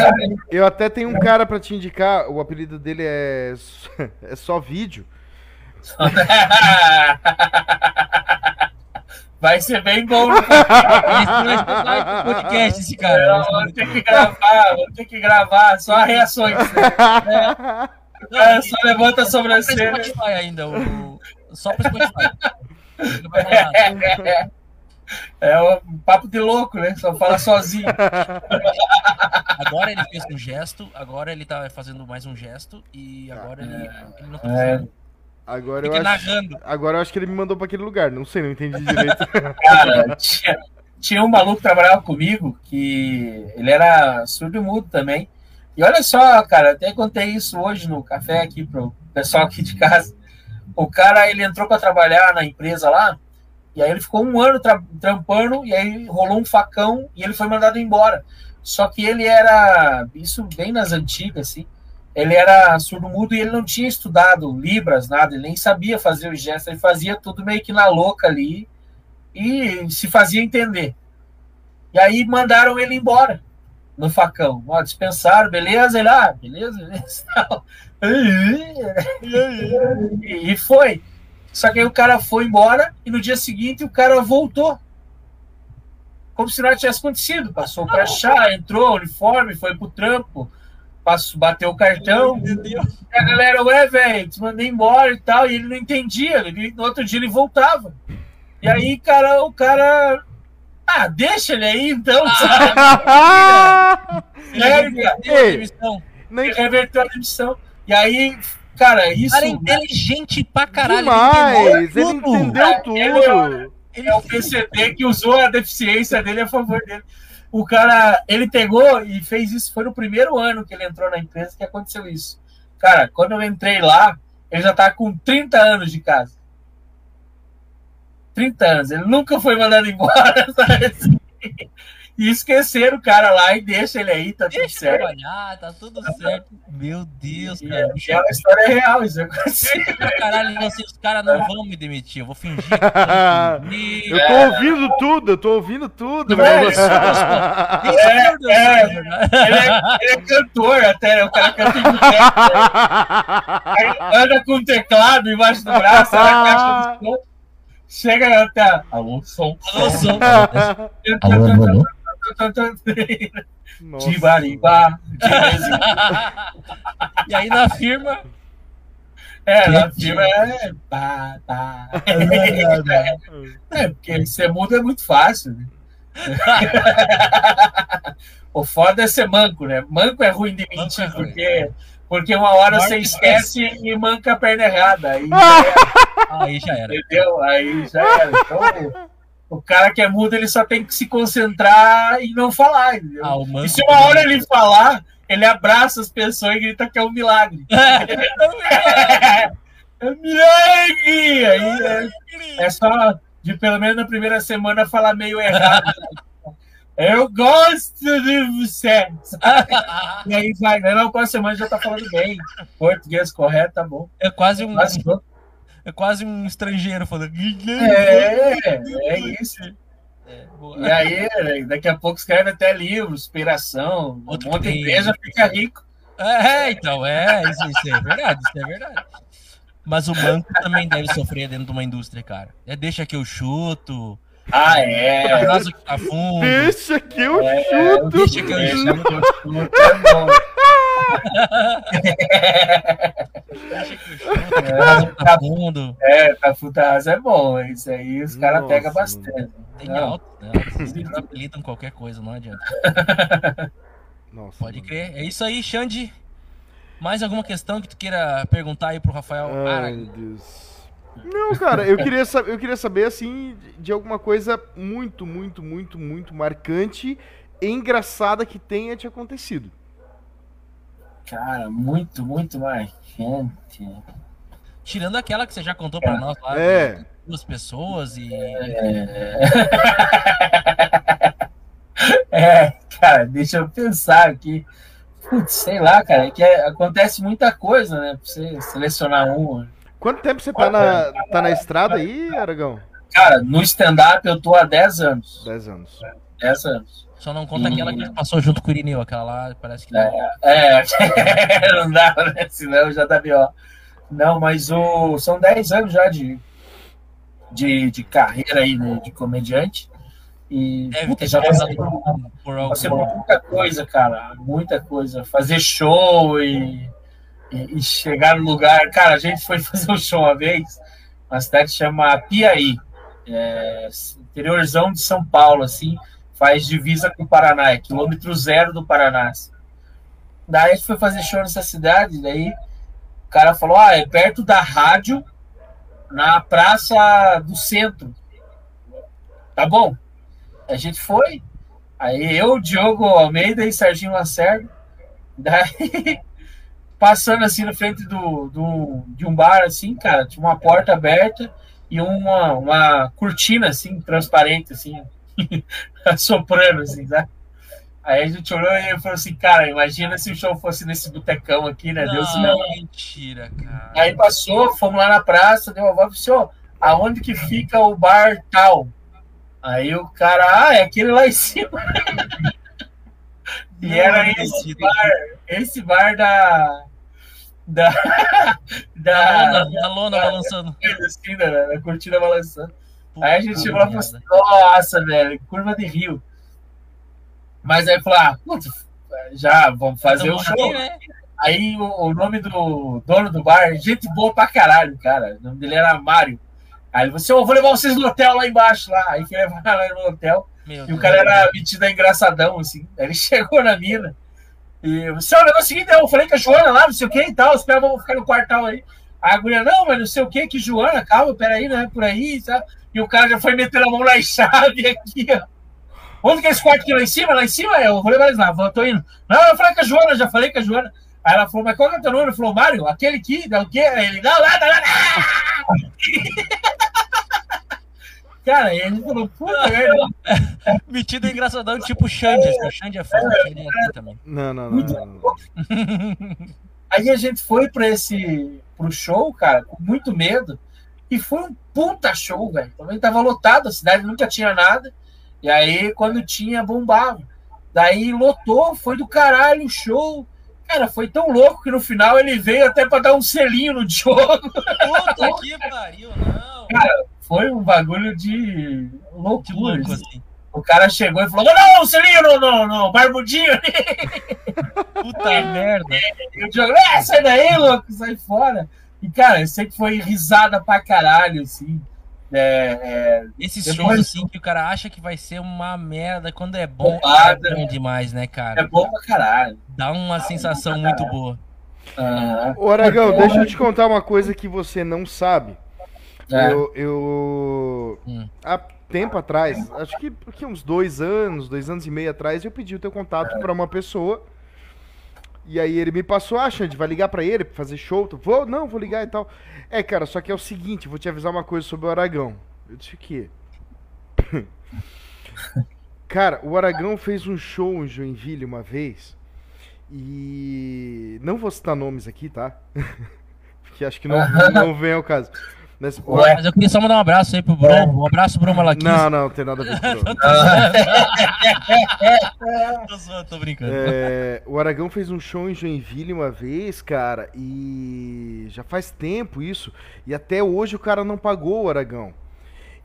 Speaker 1: eu até tenho um cara pra te indicar. O apelido dele é, é só vídeo.
Speaker 3: Vai ser bem bom. né?
Speaker 2: Vai podcast, esse cara.
Speaker 3: Vou ter que gravar, vou ter que gravar só reações. Né? É, só levanta a
Speaker 2: Só
Speaker 3: sobrancelha.
Speaker 2: Spotify ainda. O... Só pra Spotify. Não vai falar nada.
Speaker 3: É um papo de louco, né? Só fala sozinho.
Speaker 2: Agora ele fez um gesto, agora ele tá fazendo mais um gesto e agora ele, ele não tá
Speaker 3: É.
Speaker 1: Agora eu, acho, agora eu acho que ele me mandou pra aquele lugar. Não sei, não entendi direito.
Speaker 3: Cara, tinha, tinha um maluco que trabalhava comigo que ele era surdo e mudo também. E olha só, cara, até contei isso hoje no café aqui pro pessoal aqui de casa. O cara, ele entrou para trabalhar na empresa lá, e aí ele ficou um ano tra- trampando, e aí rolou um facão e ele foi mandado embora. Só que ele era, isso bem nas antigas, assim, ele era surdo-mudo e ele não tinha estudado Libras, nada, ele nem sabia fazer os gestos, ele fazia tudo meio que na louca ali, e se fazia entender. E aí mandaram ele embora no facão. Ó, dispensaram, beleza? Ele, ah, beleza, beleza. E e foi. Só que aí o cara foi embora e no dia seguinte o cara voltou. Como se nada tivesse acontecido. Passou para chá, entrou, uniforme, foi pro trampo, passou, bateu o cartão.
Speaker 2: Entendeu?
Speaker 3: E a galera, ué, velho, te mandei embora e tal. E ele não entendia. Ele, no outro dia ele voltava. E aí, cara, o cara. Ah, deixa ele aí então, sabe? Sério, cara.
Speaker 2: Deu a
Speaker 1: Ei.
Speaker 2: demissão.
Speaker 1: Nem
Speaker 3: Reverteu a demissão. E aí, cara, isso.
Speaker 2: O cara é inteligente pra caralho.
Speaker 1: demais. Ele
Speaker 2: entendeu tudo.
Speaker 1: entendeu
Speaker 3: Ele-
Speaker 1: tudo.
Speaker 2: Ele
Speaker 3: É o PCD que usou a deficiência dele a favor dele. O cara, ele pegou e fez isso. Foi no primeiro ano que ele entrou na empresa que aconteceu isso. Cara, quando eu entrei lá, ele já tá com 30 anos de casa. 30 anos. Ele nunca foi mandado embora, sabe? E esqueceram o cara lá e deixa ele aí, tá tudo
Speaker 2: Deixa
Speaker 3: certo.
Speaker 2: trabalhar, tá tudo certo. Meu Deus,
Speaker 3: E
Speaker 2: cara.
Speaker 3: é, é uma história real, isso aconteceu.
Speaker 2: caralho, assim, os caras não vão me demitir. Eu vou fingir que eu
Speaker 1: Eu tô ouvindo tudo, eu tô ouvindo tudo.
Speaker 3: É
Speaker 2: Tem
Speaker 3: É, é. Ele é, ele é cantor até, né? O cara canta em. Aí anda com um teclado embaixo do braço, na caixa de som. Chega até. Alô, som.
Speaker 2: Alô, som.
Speaker 3: Alô, alô,
Speaker 1: Nossa.
Speaker 3: Tibaribá.
Speaker 2: E aí na firma.
Speaker 3: É, na firma é. Pá, pá. É, porque ser mudo é muito fácil. Né? o foda é ser manco, né? Manco é ruim de mentir,
Speaker 2: Manco é ruim.
Speaker 3: porque, porque uma hora você
Speaker 2: é
Speaker 3: esquece e manca a perna errada. Aí já era,
Speaker 2: Aí já era.
Speaker 3: entendeu? Aí já era. Então, o cara que é mudo, ele só tem que se concentrar e não falar?
Speaker 2: Ah,
Speaker 3: E se uma hora ele falar, ele abraça as pessoas e grita que é um milagre. É um milagre! Aí é, é só de pelo menos na primeira semana falar meio errado. Eu gosto de você. E aí vai, né? na próxima semana já tá falando bem. Português correto, tá bom.
Speaker 2: É quase um,
Speaker 3: Mas,
Speaker 2: é quase um estrangeiro falando.
Speaker 3: é, é isso.
Speaker 2: É.
Speaker 3: E aí, daqui a pouco escreve até livro, inspiração.
Speaker 2: Outro
Speaker 3: Monta
Speaker 2: tem-
Speaker 3: empresa, fica rico.
Speaker 2: É, então, é, isso, isso é verdade, isso é verdade. Mas o banco também deve sofrer dentro de uma indústria, cara. É deixa que eu chuto,
Speaker 3: Ah, é.
Speaker 2: abraço que tá fundo,
Speaker 1: Deixa que eu
Speaker 3: É,
Speaker 1: chuto.
Speaker 2: deixa que eu chuto,
Speaker 3: que eu chuto, é bom.
Speaker 2: Eu chuto, abraço que tá fundo.
Speaker 3: É, é bom. Isso aí os caras pegam bastante.
Speaker 2: Tem
Speaker 3: Não.
Speaker 2: alto, né? Os caras apelidam qualquer coisa, não adianta.
Speaker 1: Nossa,
Speaker 2: Pode
Speaker 1: mano.
Speaker 2: crer. É isso aí, Xande. Mais alguma questão que tu queira perguntar aí pro Rafael?
Speaker 1: Ai,
Speaker 2: Arag?
Speaker 1: meu Deus. Não, cara, eu queria, saber, eu queria saber, assim, de- de alguma coisa muito, muito, muito, muito marcante e engraçada que tenha te acontecido.
Speaker 3: Cara, muito, muito mais gente.
Speaker 2: Tirando aquela que você já contou pra nós lá,
Speaker 1: É.
Speaker 2: de duas pessoas e.
Speaker 3: É, cara, deixa eu pensar aqui. Putz, sei lá, cara, é que é- acontece muita coisa, né? Pra você selecionar um.
Speaker 1: Quanto tempo você tá na, tá na estrada aí, Aragão?
Speaker 3: Cara, no stand-up eu tô há 10 anos.
Speaker 1: 10 anos.
Speaker 3: 10 anos.
Speaker 2: Só não conta aquela que passou junto com o Irineu, aquela lá parece que não.
Speaker 3: É, não dá, né? Senão já dá pior. Não, mas o, são 10 anos já de, de, de carreira aí, né, de comediante. E
Speaker 2: Deve
Speaker 3: puta,
Speaker 2: ter
Speaker 3: já
Speaker 2: passado
Speaker 3: passei por,
Speaker 2: por,
Speaker 3: passei por muita coisa, cara. Muita coisa. Fazer show e, e, e chegar no lugar. Cara, a gente foi fazer um show uma vez, uma cidade chama Piaí. É, interiorzão de São Paulo, assim, faz divisa com o Paraná, é quilômetro zero do Paraná. Daí a gente foi fazer show nessa cidade, daí o cara falou, ah, é perto da rádio, na praça do centro. Tá bom. A gente foi, aí eu, Diogo Almeida e Serginho Lacerda, daí passando assim na frente do, do, de um bar, assim, cara, tinha uma porta aberta e uma, uma cortina, assim, transparente, assim, soprando, assim, sabe? Aí a gente olhou e falou assim, cara, imagina se o show fosse nesse botecão aqui, né? Deus
Speaker 2: Não,
Speaker 3: não.
Speaker 2: mentira, cara.
Speaker 3: Aí passou, fomos lá na praça, deu uma volta e disse, ó, aonde que fica o bar tal? Aí o cara, ah, é aquele lá em cima. e
Speaker 2: Não
Speaker 3: era esse bar, esse bar da. Da.
Speaker 2: A
Speaker 3: da.
Speaker 2: lona, a lona balançando.
Speaker 3: coisa assim, da, da cortina balançando. Aí a gente chegou lá e falou assim, nossa, velho, curva de rio. Mas aí falou, ah, putz, já vamos fazer o
Speaker 2: Então,
Speaker 3: show.
Speaker 2: né?
Speaker 3: Aí o, o nome do dono do bar, gente boa pra caralho, cara. O nome dele era Mário. Aí ele falou assim: "Ô, vou levar vocês no hotel lá embaixo lá. Aí foi levar lá no hotel.
Speaker 2: Meu
Speaker 3: E o
Speaker 2: Deus.
Speaker 3: cara era metido a engraçadão, assim. Aí ele chegou na mina. E "Ó, o negócio é o seguinte, eu falei com a Joana lá, não sei o que e tal. Os caras vão ficar no quartal aí. Aí a guria, não, mas não sei o que, que Joana, calma, peraí, não é por aí, sabe? E o cara já foi metendo a mão na chave aqui, ó. Onde que é esse quarto aqui lá em cima? Lá em cima? Eu vou levar eles lá, vou- tô indo. Não, eu falei com a Joana, já falei com a Joana. Aí ela falou, mas qual que é o teu nome? Ele falou, Mário, aquele aqui, dá o quê? Aí ele, não, nada, nada. Cara, e ele falou, puta merda.
Speaker 2: Metido engraçadão, tipo Xande. assim, O Xande é foda, o Xande é assim também.
Speaker 1: Não, não, não. não, não.
Speaker 3: Aí a gente foi pra esse pro show, cara, com muito medo. E foi um puta show, velho. Também tava lotado, a cidade nunca tinha nada. E aí, quando tinha, bombava. Daí lotou, foi do caralho o show. Cara, foi tão louco que no final ele veio até pra dar um selinho no Diogo.
Speaker 2: Puta que pariu, não.
Speaker 3: Foi um bagulho de loucura.
Speaker 2: louco,
Speaker 3: assim.
Speaker 2: assim.
Speaker 3: O cara chegou e falou: Não, Celinho, no, no, no barbudinho ali.
Speaker 2: Puta merda.
Speaker 3: E o Diogo, é, sai daí, louco, sai fora. E, cara, sempre foi risada pra caralho, assim. É, é,
Speaker 2: Esses
Speaker 3: Depois-
Speaker 2: shows assim que o cara acha que vai ser uma merda, quando é bom,
Speaker 3: Porrada.
Speaker 2: é bom demais, né,
Speaker 3: é
Speaker 2: cara?
Speaker 3: bom pra caralho.
Speaker 2: Dá uma sensação muito boa.
Speaker 3: Ah,
Speaker 1: Ô, Aragão, deixa eu te contar uma coisa que você não sabe.
Speaker 3: é.
Speaker 1: Eu, eu-
Speaker 2: Hum.
Speaker 1: Há tempo atrás, acho que, que uns dois anos, dois anos e meio atrás, eu pedi o teu contato pra uma pessoa. E aí ele me passou, ah, Xande, vai ligar pra ele pra fazer show? Vou, não, vou ligar e tal. É, cara, só que é o seguinte, vou te avisar uma coisa sobre o Aragão. Eu disse o quê? cara, o Aragão fez um show em Joinville uma vez. E. Não vou citar nomes aqui, tá? Porque acho que não, não vem ao caso. Mas,
Speaker 3: Ué.
Speaker 2: Mas eu queria só mandar um abraço aí pro Bruno. Um abraço, Bruno Malaquis.
Speaker 1: Não, não, tem nada a ver com isso. não.
Speaker 2: Tô zoando, tô brincando.
Speaker 1: É, o Aragão fez um show em Joinville uma vez, cara, e já faz tempo isso. E até hoje o cara não pagou o Aragão.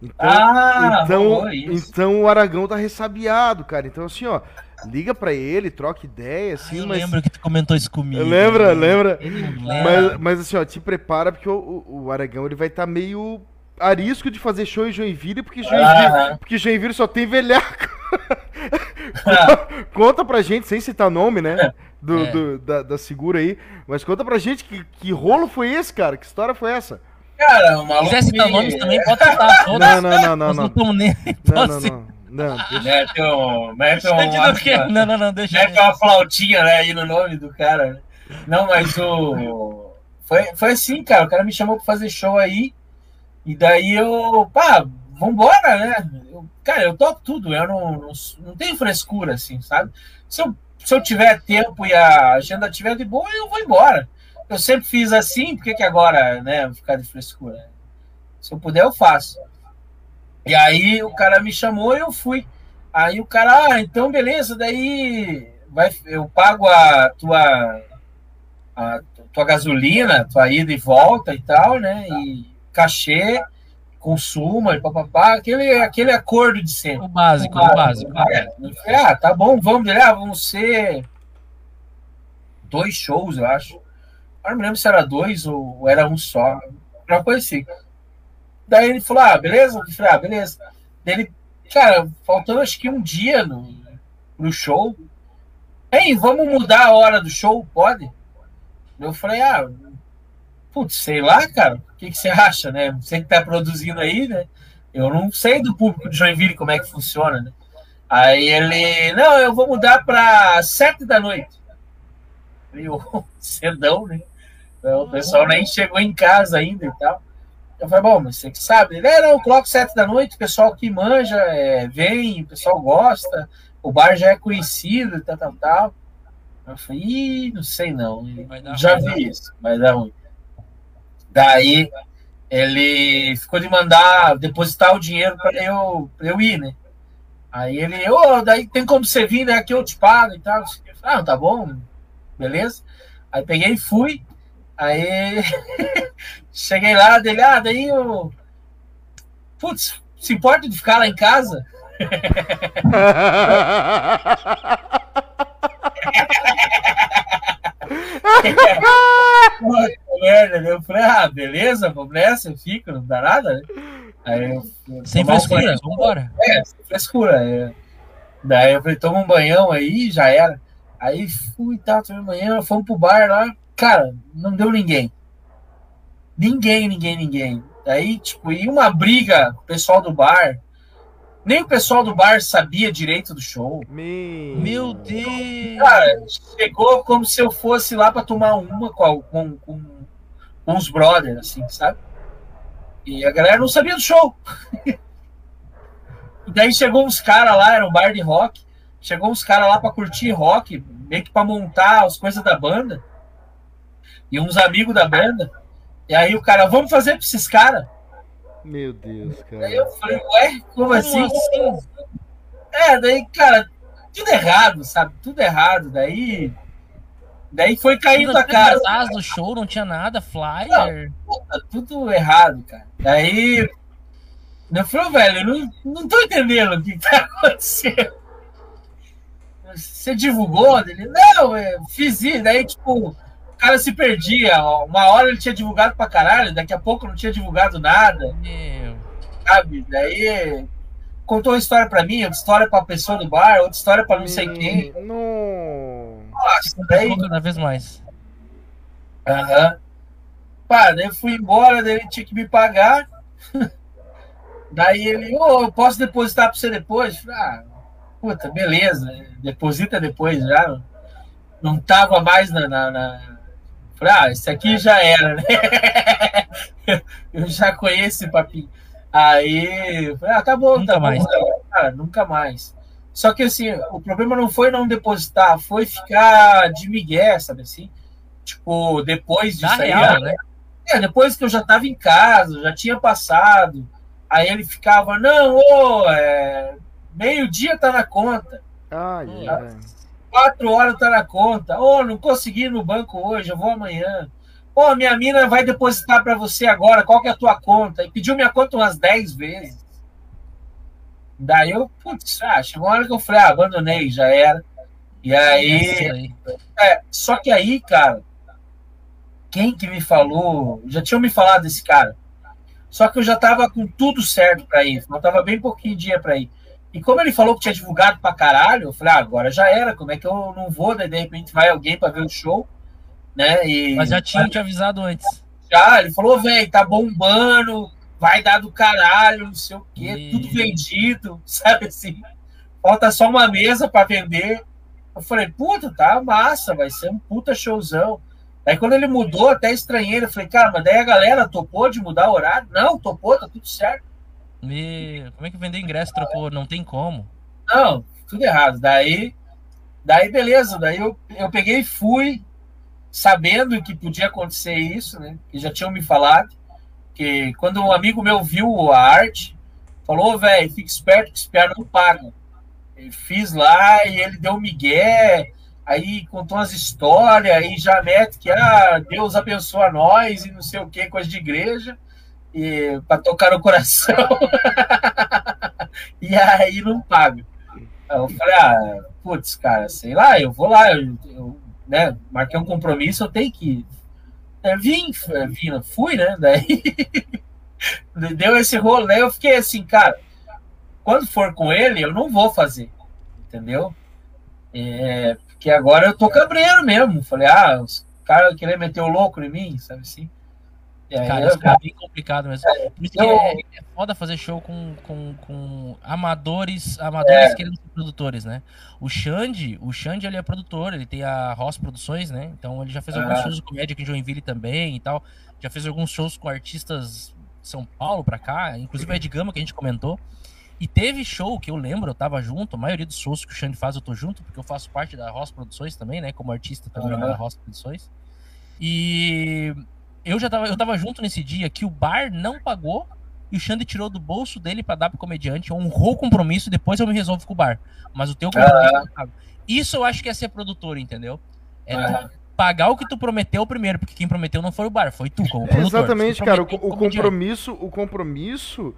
Speaker 1: Então,
Speaker 3: Ah,
Speaker 1: então, então o Aragão tá ressabiado, cara. Então, assim, ó, liga pra ele, troca ideia, assim,
Speaker 2: eu
Speaker 1: mas.
Speaker 2: lembro que tu comentou isso comigo.
Speaker 1: Lembra, lembra?
Speaker 2: Ele lembra.
Speaker 1: Mas, mas assim, ó, te prepara porque o, o- o Aragão ele vai estar meio arisco de fazer show em Joinville, porque Joinville,
Speaker 3: Aham.
Speaker 1: porque Joinville só tem velhaco.
Speaker 3: Ah,
Speaker 1: Conta pra gente, sem citar nome, né? Do,
Speaker 2: É.
Speaker 1: do- da, da segura aí. Mas conta pra gente que, que rolo foi esse, cara? Que história foi essa?
Speaker 3: cara, o
Speaker 2: Se
Speaker 3: maluco.
Speaker 2: quiser citar
Speaker 3: me-
Speaker 2: nomes também, pode citar todos.
Speaker 1: Não, não, não, não,
Speaker 2: Nós não
Speaker 1: não.
Speaker 2: estamos nem.
Speaker 1: Não,
Speaker 2: Pode
Speaker 1: não,
Speaker 2: ser.
Speaker 1: não. Não, deixa-
Speaker 3: Mete um. Mete um.
Speaker 2: não. Não, não, não, deixa.
Speaker 3: Mete uma flautinha, né, aí no nome do cara. Não, mas o. Foi, foi assim, cara. O cara me chamou pra fazer show aí. E daí eu. Pá, vambora, né? Eu- cara, eu toco tudo. Eu não, não, não tenho frescura, assim, sabe? Se eu, se eu tiver tempo e a agenda tiver de boa, eu vou embora. Eu sempre fiz assim, por que, que agora, né, vou ficar de frescura? Se eu puder, eu faço. E aí o cara me chamou e eu fui. Aí o cara, ah, então beleza, daí vai, eu pago a tua, a tua gasolina, tua ida e volta e tal, né? E cachê, consuma e papapá, aquele, aquele acordo de sempre.
Speaker 2: O básico, o básico.
Speaker 3: É, eu falei, ah, tá bom, vamos, ele, ah, vamos ser dois shows, eu acho. Eu não me lembro se era dois ou era um só. Uma coisa assim. Daí ele falou, ah, beleza? Eu falei, ah, beleza. Daí ele, cara, faltando acho que um dia no, no show. Ei, vamos mudar a hora do show, pode? Eu falei, ah, putz, sei lá, cara, o que, que você acha, né? Você que tá produzindo aí, né? Eu não sei do público de Joinville como é que funciona, né? Aí ele, não, eu vou mudar para sete da noite. Eu, cedão, né? Então, o pessoal nem chegou em casa ainda e tal. Eu falei, bom, mas você que sabe. Ele, é, não, eu coloco sete da noite, o pessoal que manja, é, vem, o pessoal gosta, o bar já é conhecido tal, tal, tal. Eu falei, Ih, não sei não. Já
Speaker 2: ruim.
Speaker 3: vi isso, vai dar ruim. Daí ele ficou de mandar depositar o dinheiro para eu, pra eu ir, né? Aí ele, ô, daí tem como você vir, né? Que eu te pago e tal. Eu falei, Ah, tá bom, beleza. Aí peguei e fui. Aí cheguei lá, dele, ah, daí eu. Putz, se importa de ficar lá em casa? Merda, né? Eu falei, ah, beleza, vamos nessa, eu fico, não dá nada, né? Aí eu, eu
Speaker 2: Sem
Speaker 3: um
Speaker 2: frescura,
Speaker 3: banho.
Speaker 2: vambora.
Speaker 3: É, sem frescura. é. Daí eu falei, toma um banhão aí, já era. Aí fui e tal, tomei um banhão, fomos pro bar lá. Cara, não deu ninguém. Ninguém, ninguém, ninguém. Daí, tipo, e uma briga com o pessoal do bar. Nem o pessoal do bar sabia direito do show.
Speaker 1: Meu,
Speaker 2: Meu Deus.
Speaker 3: Cara, chegou como se eu fosse lá pra tomar uma com, com, com, com os brothers, assim, sabe? E a galera não sabia do show. e daí chegou uns caras lá, era um bar de rock. Chegou uns caras lá pra curtir rock, meio que pra montar as coisas da banda. E uns amigos da banda. E aí o cara, vamos fazer pra esses caras.
Speaker 1: Meu Deus,
Speaker 3: Daí
Speaker 1: cara.
Speaker 3: eu falei, ué, como
Speaker 2: Como
Speaker 3: assim?
Speaker 2: assim?
Speaker 3: É, daí, cara, tudo errado, sabe? Tudo errado. Daí. Daí foi caindo a casa.
Speaker 2: Cartaz do show, não tinha nada, flyer.
Speaker 3: Puta, tudo errado, cara. Daí. Eu falei, "Ô, velho, eu não, não tô entendendo o que tá acontecendo. Você divulgou? Ele, não, eu fiz isso. Daí, tipo, cara se perdia. Uma hora ele tinha divulgado pra caralho, daqui a pouco não tinha divulgado nada,
Speaker 2: Meu.
Speaker 3: sabe? Daí contou uma história pra mim, outra história pra pessoa do bar, outra história pra não sei quem.
Speaker 1: Não.
Speaker 3: Nossa, daí,
Speaker 2: cada vez mais.
Speaker 3: Aham. Pá, daí eu fui embora, daí ele tinha que me pagar. daí ele, ô, eu posso depositar pra você depois? Ah, puta, beleza, deposita depois já. Não tava mais na. na, na... Falei, ah, esse aqui já era, né? eu já conheço esse papinho. Aí, falei, ah, tá bom,
Speaker 2: Nunca
Speaker 3: tá bom.
Speaker 2: mais.
Speaker 3: Cara, nunca mais. Só que assim, o problema não foi não depositar, foi ficar de migué, sabe assim? Tipo, depois
Speaker 2: Na
Speaker 3: disso aí.
Speaker 2: real, né?
Speaker 3: É, depois que eu já estava em casa, já tinha passado. Aí ele ficava, não, ô, é, meio-dia tá na conta,
Speaker 1: Ai,
Speaker 2: Hum.
Speaker 3: Quatro horas tá na conta. Ô, não consegui ir no banco hoje, eu vou amanhã. Ô, minha mina vai depositar para você agora, qual que é a tua conta? E pediu minha conta umas 10 vezes. Daí eu, putz, ah, chegou uma hora que eu falei, ah, abandonei, já era. E aí,
Speaker 2: Isso aí.
Speaker 3: É, só que aí, cara, quem que me falou? Já tinham me falado desse cara. Só que eu já tava com tudo certo pra ir. Faltava bem pouquinho dia pra ir. E como ele falou que tinha divulgado pra caralho, eu falei, ah, agora já era. Como é que eu não vou? Daí de repente vai alguém pra ver o show, né? E
Speaker 2: Mas já tinha te avisado antes.
Speaker 3: já, ele falou, velho, tá bombando, vai dar do caralho, não sei o quê,
Speaker 2: E-
Speaker 3: tudo vendido, sabe assim? Falta só uma mesa pra vender. Eu falei, puta, tá massa, vai ser um puta showzão. Aí quando ele mudou, até estranhei, eu falei, cara, mas daí a galera topou de mudar o horário? Não, topou, tá tudo certo.
Speaker 2: Meu, como é que vender ingresso trocou? Não tem como.
Speaker 3: Não, tudo errado. Daí, daí beleza, daí eu, eu peguei e fui, sabendo que podia acontecer isso, né? Que já tinham me falado. Que quando um amigo meu viu a arte, falou, "Ô, velho, fica esperto que espiar não paga. Eu fiz lá e ele deu migué, aí contou umas histórias, aí já mete que ah, Deus abençoa nós e não sei o que, coisa de igreja, e para tocar no coração. e aí não paga. Eu falei, ah, putz, cara, sei lá, eu vou lá, eu, eu, né, marquei um compromisso, eu tenho que ir. É, vim, f- vim, fui, né? Daí deu esse daí eu fiquei assim, cara, quando for com ele, eu não vou fazer, entendeu? É, porque agora eu tô cabreiro mesmo. Falei, ah, os caras querem meter o louco em mim, sabe assim? Aí
Speaker 2: Cara, isso é bem complicado mesmo. Por isso que
Speaker 3: eu-
Speaker 2: é, é foda fazer show com, com, com amadores, amadores
Speaker 3: É.
Speaker 2: querendo ser produtores, né? O Xande, o Xande ele é produtor, ele tem a Ross Produções, né? Então ele já fez alguns
Speaker 3: Ah.
Speaker 2: shows de comédia aqui em Joinville também e tal. Já fez alguns shows com artistas de São Paulo pra cá, inclusive o Ed Gama que a gente comentou. E teve show que eu lembro, eu tava junto, a maioria dos shows que o Xande faz eu tô junto, porque eu faço parte da Ross Produções também, né? Como artista também
Speaker 3: Aham.
Speaker 2: da Ross Produções. E eu já tava, eu tava junto nesse dia que o bar não pagou e o Xande tirou do bolso dele pra dar pro comediante, honrou o compromisso e depois eu me resolvo com o bar. Mas o teu compromisso eu pago. Isso eu acho que é ser produtor, entendeu? É
Speaker 3: Aham.
Speaker 2: pagar o que tu prometeu primeiro, porque quem prometeu não foi o bar, foi tu como produtor.
Speaker 1: Exatamente,
Speaker 2: Tu
Speaker 1: cara. O, o compromisso, o compromisso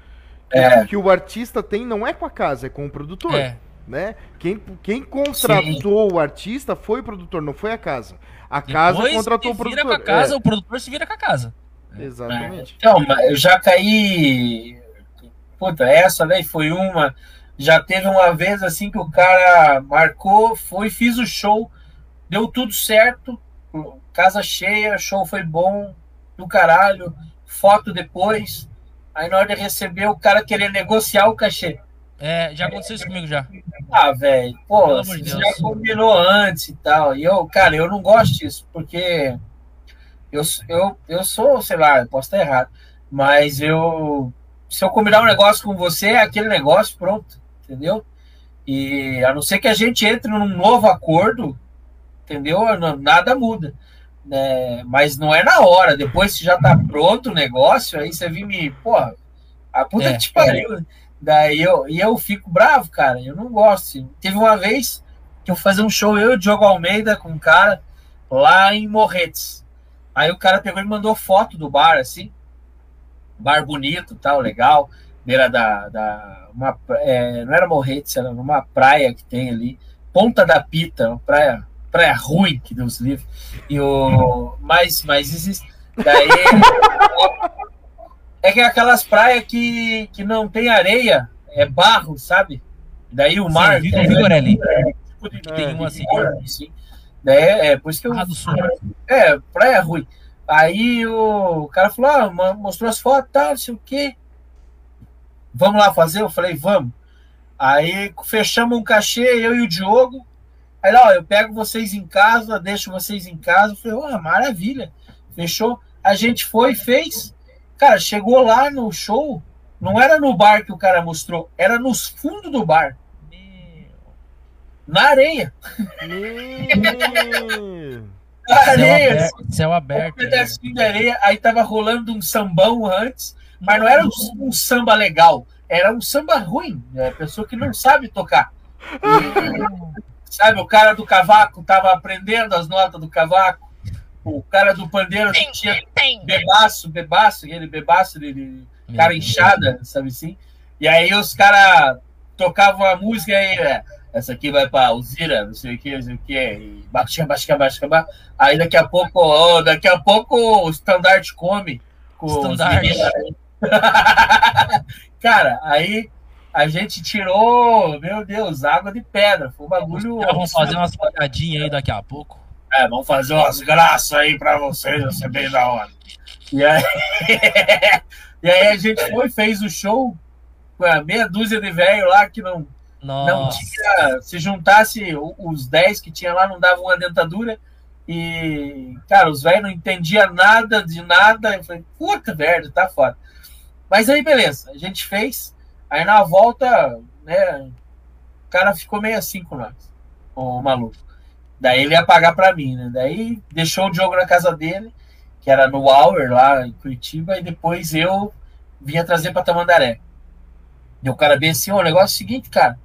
Speaker 1: que,
Speaker 3: É.
Speaker 1: que o artista tem não é com a casa, é com o produtor.
Speaker 2: É,
Speaker 1: Né? Quem, quem contratou o artista foi o produtor, não foi a casa. A casa
Speaker 2: depois
Speaker 1: contratou o
Speaker 2: se vira
Speaker 1: produtor.
Speaker 2: com a casa,
Speaker 1: É,
Speaker 2: o produtor se vira com a casa.
Speaker 1: exatamente.
Speaker 3: Então, mas eu já caí. Puta, essa daí foi uma. Já teve uma vez assim que o cara marcou, foi, fiz o show, deu tudo certo, casa cheia, show foi bom, do caralho, foto depois. Aí na hora de receber, o cara querer negociar o cachê.
Speaker 2: É, já aconteceu isso comigo já.
Speaker 3: Ah, velho, pô,
Speaker 2: Pelo amor de
Speaker 3: você já combinou antes e tal. E eu, cara, eu não gosto disso, porque eu, eu, eu sou, sei lá, eu posso estar errado, mas eu. Se eu combinar um negócio com você, é aquele negócio, pronto, entendeu? E a não ser que a gente entre num novo acordo, entendeu? Nada muda. né? mas não é na hora, depois que já tá pronto o negócio, aí você vem me. Porra, a puta
Speaker 2: É.
Speaker 3: que te pariu. Daí eu, e eu fico bravo, cara. Eu não gosto. Teve uma vez que eu fazia um show, eu e o Diogo Almeida, com um cara lá em Morretes. Aí o cara pegou e mandou foto do bar, assim. Bar bonito, tal, legal. beira da. da uma, é, não era Morretes, era numa praia que tem ali, Ponta da Pita, uma praia, praia ruim, que Deus livre. E o. Mas, mas existe. Daí. É que é aquelas praias que, que não tem areia, é barro, sabe? Daí o mar.
Speaker 2: Sim,
Speaker 3: é,
Speaker 2: Vigorelli.
Speaker 3: tipo de-
Speaker 2: Tem uma assim.
Speaker 3: assim. Daí, é, por isso que eu.
Speaker 2: Barra do Sul.
Speaker 3: É, praia ruim. Aí o cara falou, ah, mostrou as fotos, tal, não sei o quê. Vamos lá fazer? Eu falei, vamos. Aí fechamos um cachê, eu e o Diogo. Aí, ó, eu pego vocês em casa, deixo vocês em casa. Eu falei, ó, maravilha. Fechou. A gente foi, fez. Cara, chegou lá no show, não era no bar que o cara mostrou, era nos fundos do bar,
Speaker 2: Meu.
Speaker 3: na areia.
Speaker 6: Meu.
Speaker 3: Na
Speaker 2: Céu
Speaker 3: areia,
Speaker 2: aberto. Céu
Speaker 3: um
Speaker 2: aberto. né?
Speaker 3: pedacinho de areia, aí tava rolando um sambão antes, mas não era um, um samba legal, era um samba ruim, né? pessoa que não sabe tocar. E, sabe, o cara do cavaco tava aprendendo as notas do cavaco, o cara do pandeiro tinha bebaço, bebaço, aquele bebaço de, cara inchada, sabe assim? E aí os caras tocavam a música aí, é, essa aqui vai pra Alzira, não sei o que, não sei o que, e baixa, baixa, baixa, baixa. Aí daqui a pouco, ó, daqui a pouco o Standard come. Com os
Speaker 2: Standard.
Speaker 3: meninos. Cara, aí a gente tirou, meu Deus, água de pedra. Foi um bagulho.
Speaker 2: Vamos fazer umas pagadinhas aí daqui a pouco.
Speaker 3: É, vamos fazer umas graças aí pra vocês, vai ser bem da hora. E aí, e aí a gente foi, fez o show com a meia dúzia de velho lá que não, não tinha. Se juntasse os 10 que tinha lá, não davam uma dentadura. E, cara, os velhos não entendiam nada de nada. Eu falei, puta merda, tá foda. Mas aí, beleza, a gente fez. Aí na volta, né, o cara ficou meio assim com nós, o maluco. Daí ele ia pagar pra mim, né? Daí deixou o jogo na casa dele, que era no Hour, lá em Curitiba, e depois eu vinha trazer pra Tamandaré. E o cara bem assim, o negócio é o seguinte, cara.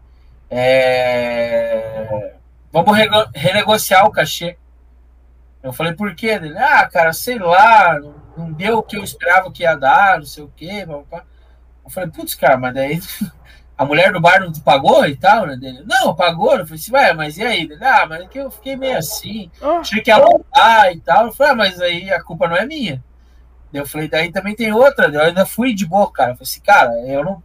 Speaker 3: É... Vamos rego- renegociar o cachê. Eu falei, por quê? Ele, ah, cara, sei lá, não- deu o que eu esperava que ia dar, não sei o quê. Eu falei, putz, cara, mas daí a mulher do bar não te pagou e tal, né? Dele, não, pagou. Eu falei assim, ué, mas e aí? Ele, ah, mas é que eu fiquei meio assim,
Speaker 6: Ah.
Speaker 3: tinha que alugar e tal. Eu falei, ah, mas aí a culpa não é minha. Eu falei, daí também tem outra. Eu ainda fui de boa, cara. Eu falei assim, cara, eu não.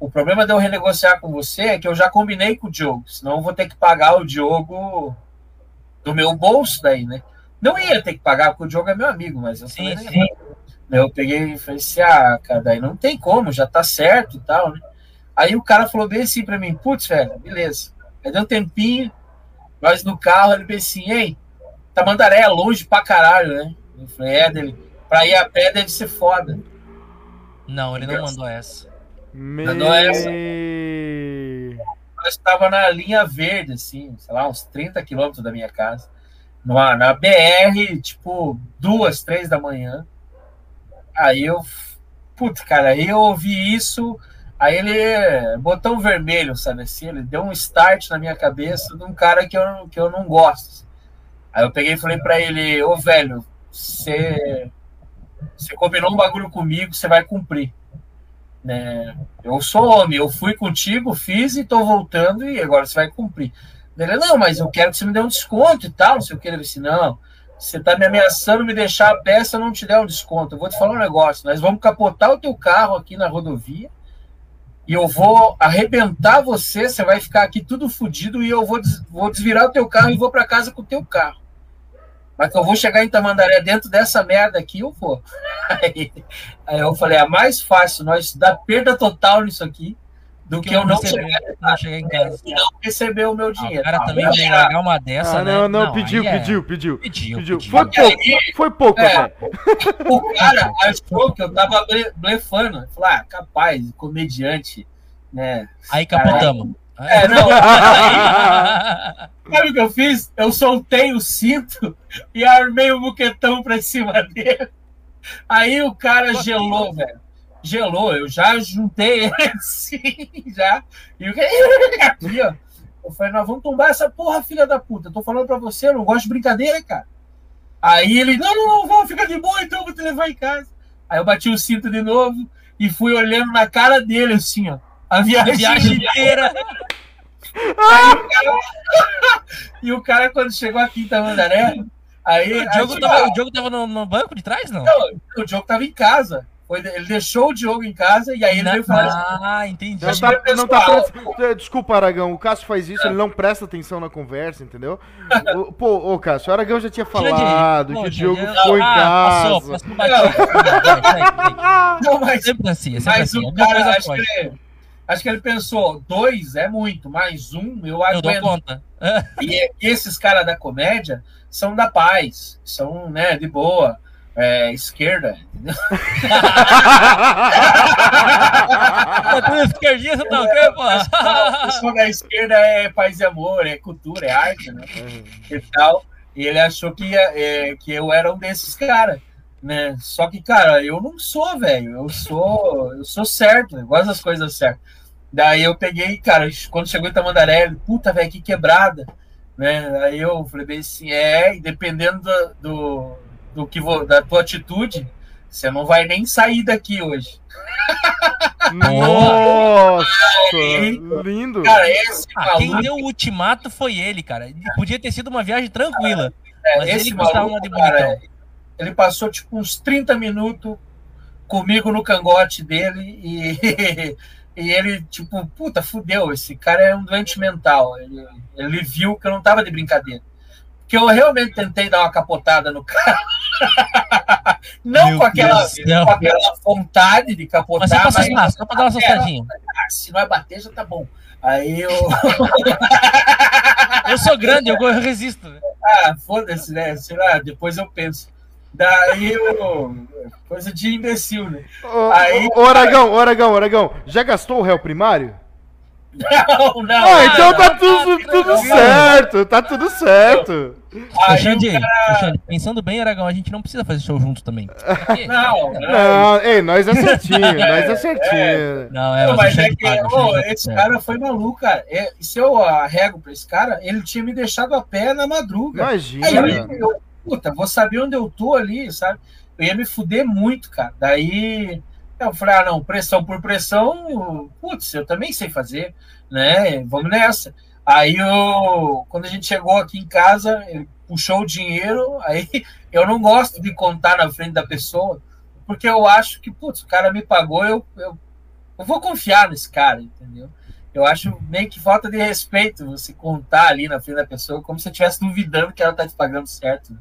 Speaker 3: O problema de eu renegociar com você é que eu já combinei com o Diogo, senão eu vou ter que pagar o Diogo do meu bolso daí, né? Não ia ter que pagar, porque o Diogo é meu amigo, mas eu
Speaker 2: Sim, sim.
Speaker 3: né? Eu peguei e falei assim, ah, cara, daí não tem como, já tá certo e tal, né? Aí o cara falou bem assim pra mim, putz, velho, beleza. Aí deu um tempinho, nós no carro, ele bem assim, ei, Tamandaré é longe pra caralho, né? Eu falei, é, dele, pra ir a pé deve ser foda.
Speaker 2: Não, ele não mandou essa.
Speaker 6: Meu.
Speaker 3: Não é essa. Nós estava na linha verde, assim, sei lá, uns 30 quilômetros da minha casa. Numa, na BR, tipo, duas, três da manhã. Aí eu. Puta, cara, aí eu ouvi isso. Aí ele. Botão vermelho, sabe assim? Ele deu um start na minha cabeça de um cara que eu, que eu não gosto. Aí eu peguei e falei pra ele: Ô velho, você. Você combinou um bagulho comigo, você vai cumprir. Né? Eu sou homem, eu fui contigo, fiz e tô voltando e agora você vai cumprir. Ele, não, mas eu quero que você me dê um desconto e tal, não sei o que. Ele disse, não, você tá me ameaçando me deixar a peça, eu não te der um desconto. Eu vou te falar um negócio, nós vamos capotar o teu carro aqui na rodovia e eu vou arrebentar você, você vai ficar aqui tudo fodido e eu vou, des- vou desvirar o teu carro e vou para casa com o teu carro. Mas que eu vou chegar em Tamandaré dentro dessa merda aqui, eu vou. Aí, aí eu falei, é mais fácil nós dar perda total nisso aqui do que eu não
Speaker 2: receber,
Speaker 3: chegar,
Speaker 2: não chegar em casa.
Speaker 3: e não receber o meu
Speaker 2: Ah,
Speaker 3: dinheiro.
Speaker 2: o cara
Speaker 3: Ah,
Speaker 2: também vai
Speaker 3: já-
Speaker 2: largar uma dessa,
Speaker 6: Ah,
Speaker 2: né?
Speaker 6: não, não, pediu,
Speaker 2: é-
Speaker 6: pediu, pediu,
Speaker 2: Pediu,
Speaker 6: pediu.
Speaker 2: pediu.
Speaker 6: Foi pouco,
Speaker 3: Aí,
Speaker 6: foi pouco
Speaker 3: É.
Speaker 6: até.
Speaker 3: o cara achou que eu tava ble- blefando. Ele Falou, ah, capaz, comediante, né?
Speaker 2: Aí capotamos.
Speaker 3: É, não. Sabe o que eu fiz? Eu soltei o cinto e armei o buquetão pra cima dele. Aí o cara gelou, velho. Gelou, eu já juntei ele assim, já. E aqui, ó. Eu falei, nós vamos tombar essa porra, filha da puta. Eu tô falando pra você, eu não gosto de brincadeira, cara. Aí ele, não, não, não, vamos, fica de boa, então eu vou te levar em casa. Aí eu bati o cinto de novo e fui olhando na cara dele, assim, ó. A viagem,
Speaker 2: A viagem inteira.
Speaker 3: Cara... e o cara, quando chegou aqui em Tamandaré, aí.
Speaker 2: O Diogo
Speaker 3: aí,
Speaker 2: tava, o Diogo tava no, no banco de trás, não?
Speaker 3: Não, o Diogo tava em casa. Foi- ele deixou o Diogo em casa e aí ele veio falar assim,
Speaker 2: Ah, entendi.
Speaker 1: Não tá, não tá presta- Desculpa, Aragão. O Cássio faz isso, ele não presta atenção na conversa, entendeu? O- Pô, ô Cássio, o Aragão já tinha falado
Speaker 2: pô,
Speaker 1: que o Diogo
Speaker 2: eu-
Speaker 1: ficou em
Speaker 2: ah,
Speaker 1: casa.
Speaker 2: Passou, passou batido.
Speaker 3: Não, mas,
Speaker 2: Sempre assim, é sempre
Speaker 3: mas
Speaker 2: assim.
Speaker 3: o
Speaker 2: Alguma
Speaker 3: cara,
Speaker 2: coisa
Speaker 3: acho que, ele, acho que ele pensou, dois é muito, mais um eu
Speaker 2: Eu dou
Speaker 3: aguento.
Speaker 2: conta.
Speaker 3: E, e esses caras da comédia são da paz, são, né, de boa, é, esquerda, entendeu?
Speaker 2: Tá tudo tá pô?
Speaker 3: O pessoal da esquerda é paz e amor, é cultura, é arte, né? E tal. E ele achou que, é, que eu era um desses caras, né? Só que, cara, eu não sou, velho. Eu sou, eu sou certo, eu gosto das coisas certas. Daí eu peguei, cara, quando chegou em Tamandaré, ele, puta, velho, que quebrada, né? Aí eu falei bem assim, é, e dependendo do, do, do que vou, da tua atitude, você não vai nem sair daqui hoje.
Speaker 1: Nossa, lindo.
Speaker 3: Cara, esse
Speaker 2: Ah, quem
Speaker 3: maluco,
Speaker 2: deu o ultimato foi ele, cara. Podia ter sido uma viagem tranquila.
Speaker 3: é,
Speaker 2: mas
Speaker 3: esse
Speaker 2: ele gostava
Speaker 3: maluco,
Speaker 2: de bonitão.
Speaker 3: cara, ele passou tipo uns 30 minutos comigo no cangote dele e, e ele, tipo, puta, fudeu, esse cara é um doente mental. Ele, ele viu que eu não tava de brincadeira. Que eu realmente tentei dar uma capotada no cara. não
Speaker 2: Meu
Speaker 3: com aquela, com aquela vontade de
Speaker 2: Mas
Speaker 3: capotar,
Speaker 2: só pra
Speaker 3: mas,
Speaker 2: só pra dar uma assustadinha.
Speaker 3: ah, se não é bater, já tá bom. Aí eu.
Speaker 2: Eu sou grande, eu resisto.
Speaker 3: Ah, foda-se, né? Sei lá, depois eu penso. Daí eu. Coisa de imbecil, né?
Speaker 1: Ô,
Speaker 3: Aí-
Speaker 1: ô, ô, Aragão, ô, Aragão, ô, Aragão, já gastou o réu primário?
Speaker 3: Não, não.
Speaker 1: Ah, então tá
Speaker 2: não,
Speaker 1: tudo,
Speaker 2: não,
Speaker 1: tudo
Speaker 2: não.
Speaker 1: certo, tá tudo certo.
Speaker 3: Aí
Speaker 2: Xande,
Speaker 3: o cara-
Speaker 2: Xande, pensando bem, Aragão, a gente não precisa fazer show junto também.
Speaker 3: Não, não.
Speaker 1: Não, ei, nós é certinho, nós é certinho.
Speaker 2: Não, é,
Speaker 3: Não,
Speaker 2: mas,
Speaker 3: mas é que,
Speaker 2: paga, tá
Speaker 3: esse
Speaker 2: certo.
Speaker 3: cara foi maluco, cara. É, se eu arrego pra esse cara, ele tinha me deixado a pé na madruga.
Speaker 1: Imagina.
Speaker 3: Aí eu, eu, puta, vou saber onde eu tô ali, sabe? Eu ia me fuder muito, cara. Daí eu falei, ah, não, pressão por pressão, putz, eu também sei fazer, né? Vamos nessa. Aí eu, quando a gente chegou aqui em casa, ele puxou o dinheiro, aí eu não gosto de contar na frente da pessoa, porque eu acho que, putz, o cara me pagou, eu, eu, eu vou confiar nesse cara, entendeu? Eu acho meio que falta de respeito você contar ali na frente da pessoa como se você estivesse duvidando que ela tá te pagando certo.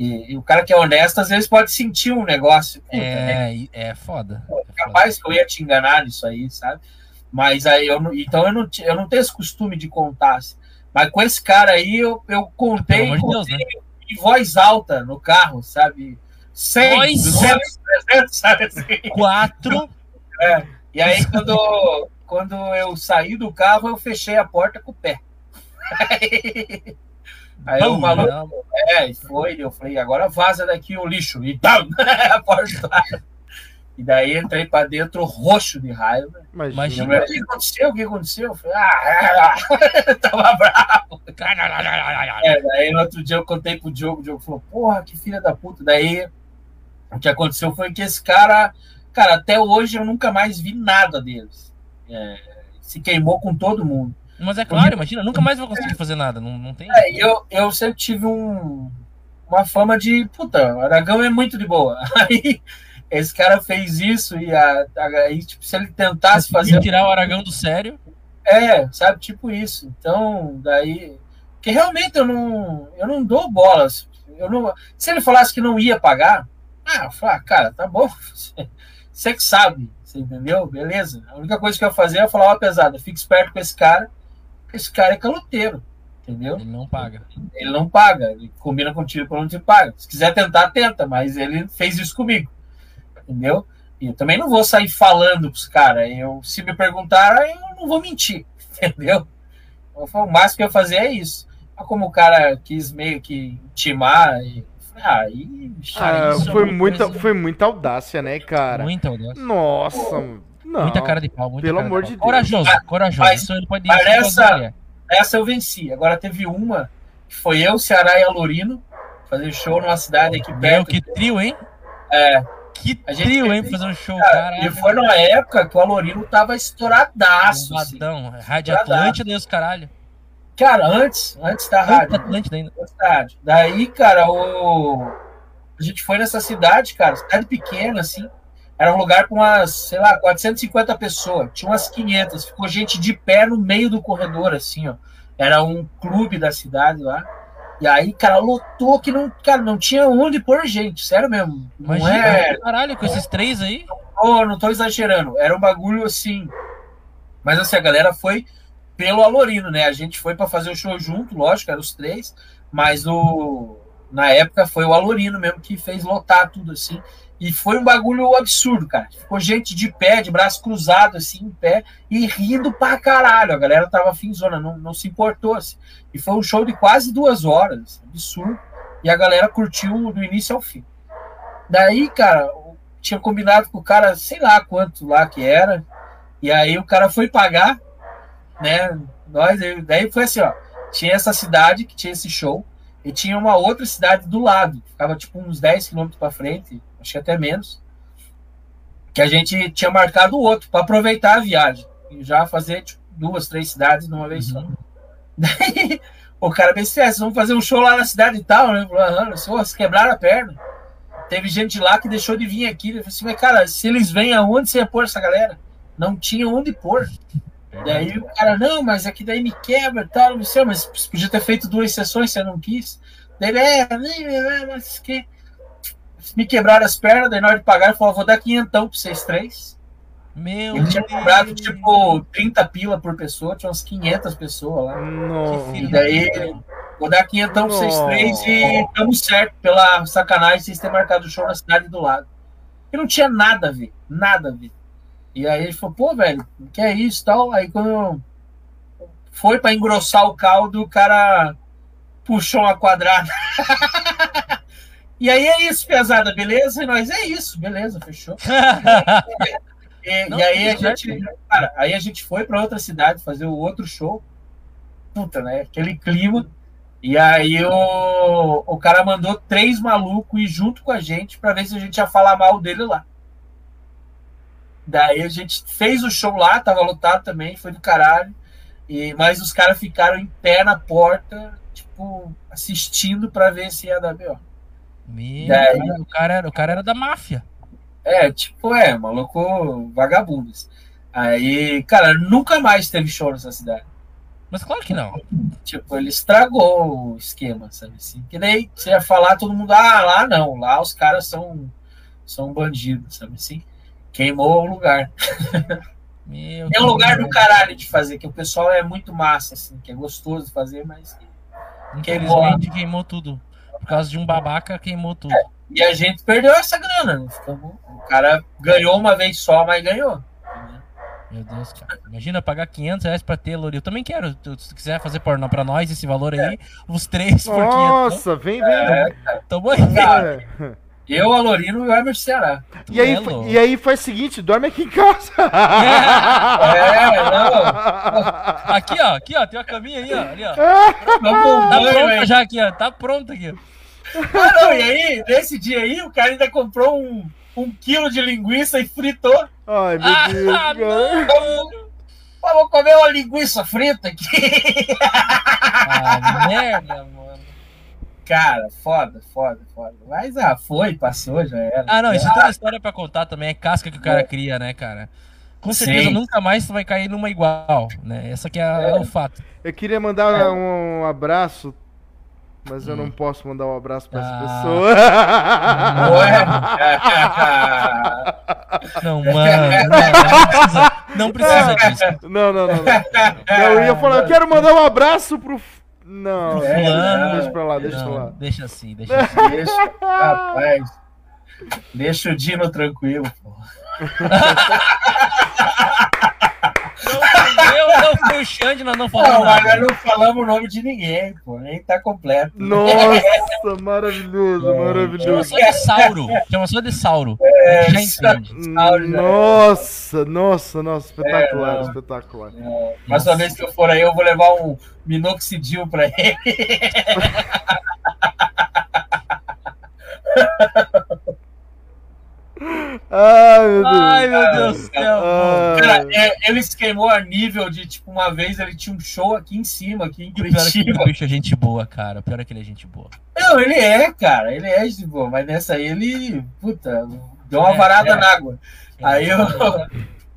Speaker 3: E, e o cara que é honesto, às vezes, pode sentir um negócio. Puta, né?
Speaker 2: É, é foda.
Speaker 3: Capaz que eu ia te enganar nisso aí, sabe? Mas aí eu não. Então eu não, eu não tenho esse costume de contar. assim. Mas com esse cara aí, eu, eu contei,
Speaker 2: de Deus,
Speaker 3: contei
Speaker 2: né?
Speaker 3: em voz alta no carro, sabe? 100,
Speaker 2: Voz
Speaker 3: 200, 300, sabe assim?
Speaker 2: Quatro.
Speaker 3: E aí, quando, quando eu saí do carro, eu fechei a porta com o pé. Aí o
Speaker 2: Pum,
Speaker 3: maluco,
Speaker 2: né?
Speaker 3: é, e foi, eu falei, agora vaza daqui o lixo. E pam, a porta. E daí entrei pra dentro roxo de raiva.
Speaker 1: Imagina.
Speaker 3: Eu falei, O que aconteceu? O que aconteceu? Eu falei, ah, ah, tava bravo. É, daí no outro dia eu contei pro Diogo, o Diogo falou, porra, que filha da puta. Daí o que aconteceu foi que esse cara, cara, até hoje eu nunca mais vi nada deles. É, se queimou com todo mundo.
Speaker 2: Mas é claro, imagina, nunca mais vou conseguir fazer nada. Não, não tem.
Speaker 3: É, eu, eu sempre tive um, uma fama de, puta, o Aragão é muito de boa. Aí esse cara fez isso e a, aí, tipo, se ele tentasse
Speaker 2: Conseguiu
Speaker 3: fazer
Speaker 2: tirar o Aragão do sério.
Speaker 3: É, sabe, tipo isso. Então, daí. Porque realmente eu não, eu não dou bolas. Eu não, se ele falasse que não ia pagar, ah, eu falo, ah, cara, tá bom. Você que sabe, você entendeu? Beleza. A única coisa que eu ia fazer é falar, ó, pesada, fica esperto com esse cara, esse cara é caloteiro, entendeu?
Speaker 2: Ele não paga.
Speaker 3: Ele não paga, ele combina contigo quando não te paga. Se quiser tentar, tenta, mas ele fez isso comigo, entendeu? E eu também não vou sair falando pros caras. Eu, se me perguntar, eu não vou mentir, entendeu? Eu falo, O máximo que eu ia fazer é isso. Mas como o cara quis meio que intimar, e, ah, aí,
Speaker 1: Ah,
Speaker 2: isso é
Speaker 1: foi, muita,
Speaker 2: coisa-
Speaker 1: foi muita audácia, né, cara?
Speaker 2: Muita audácia.
Speaker 1: Nossa, não.
Speaker 2: Muita cara de pau. Muita
Speaker 1: pelo
Speaker 2: cara
Speaker 1: amor
Speaker 2: pau.
Speaker 1: de Deus.
Speaker 2: Corajoso, corajoso.
Speaker 3: mas-
Speaker 2: Isso ele pode
Speaker 3: mas essa- essa eu venci. Agora teve uma que foi eu, Ceará e Alorino fazer show numa cidade aqui
Speaker 2: Meu,
Speaker 3: perto.
Speaker 2: que trio, hein?
Speaker 3: É,
Speaker 2: Que
Speaker 3: A gente
Speaker 2: trio,
Speaker 3: fez
Speaker 2: hein, fazer um show,
Speaker 3: E
Speaker 2: caralho.
Speaker 3: foi numa época que o Alorino tava estouradaço. assim.
Speaker 2: Bombadão. Rádio
Speaker 3: Bombadaço.
Speaker 2: Atlântida e os caralho.
Speaker 3: Cara, antes, antes da rádio.
Speaker 2: Atlântida ainda.
Speaker 3: antes da rádio. Daí, cara, o... a gente foi nessa cidade, cara, cidade pequena, assim. Era um lugar com umas, sei lá, 450 pessoas. Tinha umas 500. Ficou gente de pé no meio do corredor, assim, ó. Era um clube da cidade lá. E aí, cara, lotou que não, cara, não tinha onde pôr gente. Sério mesmo. Não
Speaker 2: Imagina,
Speaker 3: é.
Speaker 2: caralho, com esses três aí.
Speaker 3: Ô, não tô exagerando. Era um bagulho assim. Mas assim, a galera foi pelo Alorino, né? A gente foi para fazer o show junto, lógico, eram os três. Mas o. Na época foi o Alorino mesmo que fez lotar tudo assim. E foi um bagulho absurdo, cara. Ficou gente de pé, de braço cruzado, assim, em pé, e rindo pra caralho. A galera tava finzona, não, não se importou. Assim. E foi um show de quase duas horas, assim, absurdo. E a galera curtiu do início ao fim. Daí, cara, tinha combinado com o cara, sei lá quanto lá que era. E aí o cara foi pagar, né? Nós, daí foi assim, ó. Tinha essa cidade que tinha esse show. E tinha uma outra cidade do lado, ficava tipo uns 10 quilômetros para frente, acho que até menos. Que a gente tinha marcado o outro para aproveitar a viagem e já fazer tipo, duas, três cidades numa vez só. Daí o cara pensou, "É, vamos fazer um show lá na cidade e tal, né? Falou, "Aham, vocês quebraram a perna. Teve gente lá que deixou de vir aqui. Eu falei assim, mas cara, se eles vêm aonde você ia pôr essa galera? Não tinha onde pôr. Daí o cara, não, mas aqui daí me quebra e tal, não sei, mas podia ter feito duas sessões, você não quis. Daí ele, é, nem, é, mas que. Me quebraram as pernas, daí na hora de pagar, ele falou, vou dar quinhentão pra vocês três.
Speaker 2: Meu
Speaker 3: Ele tinha cobrado, tipo, 30 pila por pessoa, tinha umas 500 pessoas lá.
Speaker 1: Não.
Speaker 3: E daí, vou dar quinhentão pra vocês três e estamos certo pela sacanagem de vocês terem marcado o show na cidade do lado. E não tinha nada a ver, nada a ver. E aí ele falou, pô, velho, que é isso tal? Aí quando foi pra engrossar o caldo, o cara puxou uma quadrada. e aí é isso, pesada, beleza? E nós, é isso, beleza, fechou. E,
Speaker 2: Não,
Speaker 3: e aí a gente, cara, aí a gente foi para outra cidade fazer o outro show. Puta, né? Aquele clima. E aí o, o cara mandou três malucos ir junto com a gente para ver se a gente ia falar mal dele lá. Daí a gente fez o show lá, tava lotado também, foi do caralho. E, mas os caras ficaram em pé na porta, tipo, assistindo para ver se ia dar B.O.
Speaker 2: Meu, cara, o, cara era, o cara era da máfia.
Speaker 3: É, tipo, é, maluco vagabundos. Aí, cara, nunca mais teve show nessa cidade.
Speaker 2: Mas claro que não.
Speaker 3: Tipo, ele estragou o esquema, sabe assim? Que daí você ia falar, todo mundo, ah, lá não, lá os caras são, são bandidos, sabe assim? Queimou o lugar.
Speaker 2: Meu,
Speaker 3: É um lugar do caralho de fazer, que o pessoal é muito massa, assim, que é gostoso de fazer, mas.
Speaker 2: Infelizmente queimou tudo. Por causa de um babaca, queimou tudo.
Speaker 3: E a gente perdeu essa grana, né? O cara ganhou uma vez só, mas ganhou.
Speaker 2: Meu Deus, cara. Imagina pagar 500 reais pra ter, Lori. Eu também quero. Se tu quiser fazer pornô pra nós esse valor aí, os três por 500.
Speaker 1: Nossa, vem, vem.
Speaker 3: É,
Speaker 2: Tamo aí.
Speaker 3: Cara,
Speaker 1: É.
Speaker 3: eu, a Lorino e o Emerson Ceará.
Speaker 1: E aí,
Speaker 2: é louco.
Speaker 1: e aí faz o seguinte, dorme aqui em casa.
Speaker 3: É, não.
Speaker 2: Aqui, ó. Aqui, ó. Tem uma caminha aí, ó. Ali, ó. Tá
Speaker 3: banho,
Speaker 2: pronta já aqui, ó. Tá pronta aqui.
Speaker 3: Ah, não, e aí, nesse dia aí, o cara ainda comprou um, um quilo de linguiça e fritou.
Speaker 1: Ai, meu
Speaker 2: Ah,
Speaker 1: Deus,
Speaker 2: não.
Speaker 3: Pô, vou comer uma linguiça frita aqui.
Speaker 2: Ah, merda, mano.
Speaker 3: Cara, foda, foda, foda. Mas, ah, foi, passou, já era.
Speaker 2: Ah, não. Isso é toda história pra contar também. É casca que o cara cria, né, cara? Com certeza
Speaker 3: Sim.
Speaker 2: nunca mais tu vai cair numa igual, né? Essa aqui é,
Speaker 3: É.
Speaker 2: o fato.
Speaker 1: Eu queria mandar
Speaker 3: É.
Speaker 1: um abraço, mas eu
Speaker 2: Hum.
Speaker 1: não posso mandar um abraço pra essa
Speaker 2: Ah.
Speaker 1: pessoa.
Speaker 3: Ué?
Speaker 2: Não, mano. Não, não precisa, não precisa disso.
Speaker 1: Não, não, não. não. Eu ia falar, eu quero mandar um abraço pro. Não,
Speaker 3: É,
Speaker 2: Fulano.
Speaker 1: deixa pra lá, deixa pra
Speaker 2: Não,
Speaker 1: lá.
Speaker 2: deixa assim, deixa assim.
Speaker 3: Deixa, rapaz. Deixa o Dino tranquilo, pô.
Speaker 2: Eu não fui o Xande, nós não falamos
Speaker 3: Não, mas
Speaker 2: nada.
Speaker 3: nós não falamos o nome de ninguém, pô. Nem tá completo.
Speaker 1: Nossa, maravilhoso,
Speaker 2: Chama
Speaker 1: maravilhoso.
Speaker 2: só de Sauro. Chama só de Sauro.
Speaker 3: É,
Speaker 2: Já entende.
Speaker 1: Nossa, nossa, nossa, espetacular,
Speaker 3: É,
Speaker 1: espetacular.
Speaker 3: É, Mas uma vez que eu for aí, eu vou levar um minoxidil pra ele.
Speaker 1: Ai, meu Deus.
Speaker 2: Ai, meu Deus do céu.
Speaker 3: Cara, é, ele se queimou a nível de, tipo, uma vez ele tinha um show aqui em cima, aqui em
Speaker 2: é que
Speaker 3: Curitiba.
Speaker 2: o bicho é gente boa, cara. O pior é que ele é gente boa.
Speaker 3: Não, ele é, cara, ele é de boa, mas nessa aí ele, puta, deu uma
Speaker 2: É,
Speaker 3: varada
Speaker 2: é.
Speaker 3: na água. Aí
Speaker 2: É,
Speaker 3: o,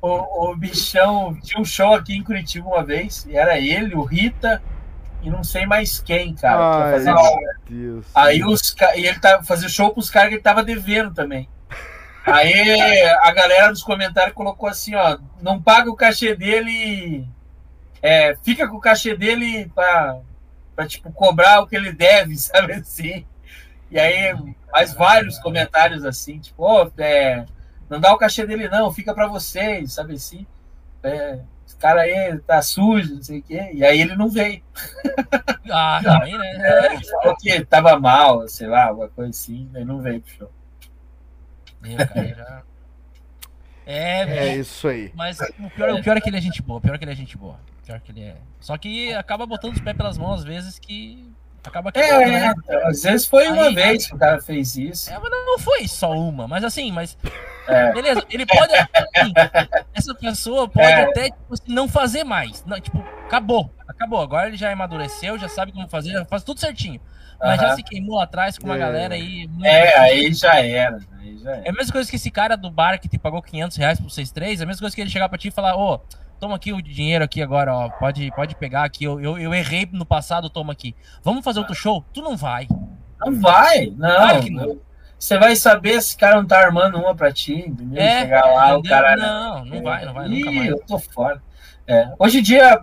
Speaker 3: o, o bichão tinha um show aqui em Curitiba uma vez, e era ele, o Rita e não sei mais quem, cara.
Speaker 1: Ai,
Speaker 3: fazer
Speaker 1: meu
Speaker 3: show.
Speaker 1: Deus.
Speaker 3: Aí os ca- e ele tá fazia show pros caras que ele tava devendo também. Aí a galera nos comentários colocou assim, ó, não paga o cachê dele, é, fica com o cachê dele pra, pra tipo cobrar o que ele deve, sabe assim. E aí mais vários comentários assim, tipo, ó, é, não dá o cachê dele não, fica pra vocês, sabe assim. É, esse cara aí tá sujo, não sei o quê. E aí ele não veio.
Speaker 2: Ah, também, né?
Speaker 3: Ele falou que tava mal, sei lá, alguma coisa assim, aí não veio pro show.
Speaker 2: Meu, cara, já... É,
Speaker 1: É isso aí.
Speaker 2: Mas o pior, o pior é que ele é gente boa. O pior é que ele é gente boa. O pior é que ele é. Só que acaba botando os pés pelas mãos às vezes que acaba quebrando,
Speaker 3: É,
Speaker 2: né?
Speaker 3: então, às vezes foi uma
Speaker 2: Aí-
Speaker 3: vez que o cara fez isso.
Speaker 2: É, mas não foi só uma, mas assim, mas.
Speaker 3: É.
Speaker 2: Beleza, ele pode. assim, essa pessoa pode
Speaker 3: É.
Speaker 2: até tipo, assim, não fazer mais. Não, tipo, acabou. Acabou. Agora ele já amadureceu, já sabe como fazer, já faz tudo certinho. Mas já se queimou atrás com uma
Speaker 1: É.
Speaker 2: galera aí.
Speaker 3: É, aí já era. Aí já
Speaker 2: É a mesma coisa que esse cara do bar que te pagou 500 reais pro 6-3, é a mesma coisa que ele chegar pra ti e falar, ô, toma aqui o dinheiro aqui agora, ó, pode, pode pegar aqui, eu, eu, eu errei no passado, toma aqui. Vamos fazer outro show? Tu não vai.
Speaker 3: Não vai, não.
Speaker 2: Claro que não.
Speaker 3: Você vai saber se o cara não tá armando uma pra ti, entendeu?
Speaker 2: É,
Speaker 3: Chegar lá, o
Speaker 2: entendeu?
Speaker 3: cara.
Speaker 2: Não, não vai, não vai,
Speaker 3: Ih,
Speaker 2: nunca mais.
Speaker 3: eu tô fora. É, Hoje em dia,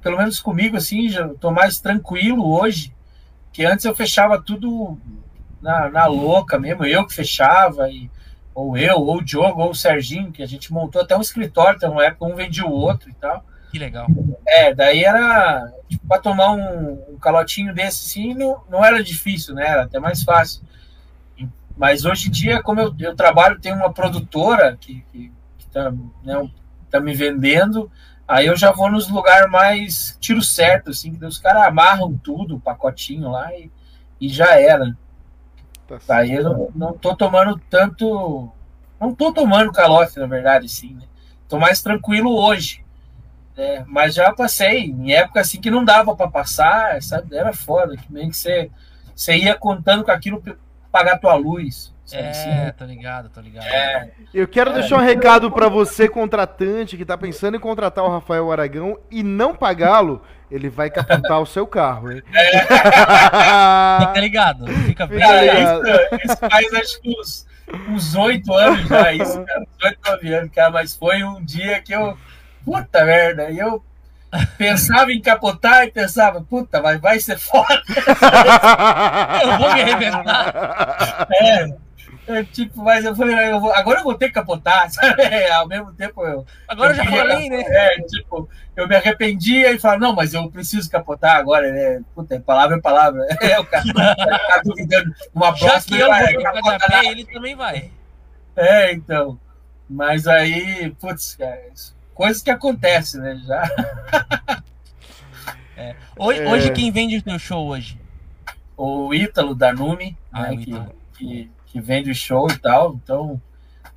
Speaker 3: pelo menos comigo, assim, já tô mais tranquilo hoje. Que antes eu fechava tudo na, na louca mesmo, eu que fechava, e, ou eu, ou o Diogo, ou o Serginho, que a gente montou até um escritório, então uma época um vendia o outro e tal.
Speaker 2: Que legal.
Speaker 3: É, daí era tipo, para tomar um, um calotinho desse assim, não, não era difícil, né? Era até mais fácil. Mas hoje em dia, como eu, eu trabalho, tem uma produtora que, que, que tá, né, tá me vendendo, aí eu já vou nos lugares mais tiro certo, assim, que os caras amarram tudo, o pacotinho lá e, e já era.
Speaker 1: Tá.
Speaker 3: Aí eu não, não tô tomando tanto. Não tô tomando calote, na verdade, sim, né? Tô mais tranquilo hoje. né? Mas já passei, em época assim que não dava para passar, sabe? Era foda, que meio que você, você ia contando com aquilo pra pagar tua luz.
Speaker 2: É, tô ligado, tô ligado.
Speaker 3: É,
Speaker 1: Eu quero deixar um recado pra você, contratante, que tá pensando em contratar o Rafael Aragão e não pagá-lo, ele vai capotar o seu carro, hein?
Speaker 2: Fica ligado, fica bem.
Speaker 1: Fica
Speaker 3: Cara,
Speaker 1: ligado.
Speaker 3: isso, isso faz acho que uns, uns 8 anos já, isso, cara. Uns 8, 9 anos, cara. Mas foi um dia que eu. Puta merda, e eu pensava em capotar e pensava, puta, mas vai ser foda.
Speaker 2: Eu vou me arrebentar.
Speaker 3: É, é, tipo, mas eu falei, eu vou- agora eu vou ter que capotar, sabe? Ao mesmo tempo eu.
Speaker 2: Agora eu já falei, né?
Speaker 3: É, tipo, eu me arrependia e falava, não, mas eu preciso capotar agora, né? Puta, palavra é palavra. É, o cara tá duvidando. Uma
Speaker 2: Já
Speaker 3: próxima
Speaker 2: que eu
Speaker 3: ele
Speaker 2: vou
Speaker 3: vai
Speaker 2: trocar de
Speaker 3: capotar
Speaker 2: ele também vai.
Speaker 3: É, então. Mas aí, putz, cara, coisas que acontecem, né? Já.
Speaker 2: Hoje,
Speaker 1: É.
Speaker 2: hoje quem vende o teu show hoje?
Speaker 3: O Ítalo da Numi,
Speaker 2: Ah,
Speaker 3: né,
Speaker 2: o Ítalo.
Speaker 3: que, que vende o show e tal. Então,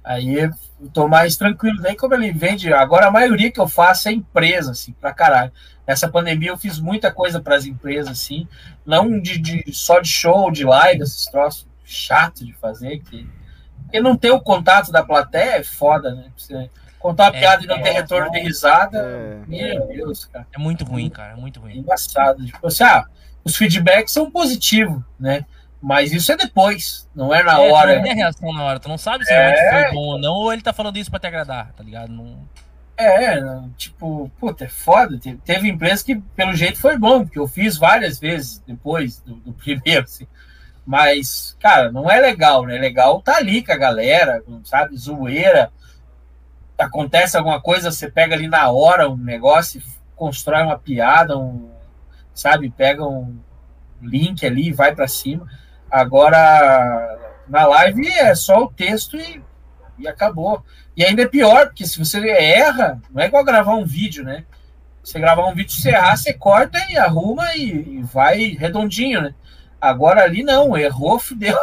Speaker 3: aí eu tô mais tranquilo. Daí, como ele vende, agora a maioria que eu faço é empresa, assim, pra caralho. Nessa pandemia eu fiz muita coisa para as empresas, assim, não de, de- só de show, de live, esses troços chato de fazer, que, porque não ter o contato da plateia é foda, né? Você contar uma
Speaker 2: É,
Speaker 3: piada e não ter
Speaker 2: é.
Speaker 3: retorno de risada,
Speaker 1: É.
Speaker 3: meu Deus, cara.
Speaker 2: É muito ruim, cara, é muito
Speaker 3: É
Speaker 2: ruim.
Speaker 3: embaçado. Tipo assim, ah, os feedbacks são positivos, né? Mas isso é depois, não é na
Speaker 2: É,
Speaker 3: hora.
Speaker 2: não tem a reação na hora, tu não sabe se
Speaker 3: É.
Speaker 2: realmente foi bom ou não, ou ele tá falando isso pra te agradar, tá ligado? Não...
Speaker 3: É, tipo, puta, é foda. Te- Teve empresa que, pelo jeito, foi bom, porque eu fiz várias vezes depois do, do primeiro, assim. Mas, cara, não é legal, né? É legal tá ali com a galera, sabe? Zoeira. Acontece alguma coisa, você pega ali na hora um negócio, e constrói uma piada, um, sabe? Pega um link ali e vai pra cima. Agora, na live é só o texto e, e acabou. E ainda é pior, porque se você erra, não é igual gravar um vídeo, né? Você gravar um vídeo, você errar, você corta e arruma e, e vai redondinho, né? Agora ali não, errou, fudeu.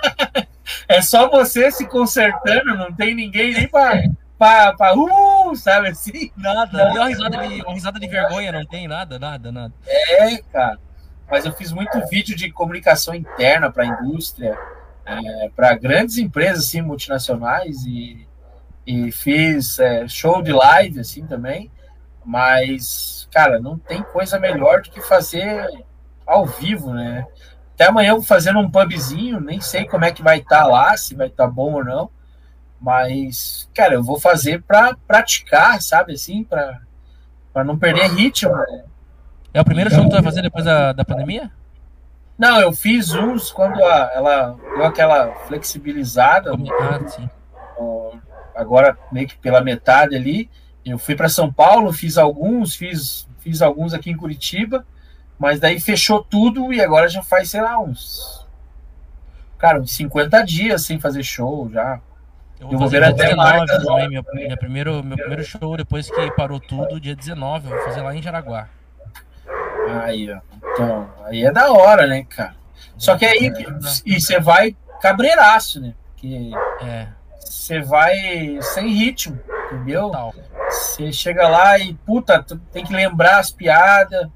Speaker 3: é só você se consertando, não tem ninguém nem pra, pra, pra uh, sabe assim?
Speaker 2: Nada. E uma risada, de, uma risada de vergonha, não tem nada, nada, nada.
Speaker 3: É, cara. Mas eu fiz muito vídeo de comunicação interna para a indústria, é, para grandes empresas assim, multinacionais e, e fiz é, show de live assim também. Mas, cara, não tem coisa melhor do que fazer ao vivo, né? Até amanhã eu vou fazendo um pubzinho, nem sei como é que vai estar lá, se vai estar bom ou não. Mas, cara, eu vou fazer para praticar, sabe assim, para não perder ritmo. Né?
Speaker 2: É o primeiro show que tu vai fazer depois da, da pandemia?
Speaker 3: Não, eu fiz uns quando a, ela deu aquela flexibilizada.
Speaker 2: Ah, sim.
Speaker 3: Agora, meio que pela metade ali. Eu fui para São Paulo, fiz alguns, fiz, fiz alguns aqui em Curitiba, mas daí fechou tudo e agora já faz, sei lá, uns. Cara, uns 50 dias sem fazer show já.
Speaker 2: Eu vou, eu vou ver até 19, mais. Também, meu, meu, primeiro, meu primeiro show depois que parou tudo, dia 19, eu vou fazer lá em Jaraguá.
Speaker 3: Aí, ó. Então, aí é da hora, né, cara? Só que aí, e você vai cabreiraço, né? Porque
Speaker 2: é.
Speaker 3: você vai sem ritmo, entendeu? Você chega lá e, puta, tem que lembrar as piadas.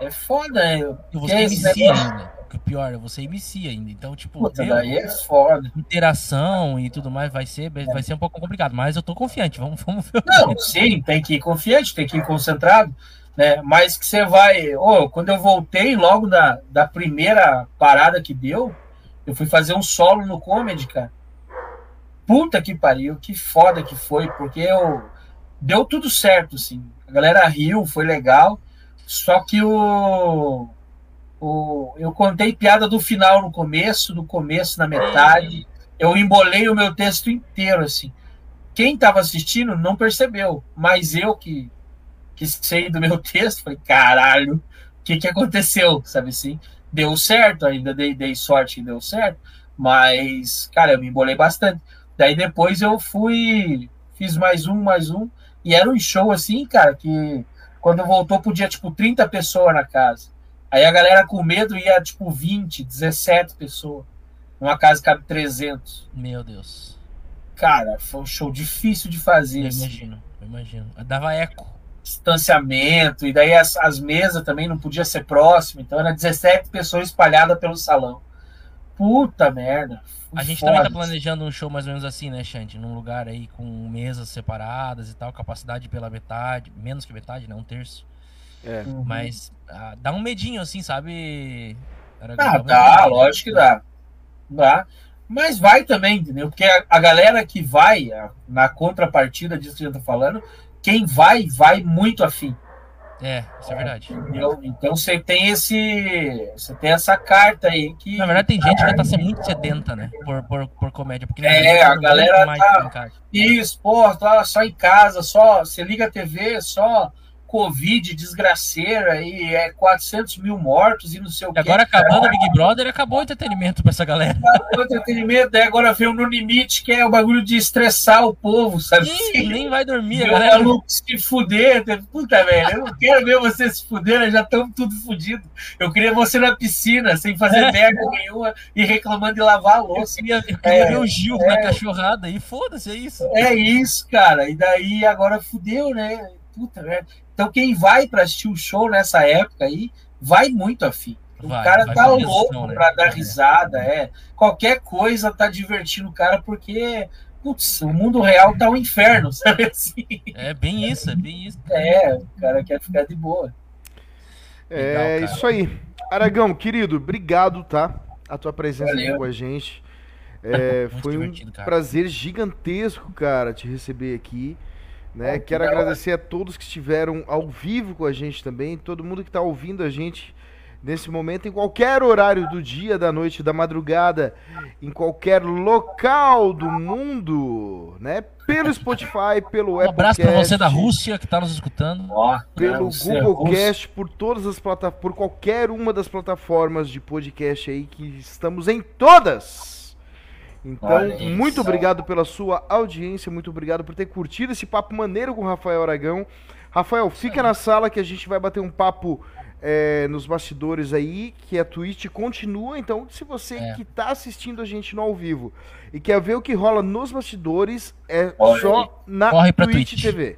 Speaker 3: É foda, né?
Speaker 2: E você MC ainda. O pior, você MC ainda. Então, tipo,
Speaker 3: puta, meu, daí é foda.
Speaker 2: Interação e tudo mais vai ser, é. vai ser um pouco complicado, mas eu tô confiante. Vamos, vamos ver.
Speaker 3: Não, sim, tem que ir confiante, tem que ir concentrado né? Mas que você vai. Oh, quando eu voltei, logo da, da primeira parada que deu, eu fui fazer um solo no comedy, cara. Puta que pariu, que foda que foi, porque eu. Deu tudo certo, assim. A galera riu, foi legal. Só que o. o eu contei piada do final no começo, do começo na metade. Eu embolei o meu texto inteiro, assim. Quem estava assistindo não percebeu, mas eu que que sei do meu texto, falei, caralho, o que, que aconteceu? Sabe assim? Deu certo, ainda dei, dei sorte que deu certo, mas, cara, eu me embolei bastante. Daí depois eu fui, fiz mais um, mais um, e era um show assim, cara, que quando voltou podia, tipo, 30 pessoas na casa. Aí a galera com medo ia, tipo, 20, 17 pessoas. Numa casa cabe 300.
Speaker 2: Meu Deus.
Speaker 3: Cara, foi um show difícil de fazer.
Speaker 2: Eu assim. imagino, eu imagino. Dava eco
Speaker 3: distanciamento, e daí as, as mesas também não podia ser próximo, então era 17 pessoas espalhadas pelo salão. Puta merda.
Speaker 2: A gente também tá planejando um show mais ou menos assim, né, Xande? Num lugar aí com mesas separadas e tal, capacidade pela metade, menos que metade, né? Um terço.
Speaker 1: É.
Speaker 2: Uhum. Mas ah, dá um medinho, assim, sabe?
Speaker 3: Ah, dá, lógico que dá. Dá. Mas vai também, entendeu? Porque a, a galera que vai, a, na contrapartida disso que a gente tá falando, quem vai, vai muito afim.
Speaker 2: É, isso é verdade.
Speaker 3: Entendeu? Então você tem esse. Você tem essa carta aí que.
Speaker 2: Na verdade, tem gente que tá sendo muito sedenta, né? Por, por, por comédia. Porque
Speaker 3: é, a galera tá. Isso, pô, tá só em casa, só. Você liga a TV, só Covid desgraceira e é 400 mil mortos e não sei o que.
Speaker 2: Agora acabando o Big Brother, acabou o entretenimento pra essa galera.
Speaker 3: Acabou o entretenimento, daí agora vem o No Limite, que é o bagulho de estressar o povo, sabe?
Speaker 2: Sim, nem vai dormir,
Speaker 3: a galera. maluco se fuder, puta, velho, eu não quero ver você se fuder, já estamos tudo fudido. Eu queria você na piscina, sem fazer é. merda nenhuma e reclamando de lavar a louça.
Speaker 2: Eu queria, eu queria é, ver o Gil é, na cachorrada e foda-se, é isso.
Speaker 3: É isso, cara, e daí agora fudeu, né? Puta merda. Então, quem vai para assistir o show nessa época aí, vai muito afim. O vai, cara vai tá louco né? para dar é. risada, é. Qualquer coisa tá divertindo o cara, porque, putz, o mundo real tá um inferno, sabe assim?
Speaker 2: É bem isso, é bem isso.
Speaker 3: É, o cara quer ficar de boa.
Speaker 1: É Legal, isso aí. Aragão, querido, obrigado, tá? A tua presença aqui com a gente. É, foi um prazer gigantesco, cara, te receber aqui. Né? Quero agradecer a todos que estiveram ao vivo com a gente também, todo mundo que está ouvindo a gente nesse momento, em qualquer horário do dia, da noite, da madrugada, em qualquer local do mundo, né? Pelo Spotify, pelo um Apple. Um abraço
Speaker 2: para você da Rússia que está nos escutando.
Speaker 1: Oh, pelo Google Cast, por todas as plataformas, por qualquer uma das plataformas de podcast aí que estamos em todas. Então, muito obrigado pela sua audiência, muito obrigado por ter curtido esse papo maneiro com o Rafael Aragão. Rafael, fica na sala que a gente vai bater um papo é, nos bastidores aí, que a Twitch continua. Então, se você
Speaker 2: É.
Speaker 1: que tá assistindo a gente no ao vivo e quer ver o que rola nos bastidores, é
Speaker 3: Corre
Speaker 1: só na
Speaker 2: Corre
Speaker 1: Twitch,
Speaker 2: Twitch.
Speaker 1: TV.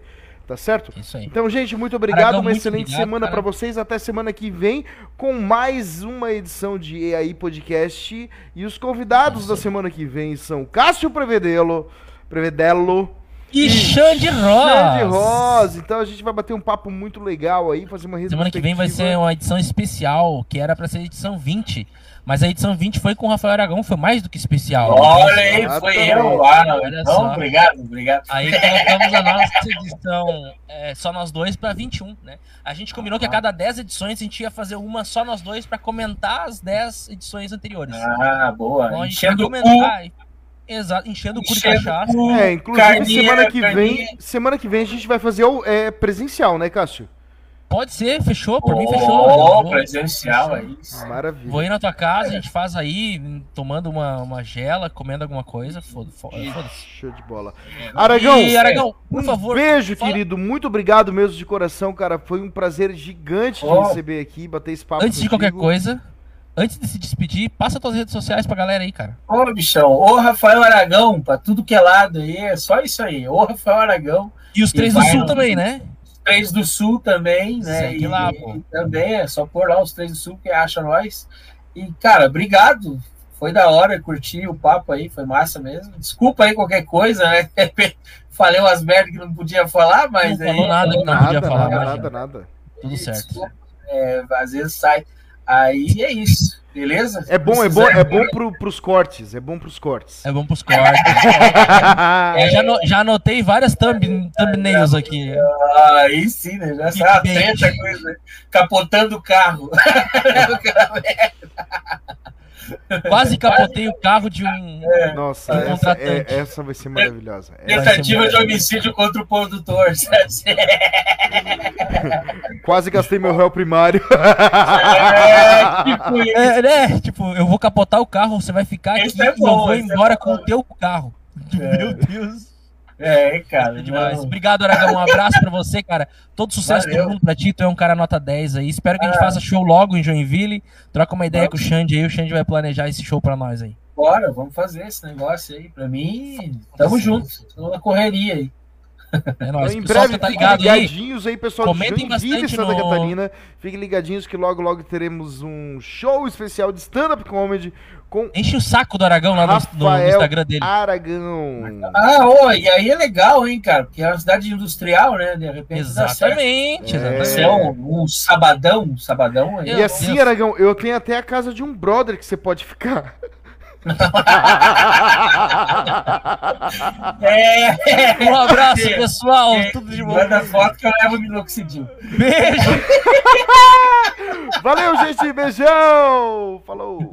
Speaker 1: Tá certo?
Speaker 2: Isso aí.
Speaker 1: Então, gente, muito obrigado.
Speaker 2: Aragão,
Speaker 1: uma
Speaker 2: muito
Speaker 1: excelente
Speaker 2: obrigado,
Speaker 1: semana pra vocês. Até semana que vem com mais uma edição de EAI Podcast. E os convidados da semana que vem são Cássio Prevedelo, Prevedelo
Speaker 2: E Xande Ross.
Speaker 1: Xande Rosa. Então a gente vai bater um papo muito legal aí, fazer uma
Speaker 2: Semana que vem vai ser uma edição especial, que era pra ser edição 20. Mas a edição 20 foi com o Rafael Aragão, foi mais do que especial.
Speaker 3: Olha aí, foi
Speaker 1: Exatamente.
Speaker 3: eu. Ah, então,
Speaker 2: só.
Speaker 3: obrigado, obrigado.
Speaker 2: Aí colocamos a nossa edição é, só nós dois pra 21, né? A gente combinou que a cada 10 edições a gente ia fazer uma só nós dois pra comentar as 10 edições anteriores.
Speaker 3: Ah, boa.
Speaker 2: Então a gente
Speaker 3: Enchendo o
Speaker 2: comentar. e- Exato, enchendo o cu de cachaça.
Speaker 3: o
Speaker 1: É, inclusive
Speaker 3: carninha,
Speaker 1: semana que
Speaker 3: carninha.
Speaker 1: vem, semana que vem a gente vai fazer o é, presencial, né, Cássio?
Speaker 2: Pode ser, fechou, por mim fechou.
Speaker 3: Oh,
Speaker 2: vou-
Speaker 3: presencial, é isso.
Speaker 1: Maravilha.
Speaker 2: Vou ir na tua casa, a gente faz aí, tomando uma, uma gela, comendo alguma coisa. Foda- foda- Foda-se.
Speaker 1: Show de bola. Aragão,
Speaker 2: E, Aragão, por
Speaker 1: um
Speaker 2: favor.
Speaker 1: beijo,
Speaker 2: fala-
Speaker 1: querido. Muito obrigado mesmo de coração, cara. Foi um prazer gigante te
Speaker 3: Oh.
Speaker 1: receber aqui, bater esse papo
Speaker 2: Antes de qualquer
Speaker 1: contigo.
Speaker 2: coisa, antes de se despedir, passa tuas redes sociais pra galera aí, cara.
Speaker 3: Ô, bichão, ô Rafael Aragão, pra tudo que é lado aí, é só isso aí. Ô Rafael Aragão,
Speaker 2: E os
Speaker 3: E
Speaker 2: três do
Speaker 3: vai
Speaker 2: sul também, né?
Speaker 3: Os três do Sul também, né?
Speaker 2: Segue
Speaker 3: e,
Speaker 2: lá, pô.
Speaker 3: também é só pôr lá os três do Sul que acha nós. E, cara, obrigado. Foi da hora, curti o papo aí, foi massa mesmo. Desculpa aí qualquer coisa, né? Falei umas merdas que não podia falar, mas
Speaker 2: Não
Speaker 3: aí.
Speaker 2: falou nada que não
Speaker 1: Nada,
Speaker 2: podia falar,
Speaker 1: nada, nada, nada.
Speaker 2: Tudo certo.
Speaker 3: É, às vezes sai. Aí é isso, beleza?
Speaker 1: É bom, é bom, é bom pro, pros cortes, é bom pros cortes.
Speaker 2: É bom pros cortes. É, já, no- já anotei várias thumb, thumbnails aqui.
Speaker 3: Aí sim, né? Já sai a
Speaker 2: Clickbait.
Speaker 3: treta coisa. Capotando o carro.
Speaker 2: Quase capotei o carro de um.
Speaker 1: Nossa,
Speaker 2: Um
Speaker 1: essa, é-
Speaker 2: contratante.
Speaker 1: essa vai ser maravilhosa. É,
Speaker 3: Tentativa
Speaker 2: muito
Speaker 3: de homicídio contra o condutor.
Speaker 1: quase gastei meu réu primário.
Speaker 3: É, tipo.
Speaker 2: É, né? Tipo, eu vou capotar o carro, você vai ficar aqui
Speaker 3: Esse é
Speaker 2: e eu
Speaker 3: bom,
Speaker 2: vou
Speaker 3: é
Speaker 2: embora
Speaker 3: bom.
Speaker 2: com o teu carro. Meu Deus.
Speaker 3: É, cara.
Speaker 2: É demais.
Speaker 3: não.
Speaker 2: Obrigado, Aragão. Um abraço pra você, cara. Todo sucesso
Speaker 3: Valeu.
Speaker 2: do mundo pra ti. Tu é um cara nota 10 aí. Espero que a gente
Speaker 3: Ah.
Speaker 2: faça show logo em Joinville. Troca uma ideia
Speaker 3: Vamos.
Speaker 2: com o Xande aí. O Xande vai planejar esse show pra nós aí.
Speaker 3: Bora, vamos fazer esse negócio aí. Pra mim, tamo junto. Tô na correria aí.
Speaker 2: É nóis.
Speaker 1: Então, em breve,
Speaker 2: tá
Speaker 1: fiquem
Speaker 2: ligado aí.
Speaker 1: ligadinhos aí, pessoal
Speaker 2: Comentem
Speaker 1: de Joinville,
Speaker 2: bastante
Speaker 1: Santa
Speaker 2: no-
Speaker 1: Catarina. Fiquem ligadinhos que logo, logo teremos um show especial de stand-up comedy com
Speaker 2: Enche o saco do Aragão lá no, no Instagram dele.
Speaker 1: Aragão.
Speaker 3: Ah, ô, e aí é legal, hein, cara? Porque é uma cidade industrial, né? De repente.
Speaker 2: Exatamente,
Speaker 1: É.
Speaker 2: exatamente.
Speaker 3: Ser um, um sabadão, um sabadão aí.
Speaker 1: E assim,
Speaker 2: Deus.
Speaker 1: Aragão, eu tenho até a casa de um brother que você pode ficar.
Speaker 3: É,
Speaker 2: Um abraço,
Speaker 3: É.
Speaker 2: pessoal.
Speaker 3: É.
Speaker 2: Tudo de bom.
Speaker 3: manda foto que eu levo minoxidil.
Speaker 2: Beijo.
Speaker 1: Valeu, gente. Beijão. Falou.